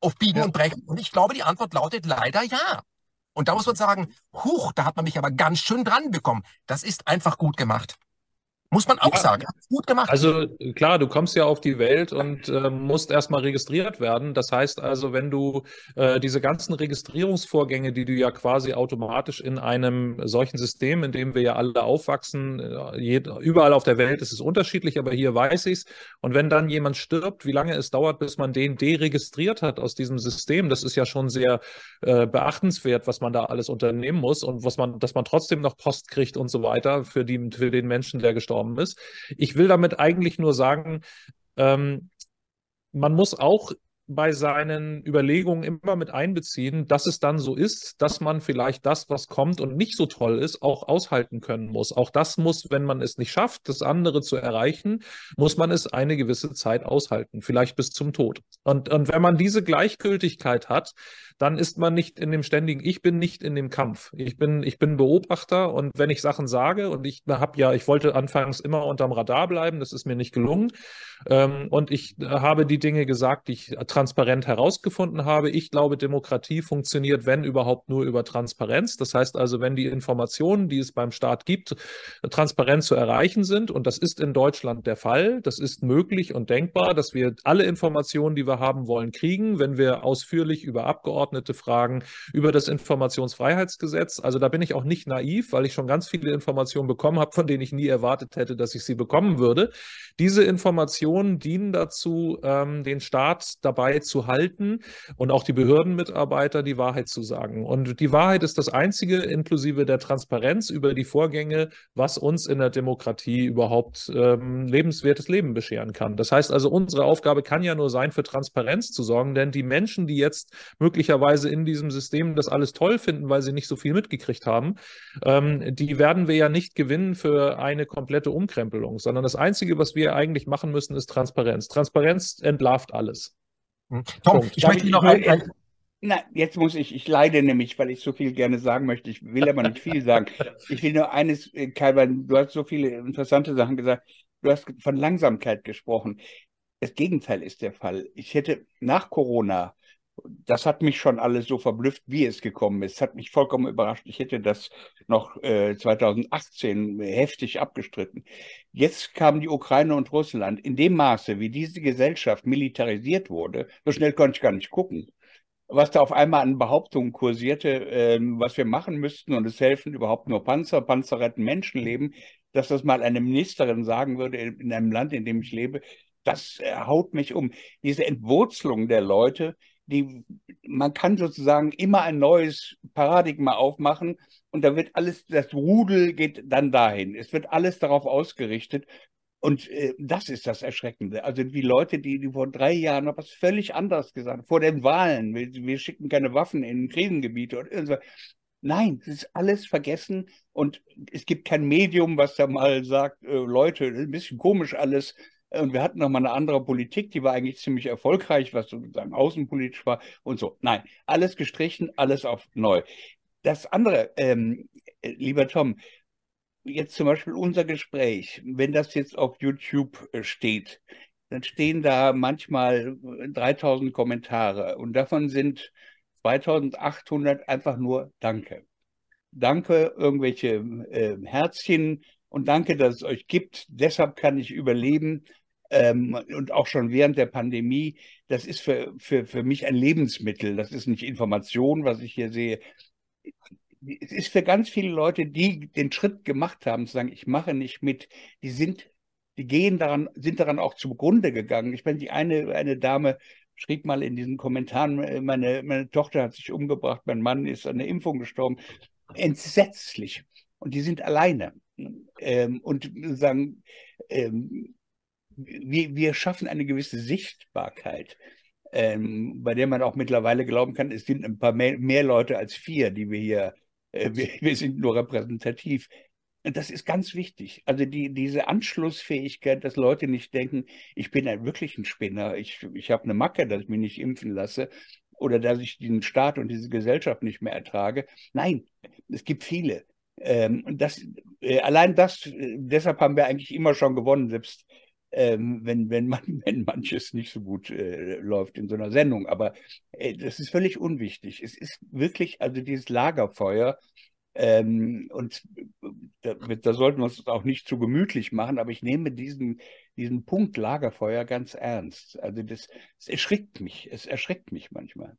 auf Biegen ja. und Brechen? Und ich glaube, die Antwort lautet leider ja. Und da muss man sagen, huch, da hat man mich aber ganz schön dran bekommen. Das ist einfach gut gemacht. Muss man auch ja, sagen. Gut gemacht. Also klar, du kommst ja auf die Welt und äh, musst erstmal registriert werden. Das heißt also, wenn du äh, diese ganzen Registrierungsvorgänge, die du ja quasi automatisch in einem solchen System, in dem wir ja alle aufwachsen, äh, überall auf der Welt ist es unterschiedlich, aber hier weiß ich es. Und wenn dann jemand stirbt, wie lange es dauert, bis man den deregistriert hat aus diesem System, das ist ja schon sehr äh, beachtenswert, was man da alles unternehmen muss und was man, dass man trotzdem noch Post kriegt und so weiter für, die, für den Menschen, der gestorben gestorben ist. Ich will damit eigentlich nur sagen, ähm, man muss auch bei seinen Überlegungen immer mit einbeziehen, dass es dann so ist, dass man vielleicht das, was kommt und nicht so toll ist, auch aushalten können muss. Auch das muss, wenn man es nicht schafft, das andere zu erreichen, muss man es eine gewisse Zeit aushalten, vielleicht bis zum Tod. Und, und wenn man diese Gleichgültigkeit hat, dann ist man nicht in dem ständigen, ich bin nicht in dem Kampf. Ich bin, ich bin Beobachter und wenn ich Sachen sage und ich habe ja, ich wollte anfangs immer unterm Radar bleiben, das ist mir nicht gelungen. Ähm, und ich habe die Dinge gesagt, die ich transparent herausgefunden habe. Ich glaube, Demokratie funktioniert, wenn überhaupt, nur über Transparenz. Das heißt also, wenn die Informationen, die es beim Staat gibt, transparent zu erreichen sind, und das ist in Deutschland der Fall, das ist möglich und denkbar, dass wir alle Informationen, die wir haben wollen, kriegen, wenn wir ausführlich über Abgeordnete fragen, über das Informationsfreiheitsgesetz. Also da bin ich auch nicht naiv, weil ich schon ganz viele Informationen bekommen habe, von denen ich nie erwartet hätte, dass ich sie bekommen würde. Diese Informationen dienen dazu, ähm, den Staat dabei zu halten und auch die Behördenmitarbeiter die Wahrheit zu sagen. Und die Wahrheit ist das Einzige, inklusive der Transparenz über die Vorgänge, was uns in der Demokratie überhaupt ähm, lebenswertes Leben bescheren kann. Das heißt also, unsere Aufgabe kann ja nur sein, für Transparenz zu sorgen, denn die Menschen, die jetzt möglicherweise in diesem System das alles toll finden, weil sie nicht so viel mitgekriegt haben, ähm, die werden wir ja nicht gewinnen für eine komplette Umkrempelung, sondern das Einzige, was wir eigentlich machen müssen, ist Transparenz. Transparenz entlarvt alles. Hm. Tom, Punkt. ich Darf möchte ich noch ein, ein na, jetzt muss ich, ich leide nämlich, weil ich so viel gerne sagen möchte. Ich will aber nicht viel sagen. Ich will nur eines, äh, Kai, weil du hast so viele interessante Sachen gesagt. Du hast von Langsamkeit gesprochen. Das Gegenteil ist der Fall. Ich hätte nach Corona das hat mich schon alles so verblüfft, wie es gekommen ist. Hat mich vollkommen überrascht. Ich hätte das noch äh, 2018 heftig abgestritten. Jetzt kamen die Ukraine und Russland. In dem Maße, wie diese Gesellschaft militarisiert wurde, so schnell konnte ich gar nicht gucken. Was da auf einmal an Behauptungen kursierte, äh, was wir machen müssten und es helfen überhaupt nur Panzer, Panzer retten Menschenleben, dass das mal eine Ministerin sagen würde in einem Land, in dem ich lebe, das äh, haut mich um. Diese Entwurzelung der Leute, die, man kann sozusagen immer ein neues Paradigma aufmachen und da wird alles, das Rudel geht dann dahin. Es wird alles darauf ausgerichtet. Und äh, das ist das Erschreckende. Also die Leute, die, die vor drei Jahren noch was völlig anderes gesagt haben, vor den Wahlen, wir, wir schicken keine Waffen in Krisengebiete und so. Nein, es ist alles vergessen und es gibt kein Medium, was da mal sagt, äh, Leute, ein bisschen komisch alles, und wir hatten noch mal eine andere Politik, die war eigentlich ziemlich erfolgreich, was sozusagen außenpolitisch war und so. Nein, alles gestrichen, alles auf neu. Das andere, ähm, äh, lieber Tom, jetzt zum Beispiel unser Gespräch, wenn das jetzt auf YouTube äh, steht, dann stehen da manchmal 3000 Kommentare und davon sind 2800 einfach nur Danke. Danke, irgendwelche äh, Herzchen und danke, dass es euch gibt. Deshalb kann ich überleben ähm, und auch schon während der Pandemie, das ist für, für, für mich ein Lebensmittel. Das ist nicht Information, was ich hier sehe. Es ist für ganz viele Leute, die den Schritt gemacht haben, zu sagen, ich mache nicht mit, die sind, die gehen daran, sind daran auch zugrunde gegangen. Ich meine, die eine, eine Dame schrieb mal in diesen Kommentaren, meine, meine Tochter hat sich umgebracht, mein Mann ist an der Impfung gestorben. Entsetzlich. Und die sind alleine. Ähm, und sagen, ähm, wir, wir schaffen eine gewisse Sichtbarkeit, ähm, bei der man auch mittlerweile glauben kann, es sind ein paar mehr, mehr Leute als vier, die wir hier, äh, wir, wir, sind nur repräsentativ. Und das ist ganz wichtig. Also die, diese Anschlussfähigkeit, dass Leute nicht denken, ich bin ein wirklich ein Spinner, ich, ich habe eine Macke, dass ich mich nicht impfen lasse oder dass ich den Staat und diese Gesellschaft nicht mehr ertrage. Nein, es gibt viele. Ähm, das, äh, allein das, äh, deshalb haben wir eigentlich immer schon gewonnen, selbst ähm, wenn, wenn, man, wenn manches nicht so gut äh, läuft in so einer Sendung. Aber äh, das ist völlig unwichtig. Es ist wirklich, also dieses Lagerfeuer, ähm, und da, da, sollten wir uns auch nicht zu gemütlich machen, aber ich nehme diesen, diesen Punkt Lagerfeuer ganz ernst. Also das, das erschrickt mich, es erschreckt mich manchmal.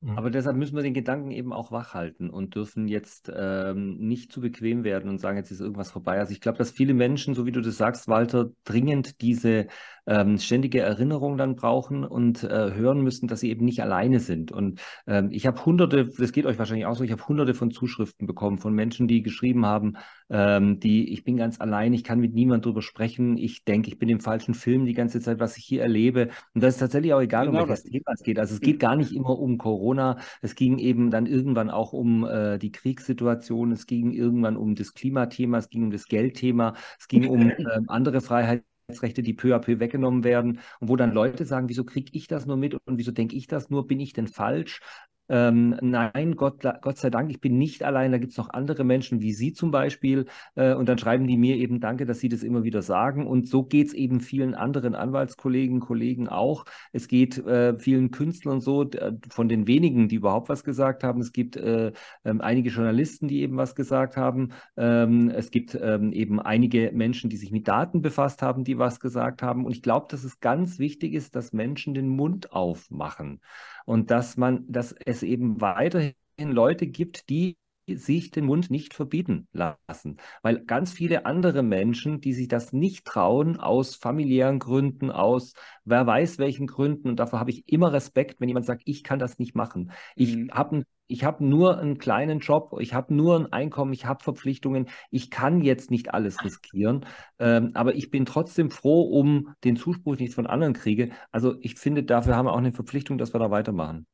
Mhm. Aber deshalb müssen wir den Gedanken eben auch wachhalten und dürfen jetzt ähm, nicht zu bequem werden und sagen, jetzt ist irgendwas vorbei. Also ich glaube, dass viele Menschen, so wie du das sagst, Walter, dringend diese ähm, ständige Erinnerung dann brauchen und äh, hören müssen, dass sie eben nicht alleine sind. Und ähm, ich habe hunderte, das geht euch wahrscheinlich auch so, ich habe hunderte von Zuschriften bekommen von Menschen, die geschrieben haben, ähm, die, ich bin ganz allein, ich kann mit niemand drüber sprechen, ich denke, ich bin im falschen Film die ganze Zeit, was ich hier erlebe. Und das ist tatsächlich auch egal, genau um welches Thema es geht. Also es geht gar nicht immer um Corona Corona. Es ging eben dann irgendwann auch um äh, die Kriegssituation, es ging irgendwann um das Klimathema, es ging um das Geldthema, es ging um äh, andere Freiheitsrechte, die peu à peu weggenommen werden. Und wo dann Leute sagen, wieso kriege ich das nur mit und wieso denke ich das nur, bin ich denn falsch? Ähm, nein, Gott, Gott sei Dank, ich bin nicht allein, da gibt es noch andere Menschen wie Sie zum Beispiel. Äh, und dann schreiben die mir eben Danke, dass Sie das immer wieder sagen. Und so geht es eben vielen anderen Anwaltskollegen, Kollegen auch. Es geht äh, vielen Künstlern so, von den wenigen, die überhaupt was gesagt haben. Es gibt äh, ähm, einige Journalisten, die eben was gesagt haben. Ähm, es gibt ähm, eben einige Menschen, die sich mit Daten befasst haben, die was gesagt haben. Und ich glaube, dass es ganz wichtig ist, dass Menschen den Mund aufmachen und dass man, dass es eben weiterhin Leute gibt, die sich den Mund nicht verbieten lassen. Weil ganz viele andere Menschen, die sich das nicht trauen, aus familiären Gründen, aus wer weiß welchen Gründen, und dafür habe ich immer Respekt, wenn jemand sagt, ich kann das nicht machen. Ich mhm. habe ich habe nur einen kleinen Job, ich habe nur ein Einkommen, ich habe Verpflichtungen, ich kann jetzt nicht alles riskieren, ähm, aber ich bin trotzdem froh um den Zuspruch, den ich von anderen kriege. Also ich finde, dafür haben wir auch eine Verpflichtung, dass wir da weitermachen.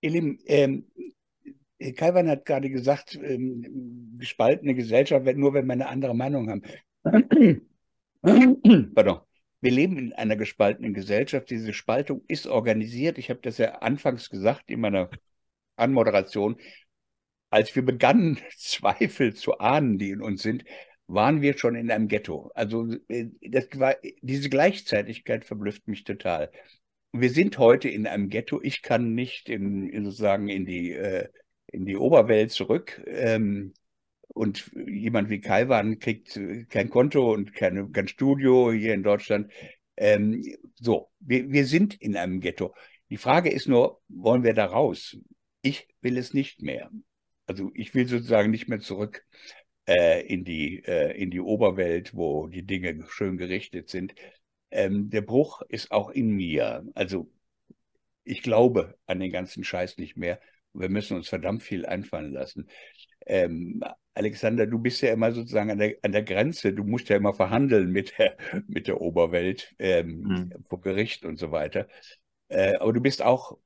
Ihr Lieben, ähm, Kalvan hat gerade gesagt, ähm, gespaltene Gesellschaft, nur wenn wir eine andere Meinung haben. Pardon. Wir leben in einer gespaltenen Gesellschaft. Diese Spaltung ist organisiert. Ich habe das ja anfangs gesagt in meiner Anmoderation, als wir begannen, Zweifel zu ahnen, die in uns sind, waren wir schon in einem Ghetto. Also äh, das war, diese Gleichzeitigkeit verblüfft mich total. Wir sind heute in einem Ghetto. Ich kann nicht in, in sozusagen in die, äh, in die Oberwelt zurück. Ähm, und jemand wie Kalwan kriegt äh, kein Konto und keine, kein Studio hier in Deutschland. Ähm, so, wir, wir sind in einem Ghetto. Die Frage ist nur, wollen wir da raus? Ich will es nicht mehr. Also ich will sozusagen nicht mehr zurück äh, in, die, äh, in die Oberwelt, wo die Dinge schön gerichtet sind. Ähm, der Bruch ist auch in mir. Also ich glaube an den ganzen Scheiß nicht mehr. Wir müssen uns verdammt viel einfallen lassen. Ähm, Alexander, du bist ja immer sozusagen an der, an der Grenze. Du musst ja immer verhandeln mit der, mit der Oberwelt ähm, mhm. vor Gericht und so weiter. Äh, aber du bist auch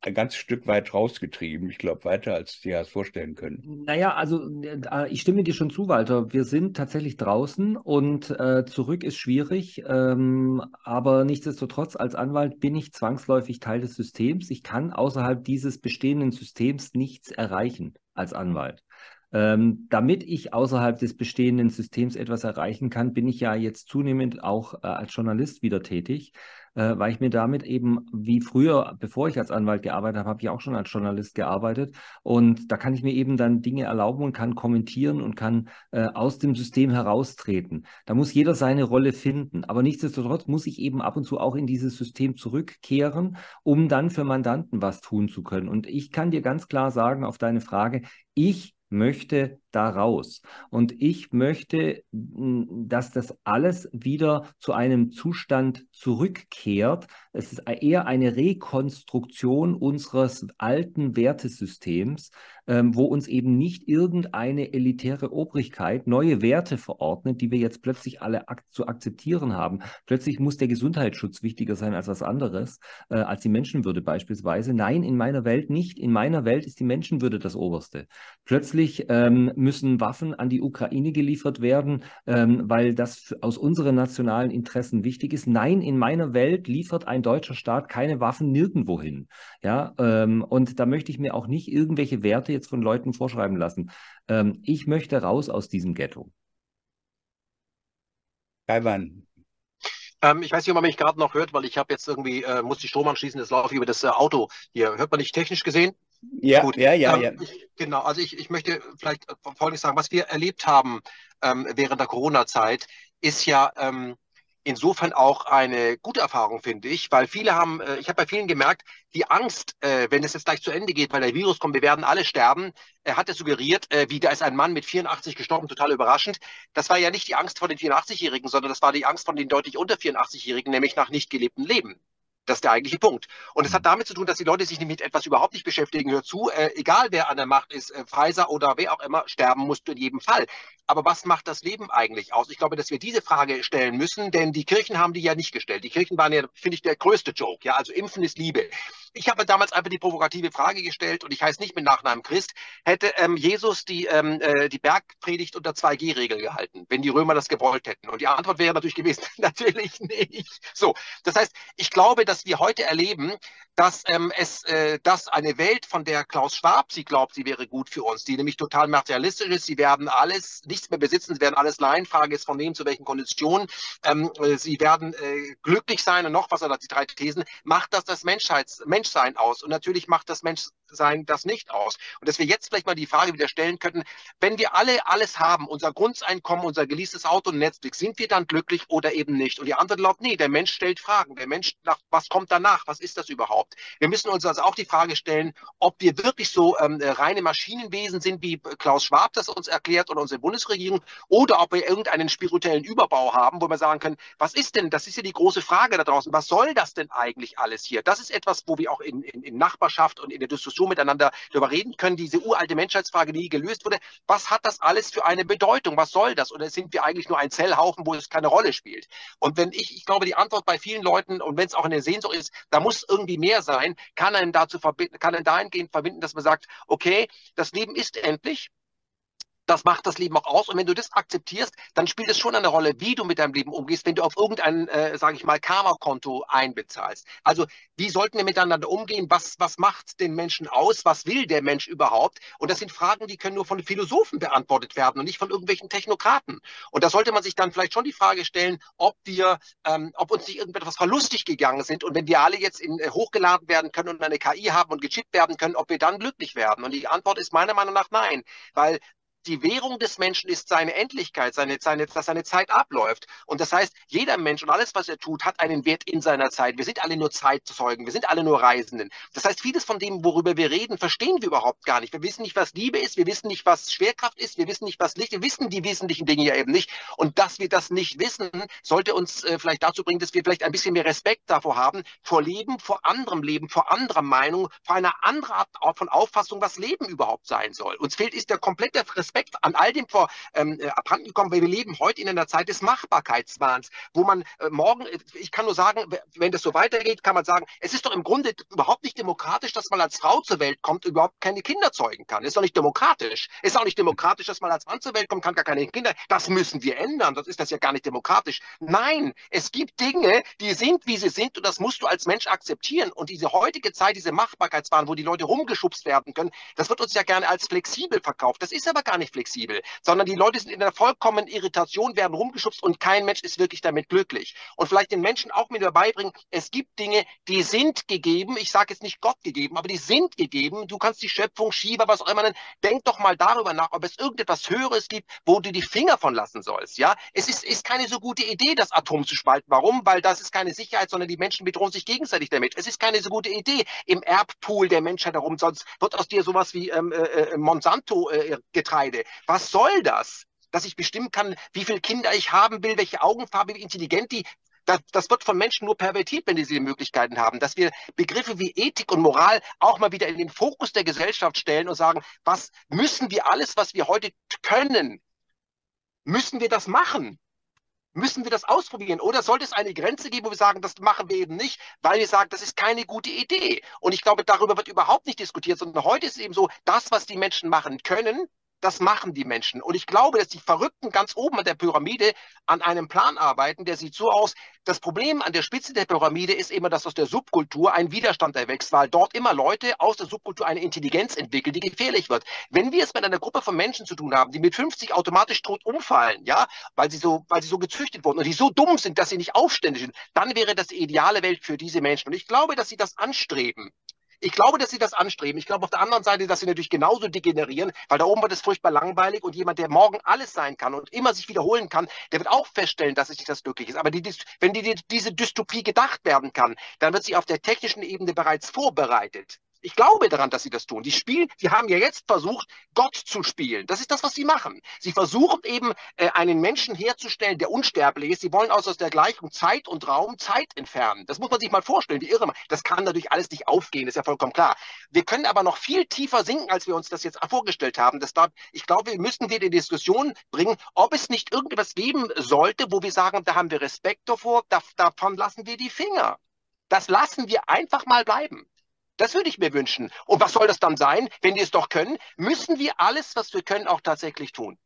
ein ganzes Stück weit rausgetrieben. Ich glaube, weiter, als dir das vorstellen können. Naja, also äh, ich stimme dir schon zu, Walter. Wir sind tatsächlich draußen und äh, zurück ist schwierig. Ähm, aber nichtsdestotrotz, als Anwalt bin ich zwangsläufig Teil des Systems. Ich kann außerhalb dieses bestehenden Systems nichts erreichen als Anwalt. Ähm, damit ich außerhalb des bestehenden Systems etwas erreichen kann, bin ich ja jetzt zunehmend auch äh, als Journalist wieder tätig äh, weil ich mir damit eben, wie früher, bevor ich als Anwalt gearbeitet habe, habe ich auch schon als Journalist gearbeitet. Und da kann ich mir eben dann Dinge erlauben und kann kommentieren und kann äh, aus dem System heraustreten. Da muss jeder seine Rolle finden. Aber nichtsdestotrotz muss ich eben ab und zu auch in dieses System zurückkehren, um dann für Mandanten was tun zu können. Und ich kann dir ganz klar sagen auf deine Frage, ich möchte da raus. Und ich möchte, dass das alles wieder zu einem Zustand zurückkehrt. Es ist eher eine Rekonstruktion unseres alten Wertesystems, ähm, wo uns eben nicht irgendeine elitäre Obrigkeit neue Werte verordnet, die wir jetzt plötzlich alle ak zu akzeptieren haben. Plötzlich muss der Gesundheitsschutz wichtiger sein als was anderes, äh, als die Menschenwürde beispielsweise. Nein, in meiner Welt nicht. In meiner Welt ist die Menschenwürde das Oberste. Plötzlich ähm, müssen Waffen an die Ukraine geliefert werden, ähm, weil das aus unseren nationalen Interessen wichtig ist. Nein, in meiner Welt liefert ein deutscher Staat keine Waffen nirgendwo hin. Ja, ähm, und da möchte ich mir auch nicht irgendwelche Werte jetzt von Leuten vorschreiben lassen. Ähm, ich möchte raus aus diesem Ghetto. Taiwan. Ähm, ich weiß nicht, ob man mich gerade noch hört, weil ich habe jetzt irgendwie, äh, muss die Strom anschließen, das laufe ich über das äh, Auto hier. Hört man nicht technisch gesehen? Ja, Gut. ja, ja, ähm, ja. Ich, genau, also ich, ich möchte vielleicht äh, Folgendes sagen. Was wir erlebt haben ähm, während der Corona-Zeit, ist ja ähm, insofern auch eine gute Erfahrung, finde ich, weil viele haben, äh, ich habe bei vielen gemerkt, die Angst, äh, wenn es jetzt gleich zu Ende geht, weil der Virus kommt, wir werden alle sterben, er hatte suggeriert, äh, wie da ist ein Mann mit 84 gestorben, total überraschend. Das war ja nicht die Angst vor den 84-Jährigen, sondern das war die Angst von den deutlich unter 84-Jährigen, nämlich nach nicht gelebtem Leben. Das ist der eigentliche Punkt. Und es hat damit zu tun, dass die Leute sich mit etwas überhaupt nicht beschäftigen. Hör zu, äh, egal wer an der Macht ist, äh, Pfizer oder wer auch immer, sterben musst du in jedem Fall. Aber was macht das Leben eigentlich aus? Ich glaube, dass wir diese Frage stellen müssen, denn die Kirchen haben die ja nicht gestellt. Die Kirchen waren ja, finde ich, der größte Joke. Ja, also Impfen ist Liebe. Ich habe damals einfach die provokative Frage gestellt und ich heiße nicht mit Nachnamen Christ. Hätte ähm, Jesus die, ähm, äh, die Bergpredigt unter 2G-Regel gehalten, wenn die Römer das gewollt hätten? Und die Antwort wäre natürlich gewesen, natürlich nicht. So, das heißt, ich glaube, dass wir heute erleben, dass ähm, es, äh, dass eine Welt, von der Klaus Schwab sie glaubt, sie wäre gut für uns, die nämlich total materialistisch ist, sie werden alles, nichts mehr besitzen, sie werden alles leihen, Frage ist von wem, zu welchen Konditionen, ähm, äh, sie werden äh, glücklich sein und noch was, oder die drei Thesen, macht das das Menschheits, Menschsein aus. Und natürlich macht das Menschsein das nicht aus. Und dass wir jetzt vielleicht mal die Frage wieder stellen könnten, wenn wir alle alles haben, unser Grundeinkommen, unser geleastes Auto und Netflix, sind wir dann glücklich oder eben nicht? Und die Antwort lautet, nee, der Mensch stellt Fragen, der Mensch nach, was kommt danach, was ist das überhaupt? überhaupt? Wir müssen uns also auch die Frage stellen, ob wir wirklich so ähm, reine Maschinenwesen sind, wie Klaus Schwab das uns erklärt oder unsere Bundesregierung, oder ob wir irgendeinen spirituellen Überbau haben, wo wir sagen können, was ist denn, das ist ja die große Frage da draußen, was soll das denn eigentlich alles hier? Das ist etwas, wo wir auch in, in, in Nachbarschaft und in der Diskussion miteinander darüber reden können, diese uralte Menschheitsfrage, die nie gelöst wurde. Was hat das alles für eine Bedeutung? Was soll das? Oder sind wir eigentlich nur ein Zellhaufen, wo es keine Rolle spielt? Und wenn ich, ich glaube, die Antwort bei vielen Leuten, und wenn es auch in der Sehnsucht ist, da muss irgendwie mehr sein, kann einen dazu kann einen dahingehend verbinden, dass man sagt, okay, das Leben ist endlich, das macht das Leben auch aus. Und wenn du das akzeptierst, dann spielt es schon eine Rolle, wie du mit deinem Leben umgehst, wenn du auf irgendein, äh, sage ich mal, Karma-Konto einbezahlst. Also wie sollten wir miteinander umgehen? Was, was macht den Menschen aus? Was will der Mensch überhaupt? Und das sind Fragen, die können nur von Philosophen beantwortet werden und nicht von irgendwelchen Technokraten. Und da sollte man sich dann vielleicht schon die Frage stellen, ob wir, ähm, ob uns nicht irgendetwas verlustig gegangen sind. Und wenn wir alle jetzt in, äh, hochgeladen werden können und eine KI haben und gechippt werden können, ob wir dann glücklich werden. Und die Antwort ist meiner Meinung nach nein, weil die Währung des Menschen ist seine Endlichkeit, seine, seine, dass seine Zeit abläuft. Und das heißt, jeder Mensch und alles, was er tut, hat einen Wert in seiner Zeit. Wir sind alle nur Zeitzeugen, wir sind alle nur Reisenden. Das heißt, vieles von dem, worüber wir reden, verstehen wir überhaupt gar nicht. Wir wissen nicht, was Liebe ist, wir wissen nicht, was Schwerkraft ist, wir wissen nicht, was Licht, wir wissen die wesentlichen Dinge ja eben nicht. Und dass wir das nicht wissen, sollte uns äh, vielleicht dazu bringen, dass wir vielleicht ein bisschen mehr Respekt davor haben, vor Leben, vor anderem Leben, vor anderer Meinung, vor einer anderen Art von Auffassung, was Leben überhaupt sein soll. Uns fehlt ist der komplette Respekt Respekt an all dem vor ähm, äh, abhanden gekommen, weil wir leben heute in einer Zeit des Machbarkeitswahns, wo man äh, morgen, äh, ich kann nur sagen, wenn das so weitergeht, kann man sagen, es ist doch im Grunde überhaupt nicht demokratisch, dass man als Frau zur Welt kommt und überhaupt keine Kinder zeugen kann. Ist doch nicht demokratisch. Ist auch nicht demokratisch, dass man als Mann zur Welt kommt, kann gar keine Kinder. Das müssen wir ändern. Das ist das ja gar nicht demokratisch. Nein, es gibt Dinge, die sind, wie sie sind und das musst du als Mensch akzeptieren. Und diese heutige Zeit, diese Machbarkeitswahn, wo die Leute rumgeschubst werden können, das wird uns ja gerne als flexibel verkauft. Das ist aber gar nicht nicht flexibel, sondern die Leute sind in einer vollkommenen Irritation, werden rumgeschubst und kein Mensch ist wirklich damit glücklich. Und vielleicht den Menschen auch mit dabei bringen, es gibt Dinge, die sind gegeben, ich sage jetzt nicht Gott gegeben, aber die sind gegeben. Du kannst die Schöpfung, Shiva, was auch immer nennen. Denk doch mal darüber nach, ob es irgendetwas Höheres gibt, wo du die Finger von lassen sollst. Ja, es ist, ist keine so gute Idee, das Atom zu spalten. Warum? Weil das ist keine Sicherheit, sondern die Menschen bedrohen sich gegenseitig damit. Es ist keine so gute Idee im Erbpool der Menschheit herum, sonst wird aus dir sowas wie ähm, äh, äh Monsanto-Getreide. Freude. Was soll das? Dass ich bestimmen kann, wie viele Kinder ich haben will, welche Augenfarbe, wie intelligent die das, das, wird von Menschen nur pervertiert, wenn die diese Möglichkeiten haben, dass wir Begriffe wie Ethik und Moral auch mal wieder in den Fokus der Gesellschaft stellen und sagen, was müssen wir alles, was wir heute können, müssen wir das machen? Müssen wir das ausprobieren? Oder sollte es eine Grenze geben, wo wir sagen, das machen wir eben nicht, weil wir sagen, das ist keine gute Idee? Und ich glaube, darüber wird überhaupt nicht diskutiert, sondern heute ist eben so, das, was die Menschen machen können, das machen die Menschen. Und ich glaube, dass die Verrückten ganz oben an der Pyramide an einem Plan arbeiten, der sieht so aus. Das Problem an der Spitze der Pyramide ist immer, dass aus der Subkultur ein Widerstand erwächst, weil dort immer Leute aus der Subkultur eine Intelligenz entwickeln, die gefährlich wird. Wenn wir es mit einer Gruppe von Menschen zu tun haben, die mit 50 automatisch tot umfallen, ja, weil sie so, weil sie so gezüchtet wurden und die so dumm sind, dass sie nicht aufständig sind, dann wäre das die ideale Welt für diese Menschen. Und ich glaube, dass sie das anstreben. Ich glaube, dass sie das anstreben. Ich glaube auf der anderen Seite, dass sie natürlich genauso degenerieren, weil da oben wird es furchtbar langweilig und jemand, der morgen alles sein kann und immer sich wiederholen kann, der wird auch feststellen, dass es nicht das glücklich ist. Aber die, wenn die, diese Dystopie gedacht werden kann, dann wird sie auf der technischen Ebene bereits vorbereitet. Ich glaube daran, dass sie das tun. Die spielen, die haben ja jetzt versucht, Gott zu spielen. Das ist das, was sie machen. Sie versuchen eben, äh, einen Menschen herzustellen, der unsterblich ist. Sie wollen aus, aus der Gleichung Zeit und Raum Zeit entfernen. Das muss man sich mal vorstellen, wie irre. Das kann natürlich alles nicht aufgehen, ist ja vollkommen klar. Wir können aber noch viel tiefer sinken, als wir uns das jetzt vorgestellt haben. Das da, ich glaube, wir müssen wir die Diskussion bringen, ob es nicht irgendetwas geben sollte, wo wir sagen, da haben wir Respekt davor, davon lassen wir die Finger. Das lassen wir einfach mal bleiben. Das würde ich mir wünschen. Und was soll das dann sein? Wenn die es doch können, müssen wir alles, was wir können, auch tatsächlich tun.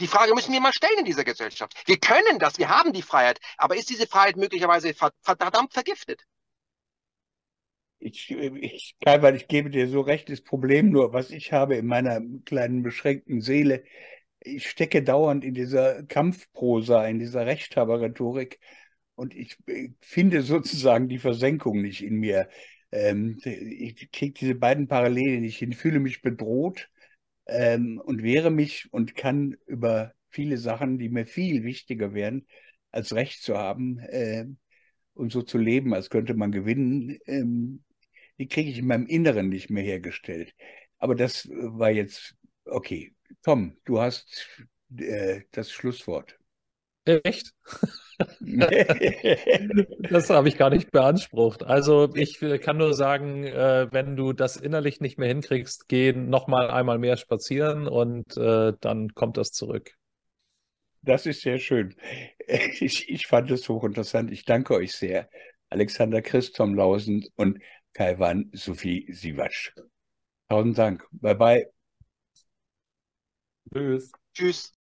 Die Frage müssen wir mal stellen in dieser Gesellschaft. Wir können das, wir haben die Freiheit, aber ist diese Freiheit möglicherweise verdammt vergiftet? Ich, ich, Kalbert, ich gebe dir so recht, das Problem nur, was ich habe in meiner kleinen beschränkten Seele, ich stecke dauernd in dieser Kampfprosa, in dieser Rechthaber-Rhetorik und ich finde sozusagen die Versenkung nicht in mir ähm, ich kriege diese beiden Parallelen nicht hin, fühle mich bedroht ähm, und wehre mich und kann über viele Sachen, die mir viel wichtiger wären, als Recht zu haben äh, und so zu leben, als könnte man gewinnen, ähm, die kriege ich in meinem Inneren nicht mehr hergestellt. Aber das war jetzt, okay. Tom, du hast äh, das Schlusswort. Echt? das habe ich gar nicht beansprucht. Also ich kann nur sagen, äh, wenn du das innerlich nicht mehr hinkriegst, geh noch mal einmal mehr spazieren und äh, dann kommt das zurück. Das ist sehr schön. Ich, ich fand es hochinteressant. Ich danke euch sehr. Alexander Christ, Tom Lausen und Kaiwan Sophie Siewatsch. Tausend Dank. Bye bye. Tschüss. Tschüss.